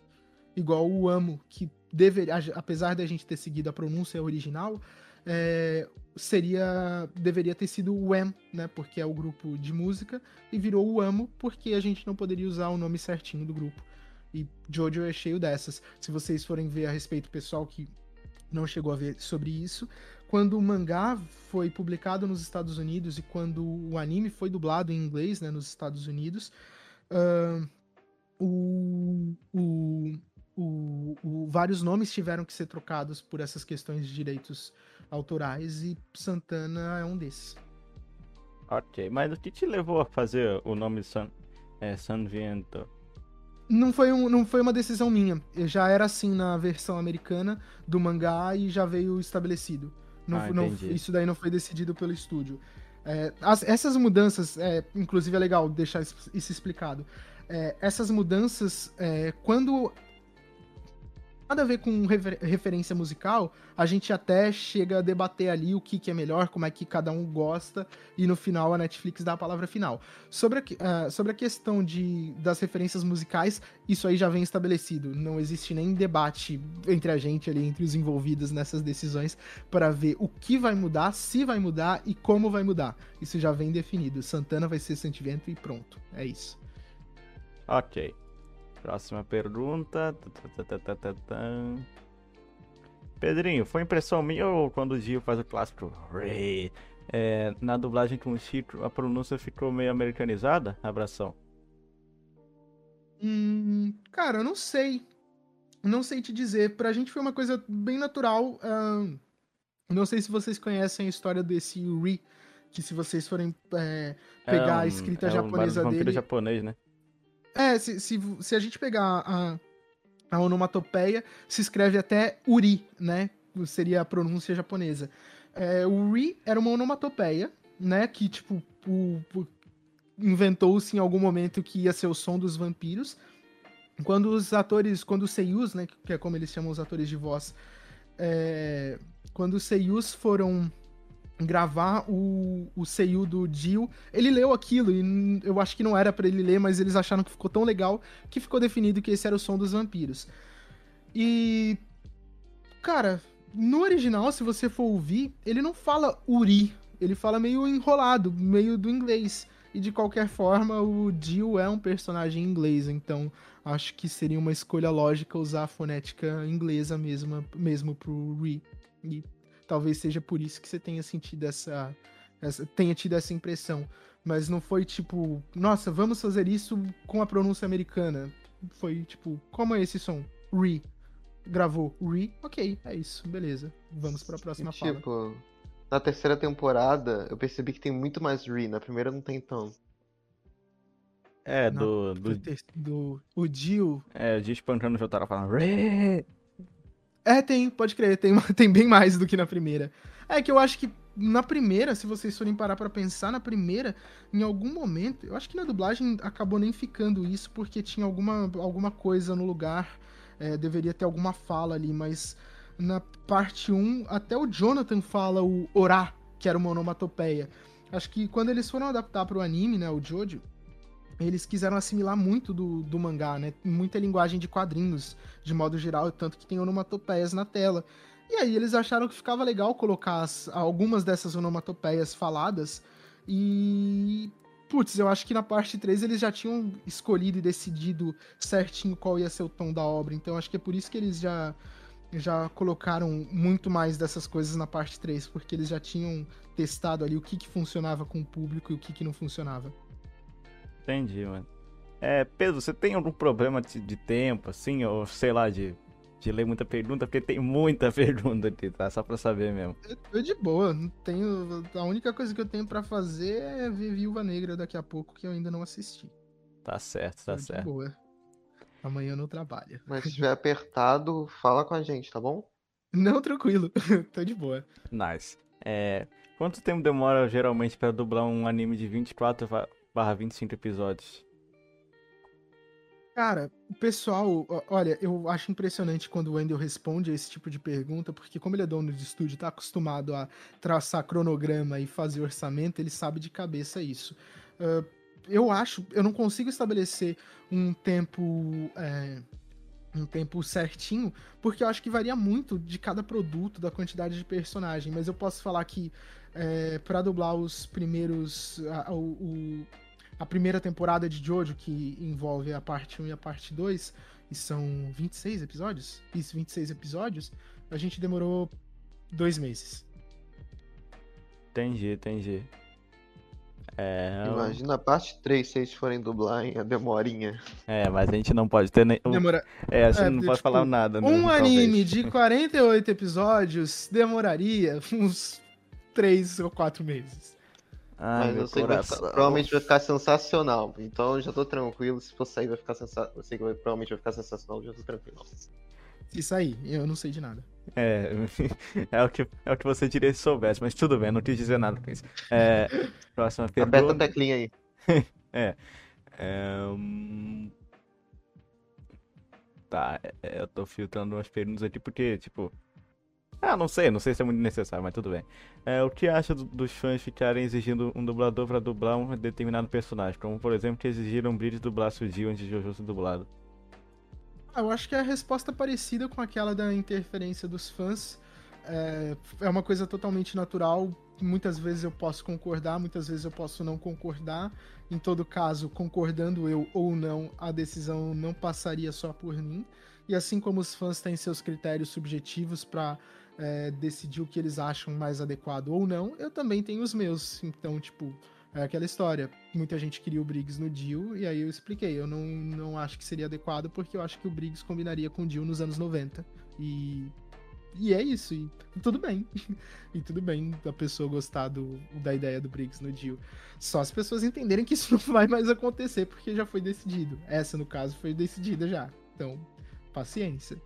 Igual o Amo, que deveria, apesar da gente ter seguido a pronúncia original, é, seria deveria ter sido o M, né? Porque é o grupo de música, e virou o Amo porque a gente não poderia usar o nome certinho do grupo. E Jojo é cheio dessas. Se vocês forem ver a respeito, pessoal que não chegou a ver sobre isso, quando o mangá foi publicado nos Estados Unidos e quando o anime foi dublado em inglês né, nos Estados Unidos, uh, o, o, o, o, vários nomes tiveram que ser trocados por essas questões de direitos autorais e Santana é um desses. Ok, mas o que te levou a fazer o nome San, é, San Viento? Não foi, um, não foi uma decisão minha. Eu já era assim na versão americana do mangá e já veio estabelecido. Não, Ah, não- isso daí não foi decidido pelo estúdio. É, as- essas mudanças, é, inclusive é legal deixar isso isso explicado. É, essas mudanças, é, quando nada a ver com refer- referência musical, a gente até chega a debater ali o que, que é melhor, como é que cada um gosta, e no final a Netflix dá a palavra final. Sobre a, ah, sobre a questão de, das referências musicais, isso aí já vem estabelecido. Não existe nem debate entre a gente ali, entre os envolvidos nessas decisões, para ver o que vai mudar, se vai mudar e como vai mudar. Isso já vem definido. Santana vai ser Santivento e pronto. É isso. Ok. Próxima pergunta. Pedrinho, foi impressão minha ou quando o Gil faz o clássico Ray, é, na dublagem com o Chico, a pronúncia ficou meio americanizada? Abração. Hum, cara, eu não sei. Não sei te dizer. Pra gente foi uma coisa bem natural. ahn, não sei se vocês conhecem a história desse Ri, que se vocês forem é, pegar É a um- escrita é um japonesa vampiro dele. japonês, né? É, se, se, se a gente pegar a, a onomatopeia, se escreve até Uri, né? Seria a pronúncia japonesa. É, o Uri era uma onomatopeia, né? Que, tipo, inventou-se em algum momento que ia ser o som dos vampiros. Quando os atores, quando os seiyus, né? Que é como eles chamam os atores de voz, é, quando os seiyus foram gravar o, o seiyu do Jill, ele leu aquilo e eu acho que não era pra ele ler, mas eles acharam que ficou tão legal que ficou definido que esse era o som dos vampiros. E cara, no original, se você for ouvir, ele não fala Uri, ele fala meio enrolado, meio do inglês. E de qualquer forma, o Jill é um personagem inglês, então acho que seria uma escolha lógica usar a fonética inglesa mesmo, mesmo pro Ri. E talvez seja por isso que você tenha sentido essa, essa- tenha tido essa impressão. Mas não foi tipo, nossa, vamos fazer isso com a pronúncia americana. Foi tipo, como é esse som? Re. Gravou Re. Ok, é isso, beleza. Vamos pra próxima fala. Tipo, na terceira temporada, eu percebi que tem muito mais Re. Na primeira não tem tanto. É, do. Do, do do- o Jill. é, o Gil espancando o Jotaro falando Ray. É, tem, pode crer, tem, tem bem mais do que na primeira. É que eu acho que na primeira, se vocês forem parar pra pensar, na primeira, em algum momento, eu acho que na dublagem acabou nem ficando isso, porque tinha alguma, alguma coisa no lugar, é, deveria ter alguma fala ali, mas na parte 1, até o Jonathan fala o orá, que era uma onomatopeia. Acho que quando eles foram adaptar pro anime, né, o Jojo, eles quiseram assimilar muito do, do mangá, né? Muita linguagem de quadrinhos, de modo geral, tanto que tem onomatopeias na tela. E aí eles acharam que ficava legal colocar as- algumas dessas onomatopeias faladas. E. Putz, eu acho que na parte 3 eles já tinham escolhido e decidido certinho qual ia ser o tom da obra. Então acho que é por isso que eles já, já colocaram muito mais dessas coisas na parte 3, porque eles já tinham testado ali o que, que funcionava com o público e o que, que não funcionava. Entendi, mano. É, Pedro, você tem algum problema de, de tempo, assim, ou sei lá, de, de ler muita pergunta? Porque tem muita pergunta aqui, tá? Só pra saber mesmo. Eu tô de boa, não tenho. A única coisa que eu tenho pra fazer é ver Viúva Negra daqui a pouco, que eu ainda não assisti. Tá certo, Tô tá de certo. boa. Amanhã eu não trabalho. Mas se tiver apertado, fala com a gente, tá bom? Não, tranquilo. tô de boa. Nice. É, quanto tempo demora geralmente pra dublar um anime de 24 va- barra 25 episódios? Cara, o pessoal, olha, eu acho impressionante quando o Wendel responde a esse tipo de pergunta, porque como ele é dono de estúdio, tá acostumado a traçar cronograma e fazer orçamento, ele sabe de cabeça isso. Ah, eu acho, eu não consigo estabelecer um tempo, é, um tempo certinho, porque eu acho que varia muito de cada produto, da quantidade de personagem, mas eu posso falar que é, para dublar os primeiros, a, o- o- a primeira temporada de Jojo, que envolve a parte 1 e a parte 2, e são 26 episódios? Isso, 26 episódios, a gente demorou dois meses. Entendi, entendi. É, Imagina a parte 3 se eles forem dublar em a demorinha. é, mas a gente não pode ter nem. Demora... É, a gente É, não tipo, pode falar nada. né, Um talvez. anime de 48 episódios demoraria uns 3 ou 4 meses. Ai, mas meu eu sei que vai coração. ficar- provavelmente vai ficar sensacional. Então eu já tô tranquilo. Se for sair, vai ficar sensacional. Eu sei que vai- provavelmente vai ficar sensacional, eu já tô tranquilo. Isso aí, eu não sei de nada. É, é o, que, é o que você diria se soubesse, mas tudo bem, não quis dizer nada com isso. É, próxima Aperta a pergunta. teclinha aí. É, hum, Tá, é, eu tô filtrando umas perguntas aqui porque, tipo. Ah, não sei, não sei se é muito necessário, mas tudo bem. É, o que acha do- dos fãs ficarem exigindo um dublador pra dublar um determinado personagem? Como, por exemplo, que exigiram Bridge dublar Suji antes de Jojo ser dublado. Ah, eu acho que é a resposta parecida com aquela da interferência dos fãs. É, é uma coisa totalmente natural. Muitas vezes eu posso concordar, muitas vezes eu posso não concordar. Em todo caso, concordando eu ou não, a decisão não passaria só por mim. E assim como os fãs têm seus critérios subjetivos para decidir o que eles acham mais adequado ou não, eu também tenho os meus. Então, tipo, é aquela história. Muita gente queria o Briggs no Dio, e aí eu expliquei. Eu não, não acho que seria adequado, porque eu acho que o Briggs combinaria com o Dio nos anos 90. E. E é isso, e tudo bem. e tudo bem a pessoa gostar do, da ideia do Briggs no Dio. Só as pessoas entenderem que isso não vai mais acontecer, porque já foi decidido. Essa, no caso, foi decidida já. Então, paciência.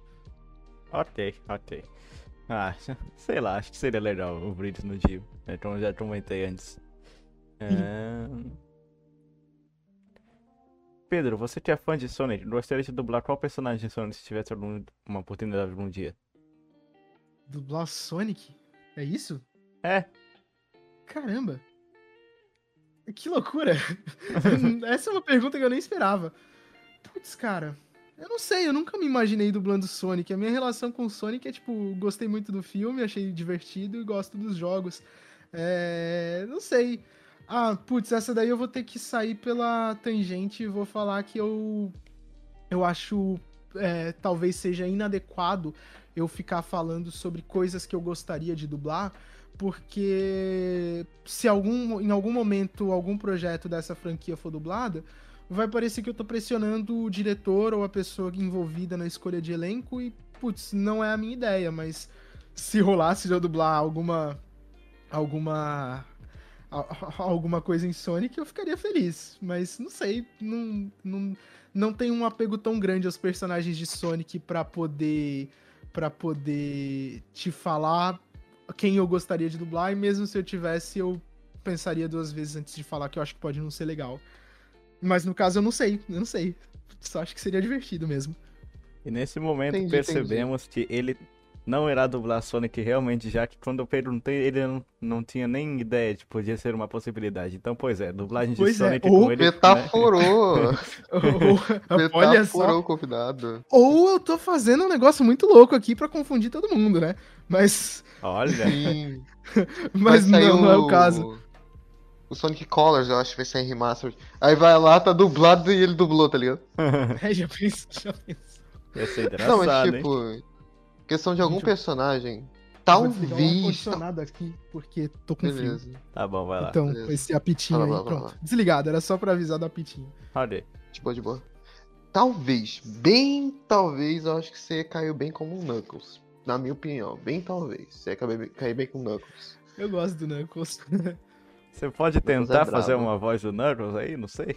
Ok, ok. Ah, sei lá, acho que seria legal o Bridge no Dio. Então já comentei antes. É... Pedro, você que é fã de Sonic, gostaria de dublar qual personagem de Sonic se tivesse algum, uma oportunidade algum dia? Dublar Sonic? É isso? É, Caramba! Que loucura! Essa é uma pergunta que eu nem esperava. Putz, cara, eu não sei, eu nunca me imaginei dublando Sonic. A minha relação com o Sonic é tipo, gostei muito do filme, achei divertido e gosto dos jogos. É. Não sei. Ah, putz, essa daí eu vou ter que sair pela tangente e vou falar que eu. Eu acho. é, talvez seja inadequado eu ficar falando sobre coisas que eu gostaria de dublar porque se algum, em algum momento algum projeto dessa franquia for dublada, vai parecer que eu tô pressionando o diretor ou a pessoa envolvida na escolha de elenco e, putz, não é a minha ideia, mas se rolasse de eu dublar alguma alguma alguma coisa em Sonic, eu ficaria feliz, mas não sei, não não, não tenho um apego tão grande aos personagens de Sonic pra poder para poder te falar quem eu gostaria de dublar, e mesmo se eu tivesse, eu pensaria duas vezes antes de falar que eu acho que pode não ser legal. Mas no caso eu não sei, eu não sei. Só acho que seria divertido mesmo. e nesse momento Entendi, percebemos que ele não irá dublar Sonic realmente, já que quando eu perguntei, ele não, não tinha nem ideia de que podia ser uma possibilidade. Então, pois é, dublagem de Pois é, Sonic ou com ele. né? Metaforou! Ou- Olha só. Metaforou o convidado. Ou eu tô fazendo um negócio muito louco aqui pra confundir todo mundo, né? Mas, Olha, Sim. mas sair não, não é o caso. O Sonic Colors, eu acho que vai sair em remastered. Aí vai lá, tá dublado e ele dublou, tá ligado? É, já pensou, já pensou. ia ser Não, mas engraçado, hein? tipo, questão de algum Gente, eu- personagem. O Talvez. ar-condicionado aqui, porque tô com frio. Tá bom, vai lá. Então, beleza. esse apitinho Vai lá, aí, lá, pronto. vai Desligado, era só pra avisar do apitinho. Olha. De boa, de boa. Talvez, bem talvez, eu acho que você caiu bem como um Knuckles. Na minha opinião, bem talvez. Você ia cair bem, cair bem com o Knuckles. Eu gosto do Knuckles. Você pode Knuckles tentar é fazer uma voz do Knuckles aí? Não sei.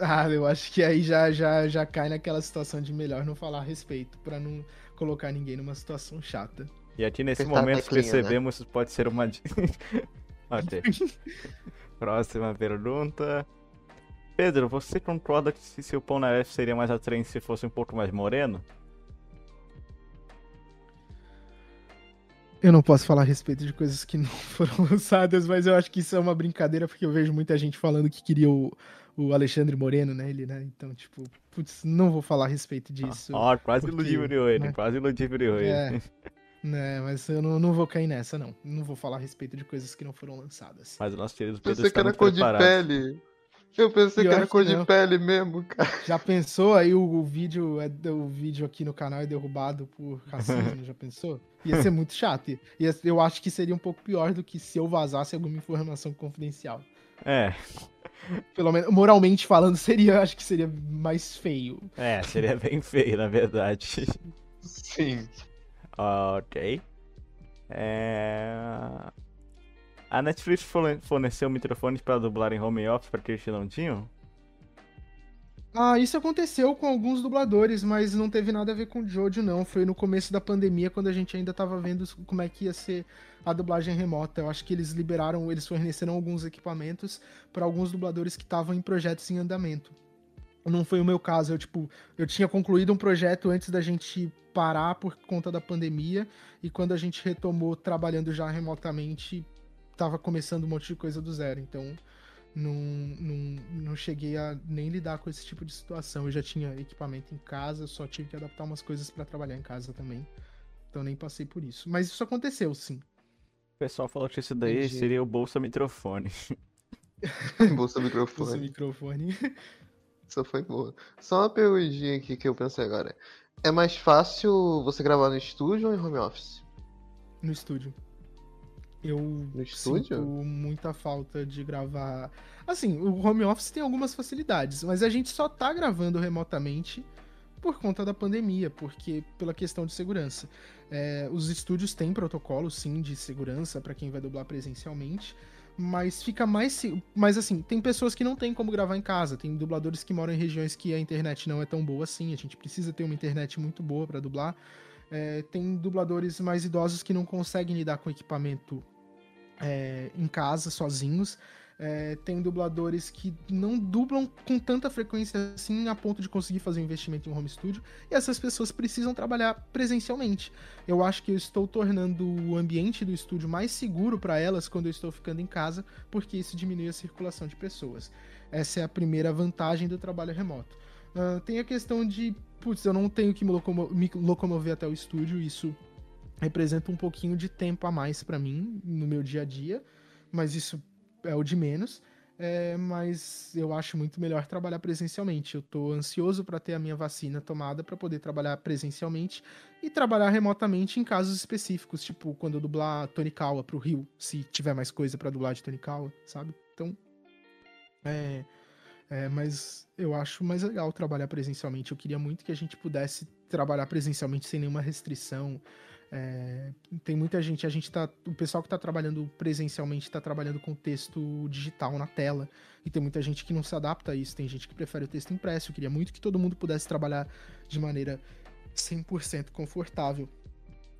Ah, eu acho que aí já, já, já cai naquela situação de melhor não falar a respeito, pra não colocar ninguém numa situação chata. E aqui nesse Apertar momento né? percebemos que pode ser uma. ok. Próxima pergunta. Pedro, você concorda que se seu pão na F seria mais atraente se fosse um pouco mais moreno? Eu não posso falar a respeito de coisas que não foram lançadas, mas eu acho que isso é uma brincadeira, porque eu vejo muita gente falando que queria o, o Alexandre Moreno, né? Ele, né? Então, tipo, putz, não vou falar a respeito disso. Ó, quase porque, ludibriou ele, né? quase ludibriou ele. É. Né, mas eu não, não vou cair nessa, não. Não vou falar a respeito de coisas que não foram lançadas. Mas o nosso querido Pedro Pensei que era cor de pele. Eu pensei que era que cor de pele mesmo, cara. Já pensou aí o, o vídeo é o vídeo aqui no canal é derrubado por racismo? já pensou? Ia ser muito chato. Ia, eu acho que seria um pouco pior do que se eu vazasse alguma informação confidencial. É, Pelo menos, moralmente falando, seria, acho que seria mais feio. é, seria bem feio, na verdade. Sim. Ok. É... A Netflix forne- forneceu microfones para dublar em home office para aqueles que não tinham? Ah, isso aconteceu com alguns dubladores, mas não teve nada a ver com o Jojo, não. Foi no começo da pandemia, quando a gente ainda tava vendo como é que ia ser a dublagem remota. Eu acho que eles liberaram, eles forneceram alguns equipamentos para alguns dubladores que estavam em projetos em andamento. Não foi o meu caso, eu, tipo, eu tinha concluído um projeto antes da gente parar por conta da pandemia, e quando a gente retomou trabalhando já remotamente, tava começando um monte de coisa do zero, então não, não, não cheguei a nem lidar com esse tipo de situação. Eu já tinha equipamento em casa, só tive que adaptar umas coisas para trabalhar em casa também. Então nem passei por isso. Mas isso aconteceu, sim. O pessoal falou que esse daí Entendi. seria o bolsa microfone. Bolsa microfone. microfone. Isso foi boa. Só uma perguntinha aqui que eu pensei agora. É mais fácil você gravar no estúdio ou em home office? no estúdio. Eu No estúdio? sinto muita falta de gravar. Assim, o home office tem algumas facilidades, mas a gente só tá gravando remotamente por conta da pandemia, porque pela questão de segurança. É, os estúdios têm protocolo, sim, de segurança para quem vai dublar presencialmente, mas fica mais. Mas assim, tem pessoas que não têm como gravar em casa, tem dubladores que moram em regiões que a internet não é tão boa assim, a gente precisa ter uma internet muito boa para dublar. É, tem dubladores mais idosos que não conseguem lidar com equipamento é, em casa, sozinhos. É, tem dubladores que não dublam com tanta frequência assim a ponto de conseguir fazer um investimento em um home studio. E essas pessoas precisam trabalhar presencialmente. Eu acho que eu estou tornando o ambiente do estúdio mais seguro para elas quando eu estou ficando em casa, porque isso diminui a circulação de pessoas. Essa é a primeira vantagem do trabalho remoto. Ah, tem a questão de, putz, eu não tenho que me, locomo- me locomover até o estúdio, isso representa um pouquinho de tempo a mais para mim no meu dia a dia, mas isso é o de menos. É, mas eu acho muito melhor trabalhar presencialmente. Eu tô ansioso para ter a minha vacina tomada para poder trabalhar presencialmente e trabalhar remotamente em casos específicos, tipo quando eu dublar Tony Kawa pro Rio, se tiver mais coisa para dublar de Tony Kawa, sabe? Então, é, é, mas eu acho mais legal trabalhar presencialmente. Eu queria muito que a gente pudesse trabalhar presencialmente sem nenhuma restrição. É, tem muita gente, a gente tá. O pessoal que tá trabalhando presencialmente tá trabalhando com texto digital na tela. E tem muita gente que não se adapta a isso. Tem gente que prefere o texto impresso. Eu queria muito que todo mundo pudesse trabalhar de maneira 100% confortável.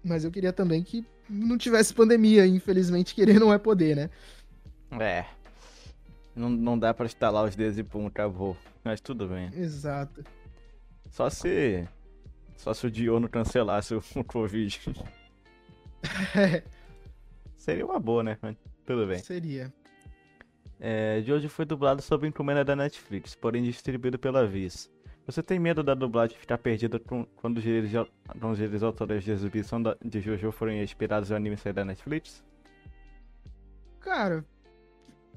Mas eu queria também que não tivesse pandemia. Infelizmente, querer não é poder, né? É. Não, não dá pra estalar os dedos e pum, acabou. Mas tudo bem. Exato. Só se. Só se o Diono cancelasse o, o Covid. Seria uma boa, né? Mas tudo bem. Seria. É, de hoje foi dublado sob encomenda da Netflix, porém distribuído pela Viz. Você tem medo da dublagem ficar perdida com- quando os direitos, autorais de exibição da- de Jojo forem inspirados no anime sair da Netflix? Cara,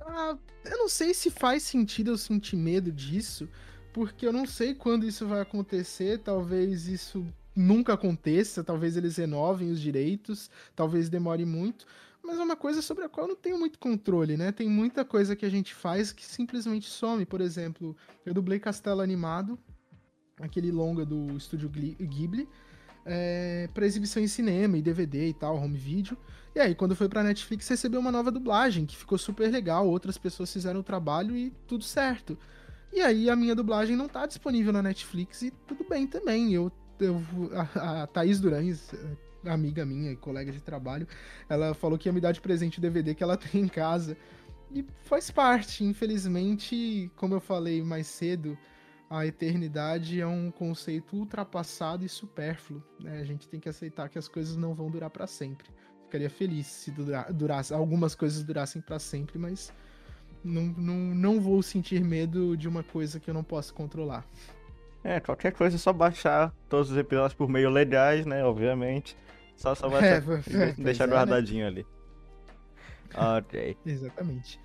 ah, eu não sei se faz sentido eu sentir medo disso, porque eu não sei quando isso vai acontecer. Talvez isso nunca aconteça, talvez eles renovem os direitos, talvez demore muito. Mas é uma coisa sobre a qual eu não tenho muito controle, né? Tem muita coisa que a gente faz que simplesmente some. Por exemplo, eu dublei Castelo Animado, aquele longa do estúdio Ghibli, é, para exibição em cinema e DVD e tal, home video. E aí, quando foi pra Netflix, recebeu uma nova dublagem, que ficou super legal. Outras pessoas fizeram o trabalho e tudo certo. E aí, a minha dublagem não tá disponível na Netflix e tudo bem também. Eu, eu a, a Thaís Durães, eh, amiga minha e colega de trabalho, ela falou que ia me dar de presente o DVD que ela tem em casa. E faz parte. Infelizmente, como eu falei mais cedo, a eternidade é um conceito ultrapassado e supérfluo. Né? A gente tem que aceitar que as coisas não vão durar para sempre ficaria feliz se dura- durasse, algumas coisas durassem pra sempre, mas não, não, não vou sentir medo de uma coisa que eu não posso controlar. É, qualquer coisa é só baixar todos os episódios por meio legais, né? Obviamente. Só, só baixar, É, e de- deixar é, né? guardadinho ali. Ok. Exatamente.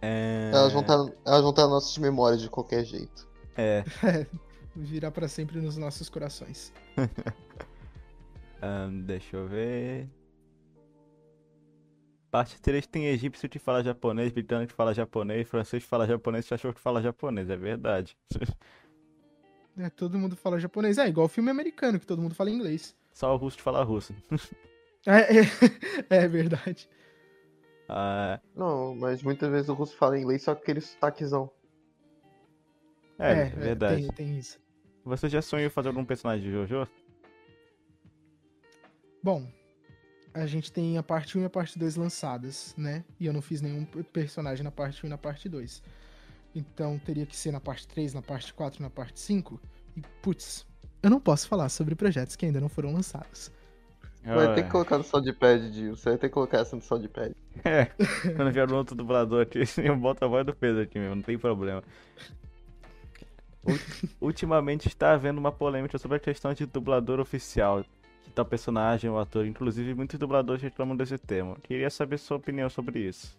É... Elas vão estar elas vão tá nas nossas memórias de qualquer jeito. É. Virar pra sempre nos nossos corações. ahn, deixa eu ver. Parte 3 tem egípcio que fala japonês, britânico que fala japonês, francês que fala japonês, cachorro que fala japonês, é verdade. É, todo mundo fala japonês. É igual filme americano, que todo mundo fala inglês. Só o russo que fala russo. É, é, é verdade. Ah, Não, mas muitas vezes o russo fala inglês só com aquele sotaquezão. é, é verdade. Tem, tem isso. Você já sonhou fazer algum personagem de Jojo? Bom, a gente tem a parte 1 e a parte 2 lançadas, né? E eu não fiz nenhum personagem na parte 1 e na parte 2. Então teria que ser na parte 3, na parte 4 e na parte 5. E, putz, eu não posso falar sobre projetos que ainda não foram lançados. Vai ter que Ah, colocar no soundpad, Dio. Você vai ter que colocar essa no soundpad. É, quando vier um outro dublador aqui, eu boto a voz do Pedro aqui mesmo, não tem problema. Ult- Ultimamente está havendo uma polêmica sobre a questão de dublador oficial, que tal personagem ou ator. Inclusive, muitos dubladores reclamam desse tema. Queria saber sua opinião sobre isso.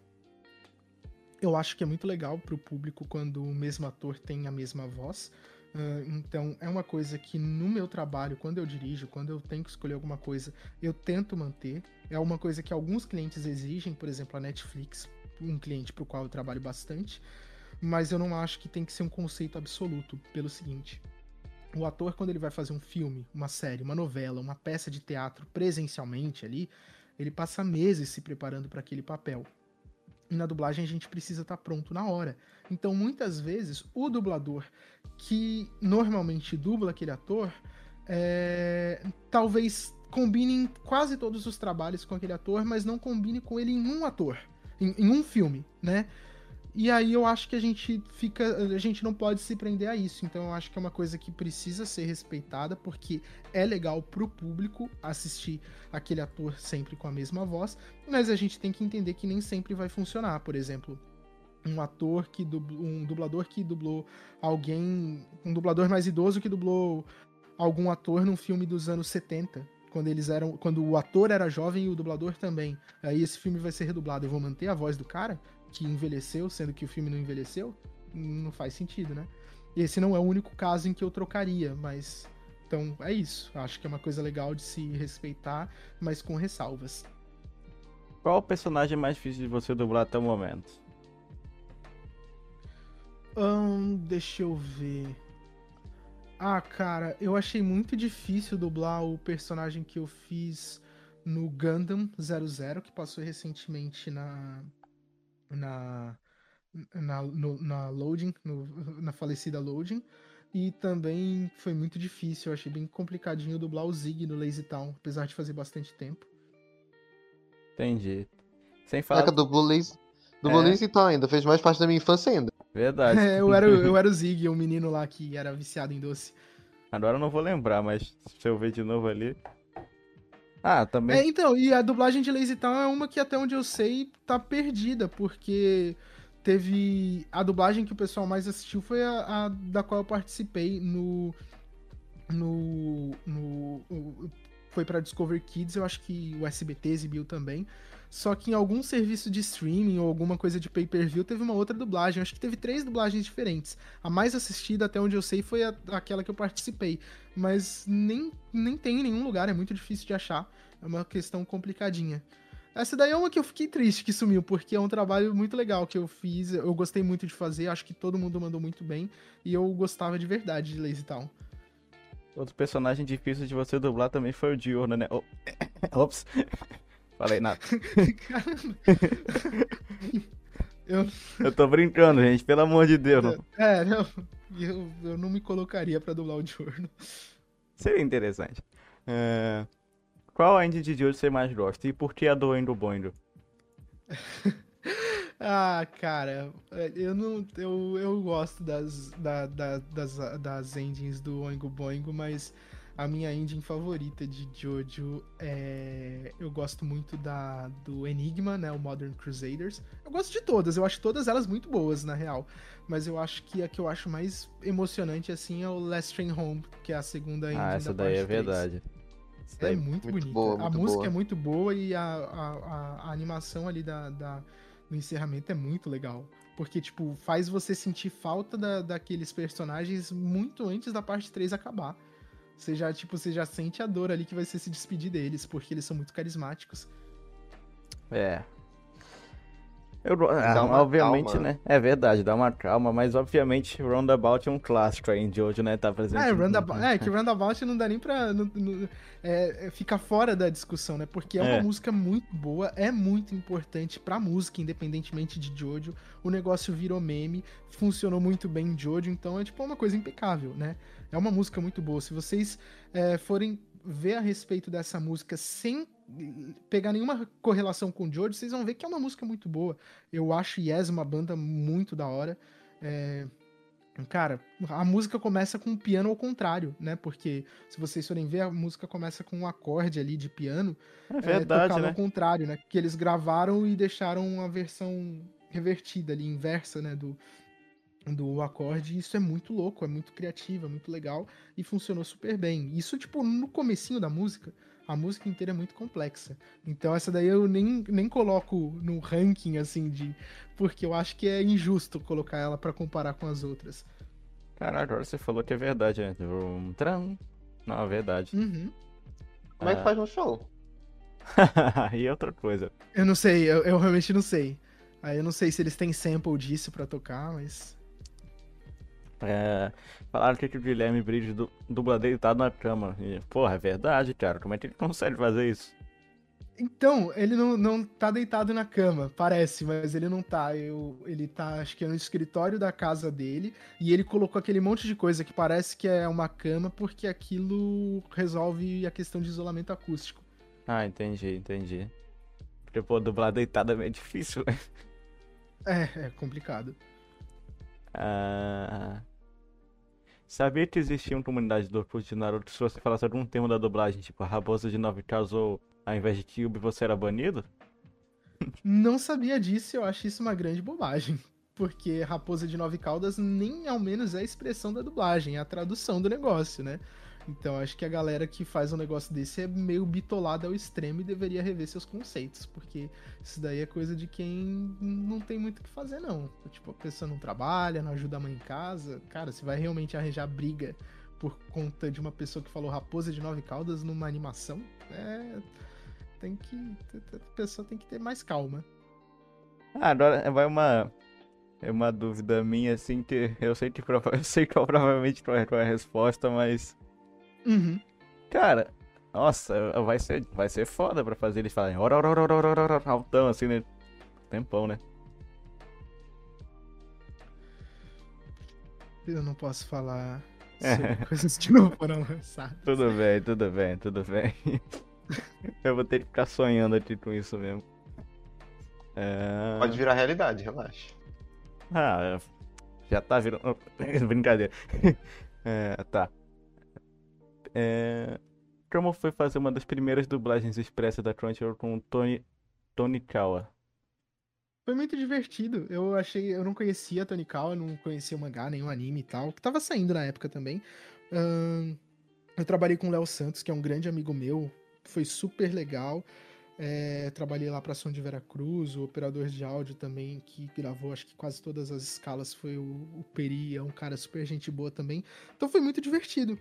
Eu acho que é muito legal pro público quando o mesmo ator tem a mesma voz. Ah, então, é uma coisa que no meu trabalho, quando eu dirijo, quando eu tenho que escolher alguma coisa, eu tento manter. É uma coisa que alguns clientes exigem, por exemplo, a Netflix, um cliente pro qual eu trabalho bastante. Mas eu não acho que tem que ser um conceito absoluto, pelo seguinte. O ator, quando ele vai fazer um filme, uma série, uma novela, uma peça de teatro presencialmente ali, ele passa meses se preparando para aquele papel. E na dublagem a gente precisa estar pronto na hora. Então, muitas vezes, o dublador que normalmente dubla aquele ator, é, talvez combine em quase todos os trabalhos com aquele ator, mas não combine com ele em um ator, em, em um filme, né? E aí eu acho que a gente fica. A gente não pode se prender a isso. Então eu acho que é uma coisa que precisa ser respeitada, porque é legal pro público assistir aquele ator sempre com a mesma voz, mas a gente tem que entender que nem sempre vai funcionar. Por exemplo, um ator que um dublador que dublou alguém, um dublador mais idoso que dublou algum ator num filme dos anos 70, quando eles eram, quando o ator era jovem e o dublador também. Aí esse filme vai ser redublado, eu vou manter a voz do cara que envelheceu, sendo que o filme não envelheceu? Não faz sentido, né? Esse não é o único caso em que eu trocaria, mas então é isso. Acho que é uma coisa legal de se respeitar, mas com ressalvas. Qual o personagem mais difícil de você dublar até o momento? Ahn, deixa eu ver. Ah, cara, eu achei muito difícil dublar o personagem que eu fiz no Gundam 00, que passou recentemente na. Na. na, no- na Loading, no- na falecida Loading. E também foi muito difícil, eu achei bem complicadinho dublar o Zig no Lazy Town, apesar de fazer bastante tempo. Entendi. Sem falar. Caraca, dublou Lazy. Dublou É. Lazy então ainda. Fez mais parte da minha infância ainda. Verdade. É, eu, era, eu era o Zig, o menino lá que era viciado em doce. Agora eu não vou lembrar, mas se eu ver de novo ali. Ah, também. É, então, e a dublagem de Lazy Town é uma que até onde eu sei tá perdida, porque teve a dublagem que o pessoal mais assistiu foi a, a da qual eu participei no no, no foi pra Discover Kids, eu acho que o SBT exibiu também. Só que em algum serviço de streaming ou alguma coisa de pay-per-view teve uma outra dublagem. Acho que teve três dublagens diferentes. A mais assistida, até onde eu sei, foi a- aquela que eu participei. Mas nem, nem tem em nenhum lugar, é muito difícil de achar. É uma questão complicadinha. Essa daí é uma que eu fiquei triste que sumiu, porque é um trabalho muito legal que eu fiz. Eu gostei muito de fazer, acho que todo mundo mandou muito bem. E eu gostava de verdade de Lazy Town. Outro personagem difícil de você dublar também foi o Diurno, né? Oh, Ops. Falei nada. Caramba. eu, Eu tô brincando, gente. Pelo amor de Deus. Não... é, não, eu, eu não me colocaria pra dublar o Diurno. Seria interessante. É, Qual a indie de Jojo você mais gosta? E por que a do Endo Boindo? Ah, cara, eu não. Eu, eu gosto das, da, da- das, das endings do Oingo Boingo, mas a minha ending favorita de Jojo é. Eu gosto muito da do Enigma, né? O Modern Crusaders. Eu gosto de todas, eu acho todas elas muito boas, na real. Mas eu acho que a que eu acho mais emocionante, assim, é o Last Train Home, que é a segunda ending Ah, essa da daí é verdade. Essa É daí- muito, muito bonita. boa, a muito música boa. é muito boa e a, a, a- a animação ali da, da- do encerramento é muito legal. Porque, tipo, faz você sentir falta da, daqueles personagens muito antes da parte 3 acabar. Você já, tipo, você já sente a dor ali que vai ser se despedir deles, porque eles são muito carismáticos. É. Eu, ah, Dá uma obviamente, calma. né? É verdade, dá uma calma, mas obviamente Roundabout é um clássico aí em Jojo, né? Tá presente. É, roundabout, é, que Roundabout não dá nem pra. não- não- é, é, fica fora da discussão, né? Porque é uma É. música muito boa, é muito importante pra música, independentemente de Jojo. O negócio virou meme, funcionou muito bem em Jojo, então é tipo uma coisa impecável, né? É uma música muito boa. Se vocês é, forem ver a respeito dessa música sem pegar nenhuma correlação com Jojo, vocês vão ver que é uma música muito boa. Eu acho Yes uma banda muito da hora. É, Cara, a música começa com um piano ao contrário, né? Porque se vocês forem ver, a música começa com um acorde ali de piano. É é, verdade, tocado né? ao contrário, né? Que eles gravaram e deixaram uma versão revertida ali, inversa, né? Do, do acorde. Isso é muito louco, é muito criativo, é muito legal. E funcionou super bem. Isso, tipo, no comecinho da música, a música inteira é muito complexa. Então essa daí eu nem, nem coloco no ranking, assim, de... Porque eu acho que é injusto colocar ela pra comparar com as outras. Caralho, agora você falou que é verdade, né? Vrum, tram. Não, é verdade. Uhum. Como é que Ah. faz no show? e outra coisa. Eu não sei, eu, eu realmente não sei. Aí eu não sei se eles têm sample disso pra tocar, mas. É, falaram que o Guilherme Briggs du- dubla deitado na cama. E, porra, é verdade, cara. Como é que ele consegue fazer isso? Então, ele não, não tá deitado na cama, parece, mas ele não tá. Eu, ele tá, acho que é no escritório da casa dele, e ele colocou aquele monte de coisa que parece que é uma cama, porque aquilo resolve a questão de isolamento acústico. Ah, entendi, entendi. Porque, pô, dublar deitado é meio difícil, né? É, é complicado. Ah, Sabia que existia uma comunidade do Orkut de Naruto se você falasse algum termo da dublagem, tipo raposa de nove causos ou ao invés de Cube você era banido? Não sabia disso, eu acho isso uma grande bobagem. Porque Raposa de Nove Caudas nem ao menos é a expressão da dublagem, é a tradução do negócio, né? Então acho que a galera que faz um negócio desse é meio bitolada ao extremo e deveria rever seus conceitos, porque isso daí é coisa de quem não tem muito o que fazer, não. Tipo, a pessoa não trabalha, não ajuda a mãe em casa. Cara, você vai realmente arranjar briga por conta de uma pessoa que falou Raposa de Nove Caudas numa animação? É. Tem que. A pessoa tem que ter mais calma. Ah, agora vai uma. É uma dúvida minha, assim, que eu sei que prova- eu sei qual provavelmente qual é a resposta, mas. Uhum. Cara, nossa, vai ser, vai ser foda pra fazer eles falarem altão, assim, né? Tempão, né? Eu não posso falar sobre coisas que não foram lançadas. Tudo bem, tudo bem, tudo bem. eu vou ter que ficar sonhando aqui com isso mesmo. É... Pode virar realidade, relaxa. Ah, já tá virando. Brincadeira. É, tá. É, Como foi fazer uma das primeiras dublagens expressas da Crunchyroll com o Tony, Tony Kawa? Foi muito divertido. Eu achei. Eu não conhecia Tony Kawa, não conhecia o mangá, nem anime e tal, que tava saindo na época também. Eu trabalhei com o Léo Santos, que é um grande amigo meu. Foi super legal. É, trabalhei lá pra Som de Veracruz, o operador de áudio também, que gravou acho que quase todas as escalas, foi o, o Peri, é um cara super gente boa também. Então foi muito divertido.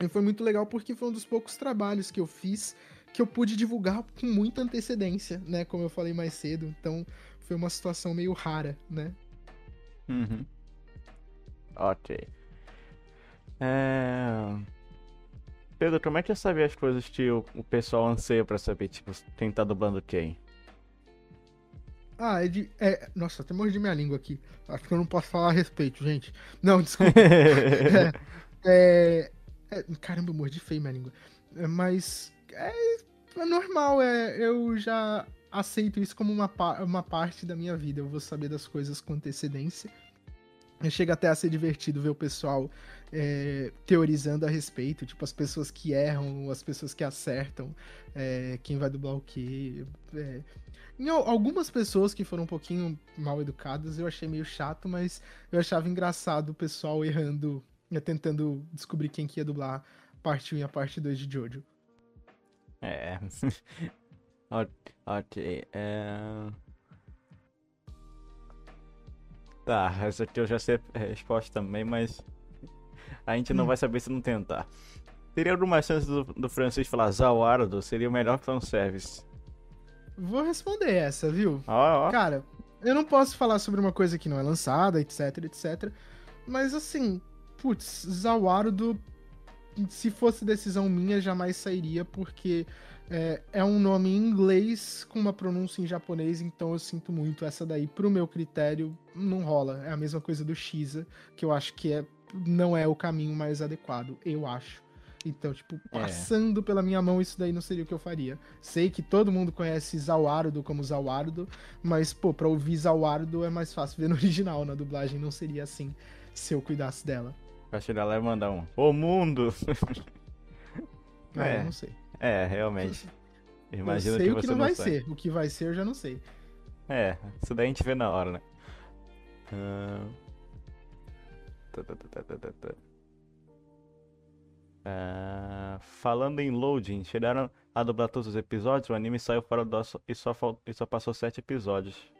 E foi muito legal porque foi um dos poucos trabalhos que eu fiz que eu pude divulgar com muita antecedência, né? Como eu falei mais cedo. Então foi uma situação meio rara, né? Uhum. Ok. É... Pedro, como é que é saber as coisas que o, o pessoal anseia pra saber? Tipo, quem tá dublando quem? Ah, é de. É, nossa, até mordi minha língua aqui. Acho que eu não posso falar a respeito, gente. Não, desculpa. É, é, é, caramba, eu mordi feio minha língua. É, mas é, é normal, é, eu já aceito isso como uma, uma parte da minha vida. Eu vou saber das coisas com antecedência. Chega até a ser divertido ver o pessoal é, teorizando a respeito, tipo, as pessoas que erram, as pessoas que acertam, é, quem vai dublar o quê. é. Em al- algumas pessoas que foram um pouquinho mal educadas, eu achei meio chato, mas eu achava engraçado o pessoal errando, tentando descobrir quem que ia dublar parte 1 e a parte 2 de Jojo. É. Ok. É... Tá, essa aqui eu já sei a resposta também, mas a gente não Hum. vai saber se não tentar. Teria alguma chance do, do francês falar Zawardo? Seria o melhor fanservice. Vou responder essa, viu? Ó, ó. Cara, Eu não posso falar sobre uma coisa que não é lançada, etc, etc. Mas assim, putz, Zawarudo, se fosse decisão minha, jamais sairia, porque é, é, um nome em inglês com uma pronúncia em japonês, então eu sinto muito. Essa daí, pro meu critério, não rola. É a mesma coisa do Shiza, que eu acho que é, não é o caminho mais adequado, eu acho. Então, tipo, É. passando pela minha mão, isso daí não seria o que eu faria. Sei que todo mundo conhece Zawarudo como Zawarudo, mas, pô, pra ouvir Zawarudo é mais fácil ver no original, na dublagem não seria assim, se eu cuidasse dela. Vai chegar lá e mandar um. Ô mundo! Ah, É. eu não sei. É, realmente. Imagina eu sei que o você que não, não vai sabe. ser. O que vai ser eu já não sei. É, isso daí a gente vê na hora, né? Ah, tá, tá, tá, tá, tá, tá. Ah, falando em loading, chegaram a dublar todos os episódios, o anime saiu fora do nosso e só, e só passou sete episódios.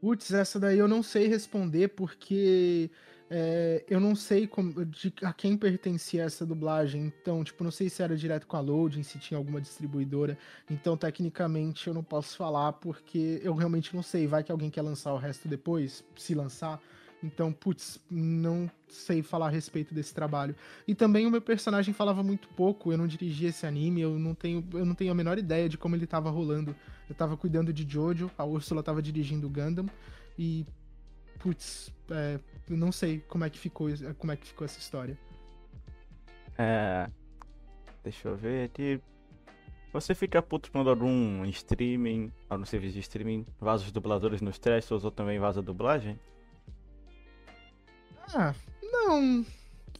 Putz, essa daí eu não sei responder porque é, eu não sei como- de, a quem pertencia essa dublagem. Então, tipo, não sei se era direto com a Loading, se tinha alguma distribuidora. Então, tecnicamente, eu não posso falar porque eu realmente não sei. Vai que alguém quer lançar o resto depois, se lançar. Então, putz, não sei falar a respeito desse trabalho. E também o meu personagem falava muito pouco, eu não dirigi esse anime, eu não tenho, eu não tenho a menor ideia de como ele tava rolando. Eu tava cuidando de Jojo, a Úrsula tava dirigindo o Gundam e putz, é, não sei como é que ficou, como é que ficou essa história. É, deixa eu ver aqui. Você fica puto quando algum streaming, algum serviço de streaming, vaza os dubladores nos testes ou também vaza a dublagem? Ah, não.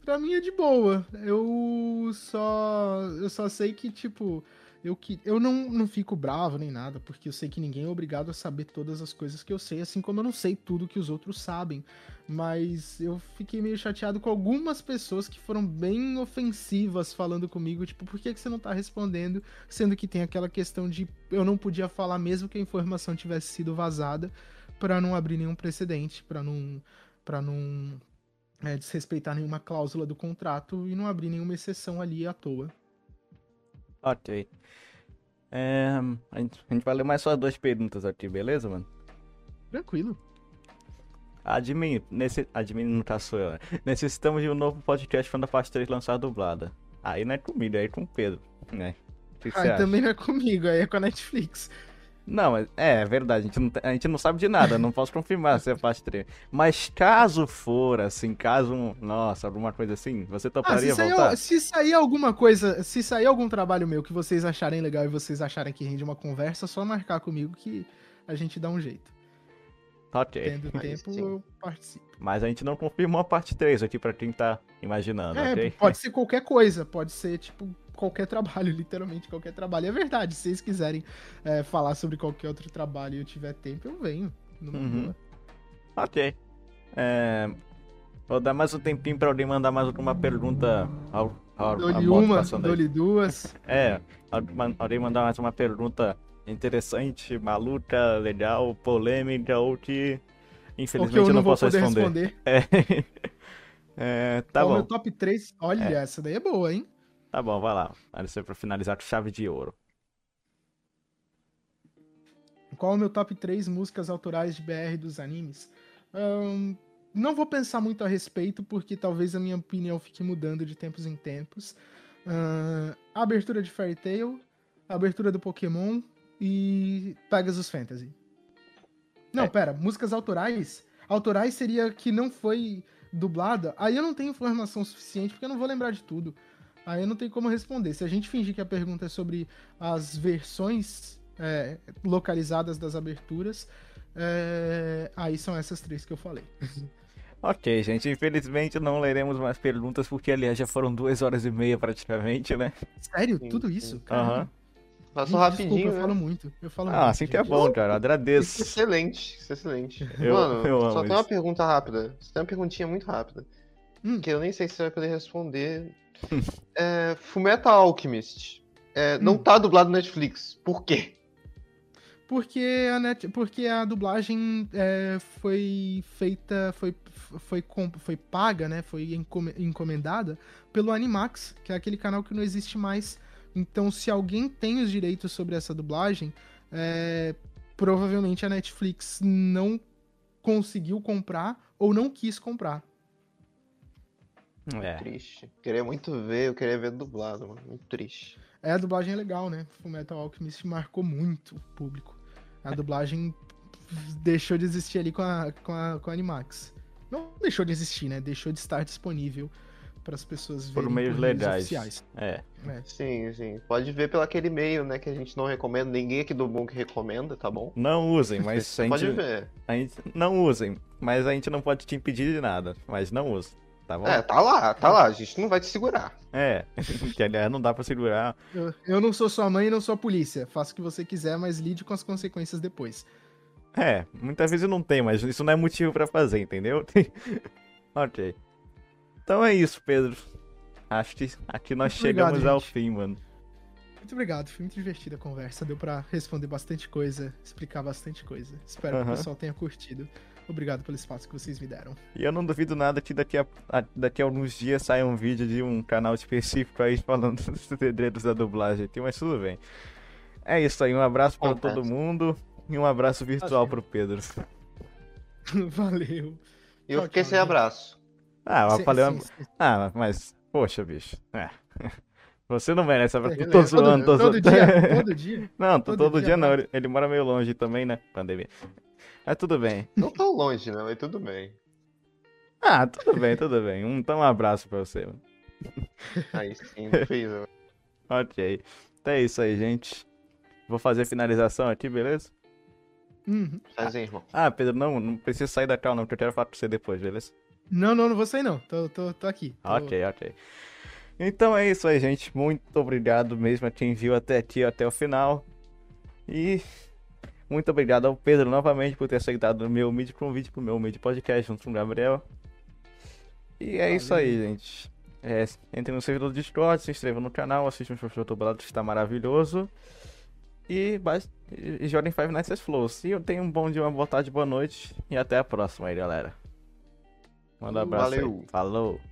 Pra mim é de boa. Eu só. Eu só sei que, tipo. Eu, que, eu não, não fico bravo nem nada, porque eu sei que ninguém é obrigado a saber todas as coisas que eu sei, assim como eu não sei tudo que os outros sabem. Mas eu fiquei meio chateado com algumas pessoas que foram bem ofensivas falando comigo, tipo, por que, que você não tá respondendo? Sendo que tem aquela questão de eu não podia falar mesmo que a informação tivesse sido vazada, pra não abrir nenhum precedente, pra não. Pra não é, desrespeitar nenhuma cláusula do contrato e não abrir nenhuma exceção ali à toa. Ok. É, a, gente, a gente vai ler mais só duas perguntas aqui, beleza, mano? Tranquilo. Admin, nesse, admin no caso sou eu, né? Necessitamos de um novo podcast quando a parte 3 lançar dublada. Aí não é comigo, aí é com o Pedro, né? Que que Aí também não é comigo, aí é com a Netflix. Não, é, é verdade, a gente não, a gente não sabe de nada, não posso confirmar se é parte 3. Mas caso for, assim, caso, nossa, alguma coisa assim, você Ah, toparia se sair, voltar? se sair alguma coisa, se sair algum trabalho meu que vocês acharem legal e vocês acharem que rende uma conversa, é só marcar comigo que a gente dá um jeito. Ok. Tendo mas tempo, sim. eu participo. Mas a gente não confirmou a parte 3 aqui pra quem tá imaginando, É, ok? pode ser qualquer coisa, pode ser, tipo, qualquer trabalho, literalmente qualquer trabalho. É verdade, se vocês quiserem é, falar sobre qualquer outro trabalho e eu tiver tempo, eu venho. Uhum. Ok. É, Vou dar mais um tempinho pra alguém mandar mais alguma pergunta ao, ao, Dou-lhe uma, dou-lhe duas. É, alguém mandar mais uma pergunta interessante, maluca, legal, polêmica ou que Ou infelizmente que eu não, não posso responder. responder. É. É, tá Qual bom, meu top 3? Olha, essa daí é boa, hein? Tá bom, vai lá. Ser pra finalizar com chave de ouro. Qual o meu top 3 músicas autorais de BR dos animes? Ahn, não vou pensar muito a respeito, porque talvez a minha opinião fique mudando de tempos em tempos. Ahn, a abertura de Fairy Tail, a abertura do Pokémon e Pegasus Fantasy. Não, É. pera, músicas autorais? Autorais seria que não foi dublada. Aí eu não tenho informação suficiente, porque eu não vou lembrar de tudo. Aí eu não tenho como responder. Se a gente fingir que a pergunta é sobre as versões é, localizadas das aberturas, é, aí são essas três que eu falei. Ok, gente, infelizmente não leremos mais perguntas, porque aliás já foram duas horas e meia praticamente, né? Sério? Sim, Tudo isso? Aham. Passou Gente, rapidinho, Desculpa, eu né? falo muito. Eu falo Ah, muito, assim que é gente. bom, cara. Isso é Agradeço. excelente, isso é excelente. Eu- Mano, eu amo só tem isso. uma pergunta rápida. Só tem uma perguntinha muito rápida. Hum. Que eu nem sei se você vai poder responder. é, Fullmetal Alchemist. É, não Hum. tá dublado no Netflix. Por quê? Porque a, net, porque a dublagem é, foi feita, foi, foi, foi paga, né? Foi encome- encomendada pelo Animax, que é aquele canal que não existe mais. Então, se alguém tem os direitos sobre essa dublagem, é, provavelmente a Netflix não conseguiu comprar ou não quis comprar. É. Triste. Queria muito ver, eu queria ver dublado, mano. Muito triste. É, a dublagem é legal, né? Fullmetal Alchemist marcou muito o público. A dublagem deixou de existir ali com a, com a, com a Animax. Não deixou de existir, né? Deixou de estar disponível para as pessoas Por verem meios legais. oficiais. É. É. Sim, sim. Pode ver pelo aquele e-mail, né? Que a gente não recomenda. Ninguém aqui do que recomenda, tá bom? Não usem, mas a Pode gente, ver. a gente. Não usem, mas a gente não pode te impedir de nada. Mas não use, tá bom? É, tá lá, tá lá. A gente não vai te segurar. É. que aliás não dá pra segurar. Eu, eu não sou sua mãe e não sou a polícia. Faça o que você quiser, mas lide com as consequências depois. É, muitas vezes não tem, mas isso não é motivo pra fazer, entendeu? ok. Então é isso, Pedro. Acho que aqui nós Muito obrigado, chegamos ao gente. fim, mano. Muito obrigado, foi muito divertida a conversa. Deu pra responder bastante coisa, explicar bastante coisa. Espero que Aham. o pessoal tenha curtido. Obrigado pelo espaço que vocês me deram. E eu não duvido nada que daqui a, a- daqui a alguns dias saia um vídeo de um canal específico aí falando dos segredos da dublagem aqui, mas tudo bem. É isso aí, um abraço pra Acontece. todo mundo e um abraço virtual pro Pedro. Valeu. E eu Tchau, fiquei tchau, sem gente. abraço. Ah, eu Sim, falei. sim, sim. Ah, mas, poxa, bicho. É. Você não merece abraço. É, Eu tô é, zoando, tô todo, todo zoando. dia, todo dia. Não, tô todo todo, dia dia não. Ele, ele mora meio longe também, né? Pandemia. Mas tudo bem. Não tão longe, né? Mas tudo bem. Ah, tudo bem, tudo bem. Um, então um abraço pra você, mano. Aí sim, não fez. né? Ok. Então é isso aí, gente. Vou fazer a finalização aqui, beleza? Uhum. Faz aí, irmão. Ah, Pedro, não, não precisa sair da cal, não, porque eu quero falar com você depois, beleza? Não, não, não vou sair não. Tô, tô, tô aqui. Tô- Ok, ok. Então é isso aí, gente. Muito obrigado mesmo a quem viu até aqui, até o final. E muito obrigado ao Pedro novamente por ter aceitado o meu mid convite pro meu mid podcast junto com o Gabriel. E é isso aí, gente. É, entre no servidor do Discord, se inscreva no canal, assista um show dublado que está maravilhoso. E, e joguem Five Nights at Flows. E eu tenho um bom dia, uma boa tarde, boa noite. E até a próxima aí, galera. Manda um abraço aí. Valeu. Falou.